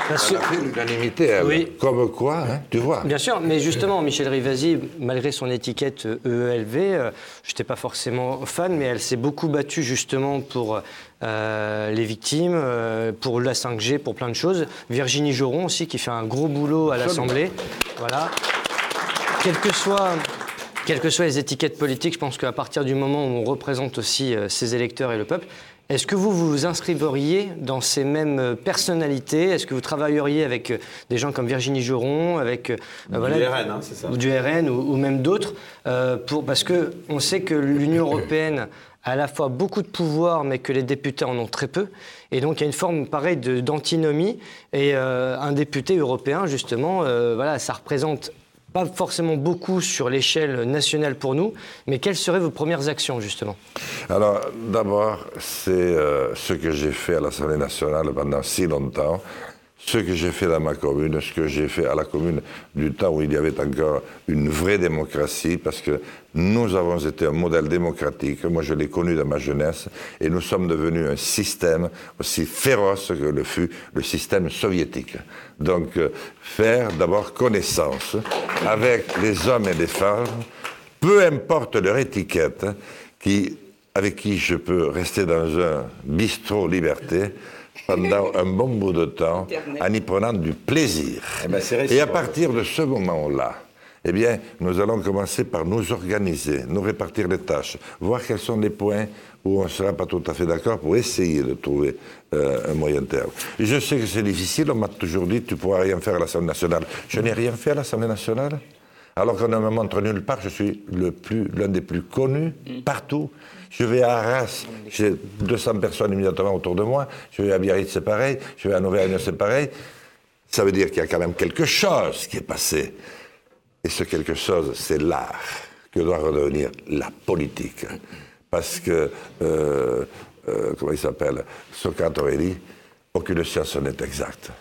parce Elle a fait l'unanimité. Oui. Comme quoi, hein, tu vois. Bien sûr, mais justement, Michel Rivasi, malgré son étiquette euh, EELV, je n'étais pas forcément fan, mais elle s'est beaucoup battue justement pour euh, les victimes, euh, pour la 5G, pour plein de choses. Virginie Joron aussi, qui fait un gros boulot à l'Assemblée. Voilà. Quelles que soient... Quelles que soient les étiquettes politiques, je pense qu'à partir du moment où on représente aussi euh, ses électeurs et le peuple, est-ce que vous vous inscriveriez dans ces mêmes euh, personnalités? Est-ce que vous travailleriez avec euh, des gens comme Virginie Joron, avec euh, Du voilà, RN, hein, c'est ça. ou du RN ou, ou même d'autres, euh, pour- parce que on sait que l'Union européenne a à la fois beaucoup de pouvoir, mais que les députés en ont très peu, et donc il y a une forme pareille de- d'antinomie. Et euh, un député européen, justement, voilà, ça représente pas forcément beaucoup sur l'échelle nationale pour nous, mais quelles seraient vos premières actions, justement? Alors, d'abord, c'est euh, ce que j'ai fait à l'Assemblée nationale pendant si longtemps, ce que j'ai fait dans ma commune, ce que j'ai fait à la commune du temps où il y avait encore une vraie démocratie, parce que nous avons été un modèle démocratique, moi je l'ai connu dans ma jeunesse, et nous sommes devenus un système aussi féroce que le fut le système soviétique. Donc, euh, faire d'abord connaissance avec les hommes et les femmes, peu importe leur étiquette, qui, avec qui je peux rester dans un bistrot liberté pendant un bon bout de temps en y prenant du plaisir. Eh ben, et à partir de ce moment-là, eh bien, nous allons commencer par nous organiser, nous répartir les tâches, voir quels sont les points où on ne sera pas tout à fait d'accord pour essayer de trouver euh, un moyen terme. Et je sais que c'est difficile, on m'a toujours dit tu ne pourras rien faire à l'Assemblée nationale. Je n'ai rien fait à l'Assemblée nationale. Alors qu'on ne me montre nulle part, je suis le plus- l'un des plus connus partout. Je vais à Arras, j'ai 200 personnes immédiatement autour de moi. Je vais à Biarritz, c'est pareil. Je vais à Auvergne, c'est pareil. Ça veut dire qu'il y a quand même quelque chose qui est passé. Et ce quelque chose, c'est l'art que doit redevenir la politique. Parce que, euh, euh, comment il s'appelle? Socrate aurait dit aucune science n'est exacte.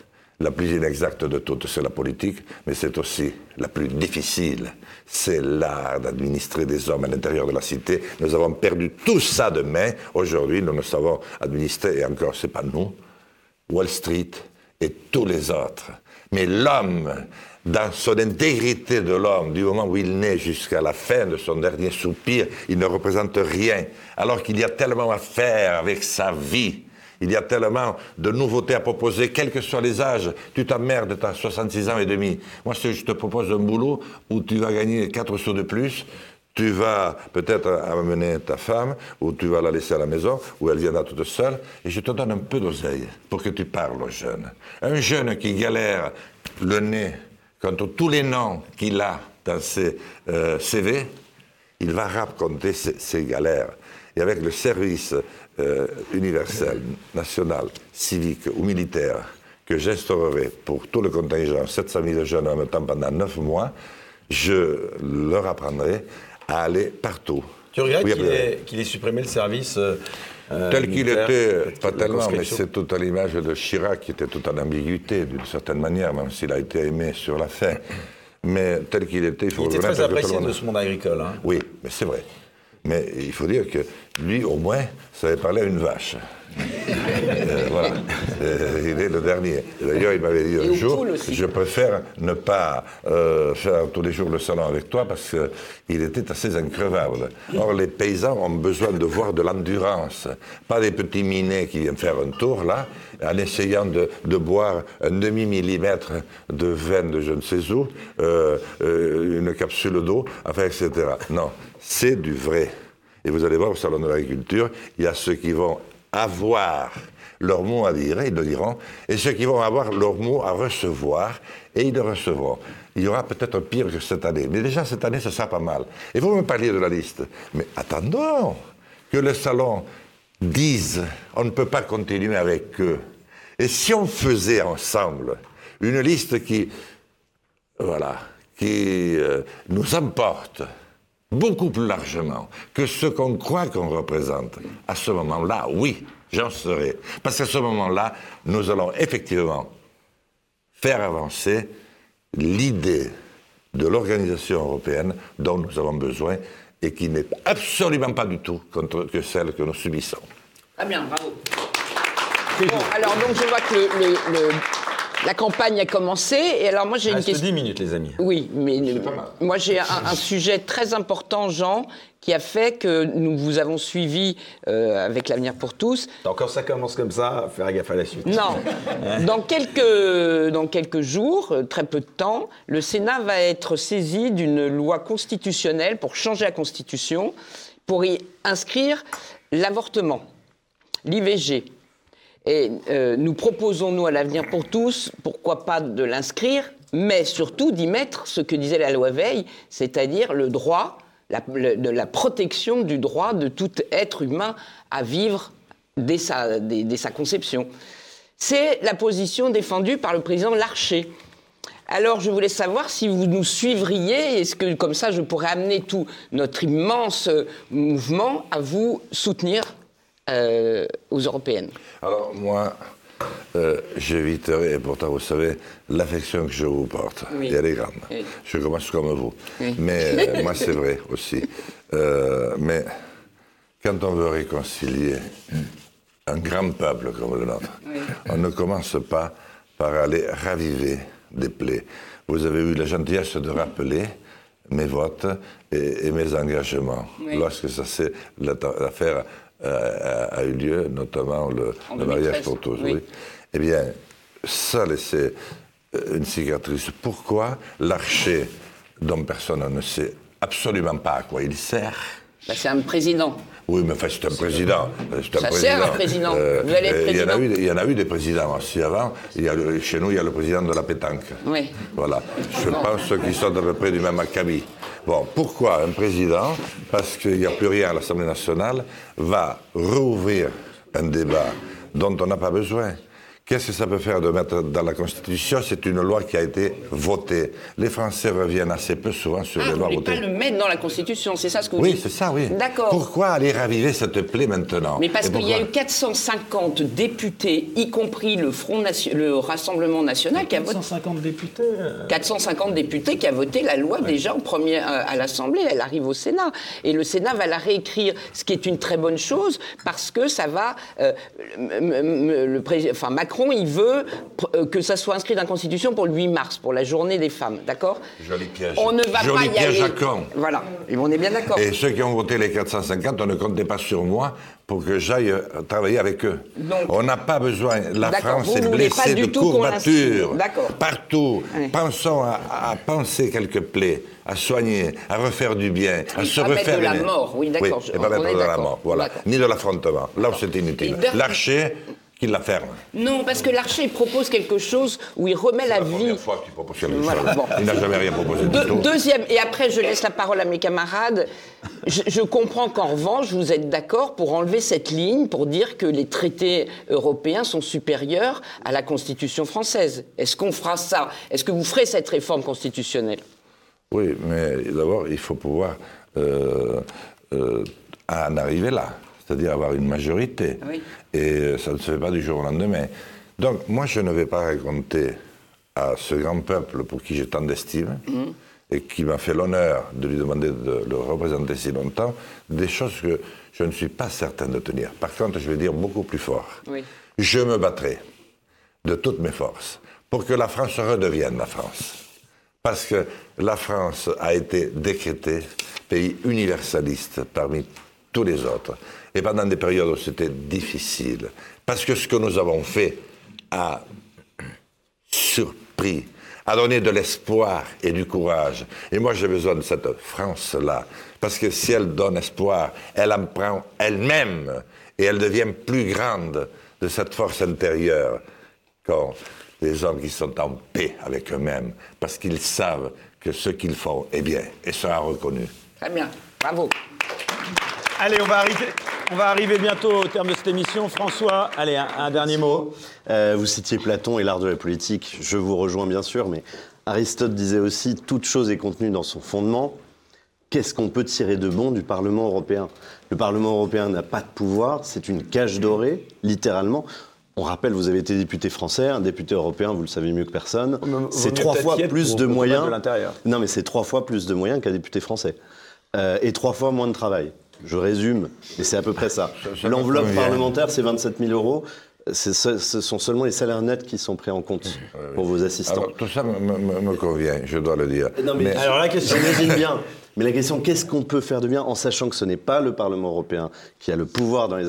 La plus inexacte de toutes, c'est la politique, mais c'est aussi la plus difficile. C'est l'art d'administrer des hommes à l'intérieur de la cité. Nous avons perdu tout ça de main. Aujourd'hui, nous ne savons administrer, et encore, c'est pas nous, Wall Street et tous les autres. Mais l'homme, dans son intégrité de l'homme, du moment où il naît jusqu'à la fin de son dernier soupir, il ne représente rien, alors qu'il y a tellement à faire avec sa vie. Il y a tellement de nouveautés à proposer, quels que soient les âges. Tu t'emmerdes, tu as 66 ans et demi. Moi, je te propose un boulot où tu vas gagner 4 sous de plus, tu vas peut-être amener ta femme, ou tu vas la laisser à la maison, ou elle viendra toute seule, et je te donne un peu d'oseille pour que tu parles aux jeunes. Un jeune qui galère le nez contre tous les noms qu'il a dans ses euh, CV, il va raconter ses galères. Et avec le service euh, universel, national, civique ou militaire que j'instaurerai pour tout le contingent, 700 000 jeunes en même temps pendant 9 mois, je leur apprendrai à aller partout. Tu regrettes Oui, qu'il ait, supprimé le service euh, euh, Tel qu'il était, peut-être pas tellement, mais c'est tout à l'image de Chirac qui était tout en ambiguïté, d'une certaine manière, même s'il a été aimé sur la fin. Mais tel qu'il était, il faut Il était très apprécié de ce monde agricole. hein. Oui, mais c'est vrai. Mais il faut dire que lui, au moins, savait parler à une vache. Euh, voilà. Euh, il est le dernier. D'ailleurs, il m'avait dit un jour, je préfère ne pas euh, faire tous les jours le salon avec toi parce qu'il était assez increvable. Or, les paysans ont besoin de voir de l'endurance. Pas des petits minets qui viennent faire un tour, là, en essayant de, de boire un demi-millimètre de veine de je ne sais où, euh, une capsule d'eau, enfin, etc. Non, c'est du vrai. Et vous allez voir au Salon de l'Agriculture, il y a ceux qui vont avoir leur mot à dire, ils le diront, et ceux qui vont avoir leur mot à recevoir, et ils le recevront. Il y aura peut-être pire que cette année, mais déjà cette année, ce sera pas mal. Et vous me parliez de la liste, mais attendons que le salon dise, on ne peut pas continuer avec eux. Et si on faisait ensemble une liste qui, voilà, qui euh, nous emporte beaucoup plus largement que ce qu'on croit qu'on représente, à ce moment-là, oui, j'en serai. Parce qu'à ce moment-là, nous allons effectivement faire avancer l'idée de l'organisation européenne dont nous avons besoin et qui n'est absolument pas du tout contre que celle que nous subissons. Très bien, bravo. Bon, alors donc je vois que le, le- le- la campagne a commencé et alors moi j'ai une question. 10 minutes, les amis. Oui, mais moi j'ai un, un sujet très important, Jean, qui a fait que nous vous avons suivi euh, avec l'avenir pour tous. Encore ça commence comme ça, faire gaffe à la suite. Non, dans quelques, dans quelques jours, euh, très peu de temps, le Sénat va être saisi d'une loi constitutionnelle pour changer la Constitution, pour y inscrire l'avortement, l'IVG. Et euh, nous proposons, nous, à l'avenir pour tous, pourquoi pas de l'inscrire, mais surtout d'y mettre ce que disait la loi Veil, c'est-à-dire le droit, la, de la protection du droit de tout être humain à vivre dès sa, dès sa conception. C'est la position défendue par le président Larcher. Alors, je voulais savoir si vous nous suivriez, est-ce que comme ça, je pourrais amener tout notre immense euh, mouvement à vous soutenir? Euh, aux européennes. Alors moi, euh, j'éviterai, et pourtant vous savez, l'affection que je vous porte, Oui. elle est grande. Oui. Je commence comme vous. Oui. Mais euh, moi c'est vrai aussi. Euh, mais quand on veut réconcilier un grand peuple comme le nôtre, on ne commence pas par aller raviver des plaies. Vous avez eu la gentillesse de rappeler mes votes et, et mes engagements lorsque ça s'est la- l'affaire a, a eu lieu, notamment le, mariage 2013, pour tous. oui. oui. Eh bien, ça laissait euh, une cicatrice. Pourquoi l'archer, dont personne ne sait absolument pas à quoi il sert, Bah, c'est un président. Oui, mais enfin, c'est un président. C'est Ça sert, un président. Vous allez être euh, il, y en a eu, il y en a eu des présidents aussi avant. Il y a le- chez nous, il y a le président de la pétanque. Oui. Voilà. Je pense qu'ils sont à peu près du même acabit. Bon, pourquoi un président? Parce qu'il n'y a plus rien à l'Assemblée nationale, va rouvrir un débat dont on n'a pas besoin. Qu'est-ce que ça peut faire de mettre dans la Constitution? C'est une loi qui a été votée. Les Français reviennent assez peu souvent sur Ah, les vous lois voulez pas votées. le mettre dans la Constitution, c'est ça ce que vous Oui, dites? c'est ça, oui. D'accord. Pourquoi aller raviver cette plaie maintenant? Mais parce qu'il y a eu pourquoi 450 députés, y compris le Front Nation- le Rassemblement National, qui a voté 150 députés. euh, 450 députés qui a voté la loi déjà en premier euh, à l'Assemblée. Elle arrive au Sénat. Et le Sénat va la réécrire, ce qui est une très bonne chose, parce que ça va. euh, le pré- enfin, Macron, il veut euh, que ça soit inscrit dans la Constitution pour le 8 mars, pour la journée des femmes. D'accord? Joli piège. On ne va Joli pas y piège aller. à con. Voilà. Et on est bien d'accord. Et ceux qui ont voté les 450, on ne comptait pas sur moi pour que j'aille euh, travailler avec eux. Donc- on n'a pas besoin. La France est blessée de courbatures. Partout. Pensons à, à penser quelques plaies, à soigner, à refaire du bien, à se refaire de la mort, oui, d'accord, Oui, et pas mettre de la mort, voilà. Ni de l'affrontement. Là où c'est inutile. L'archer, qu'il la ferme. Non, parce que l'archer propose quelque chose où il remet la La vie. première fois qu'il propose quelque Voilà, chose. bon. Il n'a jamais rien proposé du tout. deuxième, et après je laisse la parole à mes camarades. Je, je comprends qu'en revanche, vous êtes d'accord pour enlever cette ligne, pour dire que les traités européens sont supérieurs à la Constitution française. Est-ce qu'on fera ça? Est-ce que vous ferez cette réforme constitutionnelle? Oui, mais d'abord, il faut pouvoir euh, euh, en arriver là, c'est-à-dire avoir une majorité. Oui. Et ça ne se fait pas du jour au lendemain. Donc, moi, je ne vais pas raconter à ce grand peuple pour qui j'ai tant d'estime et qui m'a fait l'honneur de lui demander de le représenter si longtemps, des choses que je ne suis pas certain de tenir. Par contre, je vais dire beaucoup plus fort. Oui. Je me battrai de toutes mes forces pour que la France redevienne la France. Parce que la France a été décrétée pays universaliste parmi tous les autres. Et pendant des périodes où c'était difficile. Parce que ce que nous avons fait a surpris, à donner de l'espoir et du courage. Et moi, j'ai besoin de cette France-là. Parce que si elle donne espoir, elle en prend elle-même et elle devient plus grande de cette force intérieure quand les hommes qui sont en paix avec eux-mêmes, parce qu'ils savent que ce qu'ils font est bien et sera reconnu. Très bien, bravo. Allez, on va arriver, on va arriver bientôt au terme de cette émission. François, allez, un, un dernier mot. Euh, vous citiez Platon et l'art de la politique. Je vous rejoins bien sûr, mais Aristote disait aussi toute chose est contenue dans son fondement. Qu'est-ce qu'on peut tirer de bon du Parlement européen? Le Parlement européen n'a pas de pouvoir, c'est une cage dorée, littéralement. On rappelle, vous avez été député français, un député européen, vous le savez mieux que personne. C'est trois fois plus de moyens. combattre de l'intérieur. Non, mais c'est trois fois plus de moyens qu'un député français. Euh, et trois fois moins de travail. Je résume, mais c'est à peu près ça. L'enveloppe parlementaire, c'est 27 000 euros. Ce, ce sont seulement les salaires nets qui sont pris en compte pour vos assistants. Alors, tout ça me, me- me convient, je dois le dire. Non, mais, Mais- alors la question, bien. Mais la question, qu'est-ce qu'on peut faire de bien en sachant que ce n'est pas le Parlement européen qui a le pouvoir dans les,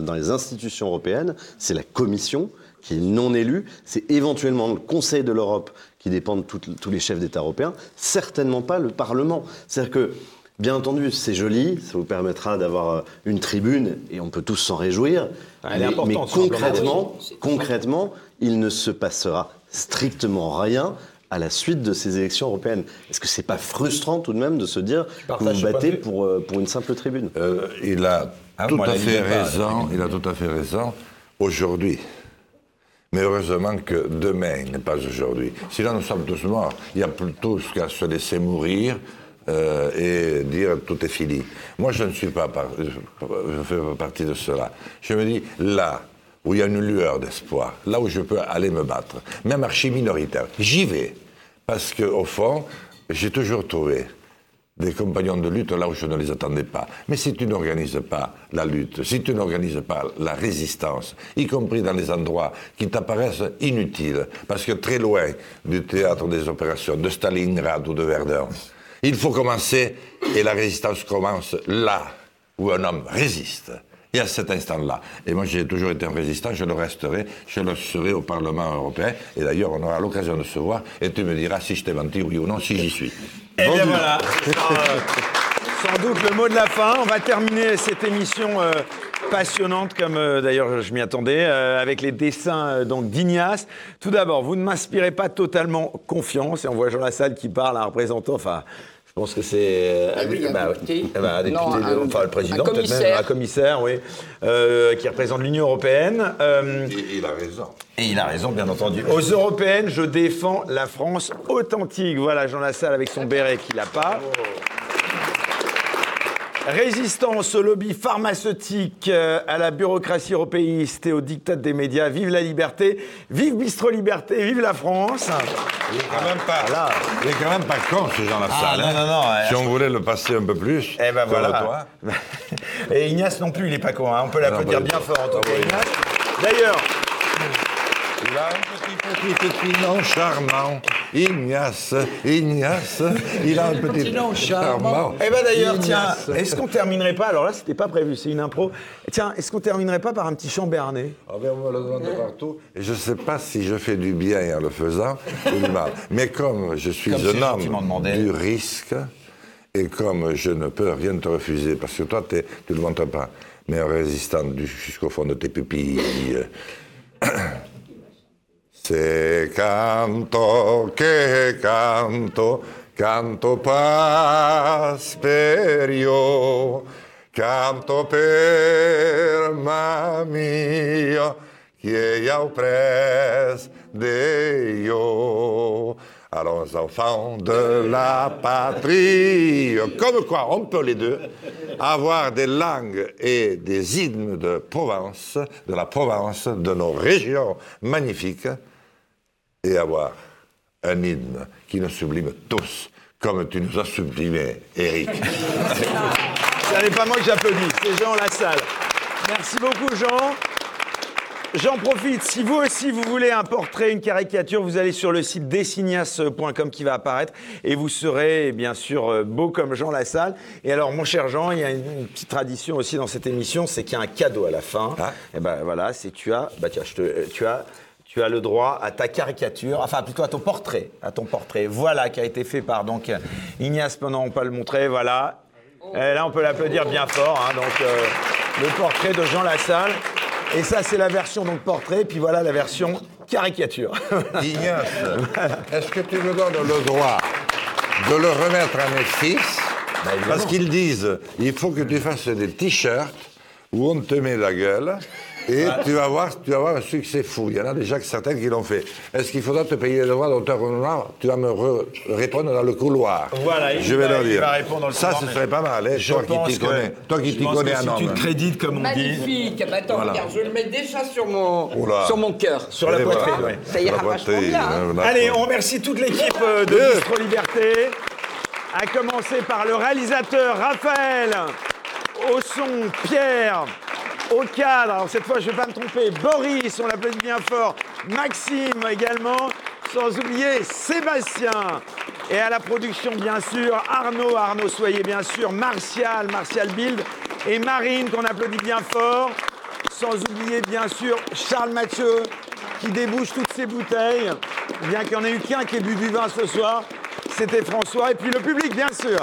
dans les institutions européennes, c'est la Commission qui est non élue, c'est éventuellement le Conseil de l'Europe qui dépend de tout- tous les chefs d'État européens, certainement pas le Parlement. C'est-à-dire que, bien entendu, c'est joli, ça vous permettra d'avoir euh, une tribune et on peut tous s'en réjouir. Elle est mais, importante, mais concrètement, concrètement, il ne se passera strictement rien à la suite de ces élections européennes. Est-ce que c'est pas frustrant tout de même de se dire que vous battez pour, euh, pour une simple tribune? Euh, il a Ah, tout moi, à fait raison. Il a tout à fait raison aujourd'hui. Mais heureusement que demain n'est pas aujourd'hui. Sinon, nous sommes tous morts. Il y a plutôt qu'à se laisser mourir euh, et dire tout est fini. Moi, je ne suis pas par- je fais pas partie de cela. Je me dis là où il y a une lueur d'espoir, là où je peux aller me battre, même archi minoritaire, j'y vais parce que au fond, j'ai toujours trouvé des compagnons de lutte là où je ne les attendais pas. Mais si tu n'organises pas la lutte, si tu n'organises pas la résistance, y compris dans les endroits qui t'apparaissent inutiles, parce que très loin du théâtre des opérations, de Stalingrad ou de Verdun, il faut commencer, et la résistance commence là où un homme résiste. Et à cet instant-là. Et moi, j'ai toujours été un résistant, je le resterai, je le serai au Parlement européen. Et d'ailleurs, on aura l'occasion de se voir, et tu me diras si je t'ai menti, oui ou non, si j'y suis. Et bien voilà. Euh, sans doute le mot de la fin. On va terminer cette émission euh, passionnante, comme euh, d'ailleurs je m'y attendais, euh, avec les dessins euh, donc d'Ignace. Tout d'abord, vous ne m'inspirez pas totalement confiance. Et on voit Jean Lassalle qui parle à un représentant. Enfin, je pense que c'est euh, Ah oui, un bah, député. un député, Non, de- un- enfin le président, peut-être même un commissaire, oui, euh, qui représente l'Union européenne. Euh, Et il a raison. et il a raison, bien entendu. Aux européennes, je défends la France authentique. Voilà Jean Lassalle avec son béret qu'il n'a pas. Résistance au lobby pharmaceutique, euh, à la bureaucratie européiste et au diktat des médias. Vive la liberté, vive Bistro Liberté, vive la France. Il est quand même pas, il est quand même pas con, ce Jean Lassalle. Ah, non, hein. non, non, ouais. Si on voulait le passer un peu plus, Eh ben voilà. toi. Et Ignace non plus, il n'est pas con. hein. On peut l'applaudir bah, bien fort en tout ah cas, oui. Ignace. D'ailleurs, petit, petit, nom charmant. Ignace, Ignace, il a un petit, nom charmant. Eh ben d'ailleurs, tiens, est-ce qu'on terminerait pas Alors là, c'était pas prévu, c'est une impro. Tiens, est-ce qu'on terminerait pas par un petit chant berné Ah ben, on me le demande partout. Et je ne sais pas si je fais du bien en le faisant ou du mal. Mais comme je suis Comme un homme du risque, et comme je ne peux rien te refuser, parce que toi, tu ne le montres pas, mais un résistant jusqu'au fond de tes pupilles. Se canto che canto, canto pasperio, canto per ma mia, che pres de yo. Allons, enfants de la patrie. Comme quoi, on peut les deux avoir des langues et des hymnes de Provence, de la Provence, de nos régions magnifiques, et avoir un hymne qui nous sublime tous, comme tu nous as sublimé, Eric. Ce n'est pas moi que j'applaudis, c'est Jean Lassalle. Merci beaucoup, Jean. J'en profite, si vous aussi vous voulez un portrait, une caricature, vous allez sur le site dessignas.com qui va apparaître et vous serez bien sûr euh, beau comme Jean Lassalle. Et alors mon cher Jean, il y a une, petite tradition aussi dans cette émission, c'est qu'il y a un cadeau à la fin. Ah. Et ben voilà, c'est tu as, bah tiens, je te, euh, tu as, tu as le droit à ta caricature, enfin plutôt à ton portrait, à ton portrait. Voilà, qui a été fait par donc Ignace Pendant, on peut le montrer, voilà. Et là, on peut l'applaudir bien fort. hein, donc, euh, le portrait de Jean Lassalle. Et ça, c'est la version donc portrait. Puis voilà la version caricature. Ignace, est-ce que tu me donnes le droit de le remettre à mes fils? Parce qu'ils disent, il faut que tu fasses des t-shirts où on te met la gueule. Et tu vas, voir, tu vas voir un succès fou. Il y en a déjà certains qui l'ont fait. Est-ce qu'il faudra te payer le droit d'auteur honoraire Tu vas me re- répondre dans le couloir. Voilà, il je vais va- leur il dire. va répondre dans le Ça, couloir, ce serait pas mal. hein, Je toi pense qui t'y que- connais, toi qui je t'y pense connais que un si tu te crédites, comme on dit, Magnifique. Ah bah attends, Voilà. regarde, je le mets déjà sur mon, Oula. sur mon cœur. sur la voilà. poitrine. ouais. Ça ira vachement bien. hein. hein. Allez, on remercie toute l'équipe euh, de. Bistro Liberté, à commencer par le réalisateur Raphaël, au son Pierre, au cadre, alors cette fois je ne vais pas me tromper, Boris, on l'applaudit bien fort, Maxime également, sans oublier Sébastien. Et à la production, bien sûr, Arnaud, Arnaud Soyez, bien sûr, Martial, Martial Bild, et Marine, qu'on applaudit bien fort. Sans oublier, bien sûr, Charles Mathieu, qui débouche toutes ses bouteilles. Bien qu'il n'y en ait eu qu'un qui ait bu du vin ce soir, c'était François. Et puis le public, bien sûr.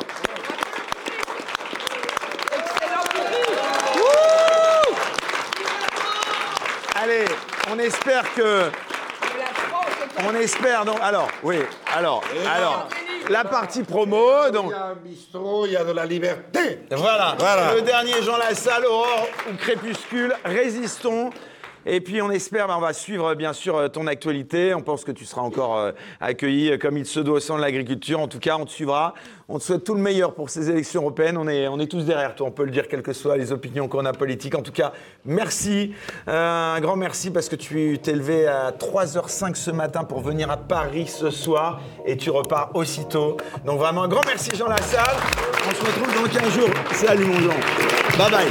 Allez, on espère que. On espère donc. Alors, oui, alors, alors, la partie promo, donc. Il y a un bistrot, il y a de la liberté. Voilà. Voilà. Le dernier Jean Lassalle, Aurore ou Crépuscule, résistons. Et puis on espère, ben, on va suivre bien sûr euh, ton actualité. On pense que tu seras encore euh, accueilli euh, comme il se doit au sein de l'agriculture. En tout cas, on te suivra. On te souhaite tout le meilleur pour ces élections européennes. On est, tous derrière toi, on peut le dire, quelles que soient les opinions qu'on a politiques. En tout cas, merci. Euh, un grand merci parce que tu t'es levé à 3h05 ce matin pour venir à Paris ce soir et tu repars aussitôt. Donc vraiment un grand merci Jean Lassalle. On se retrouve dans 15 jours. Salut mon Jean. Bye bye.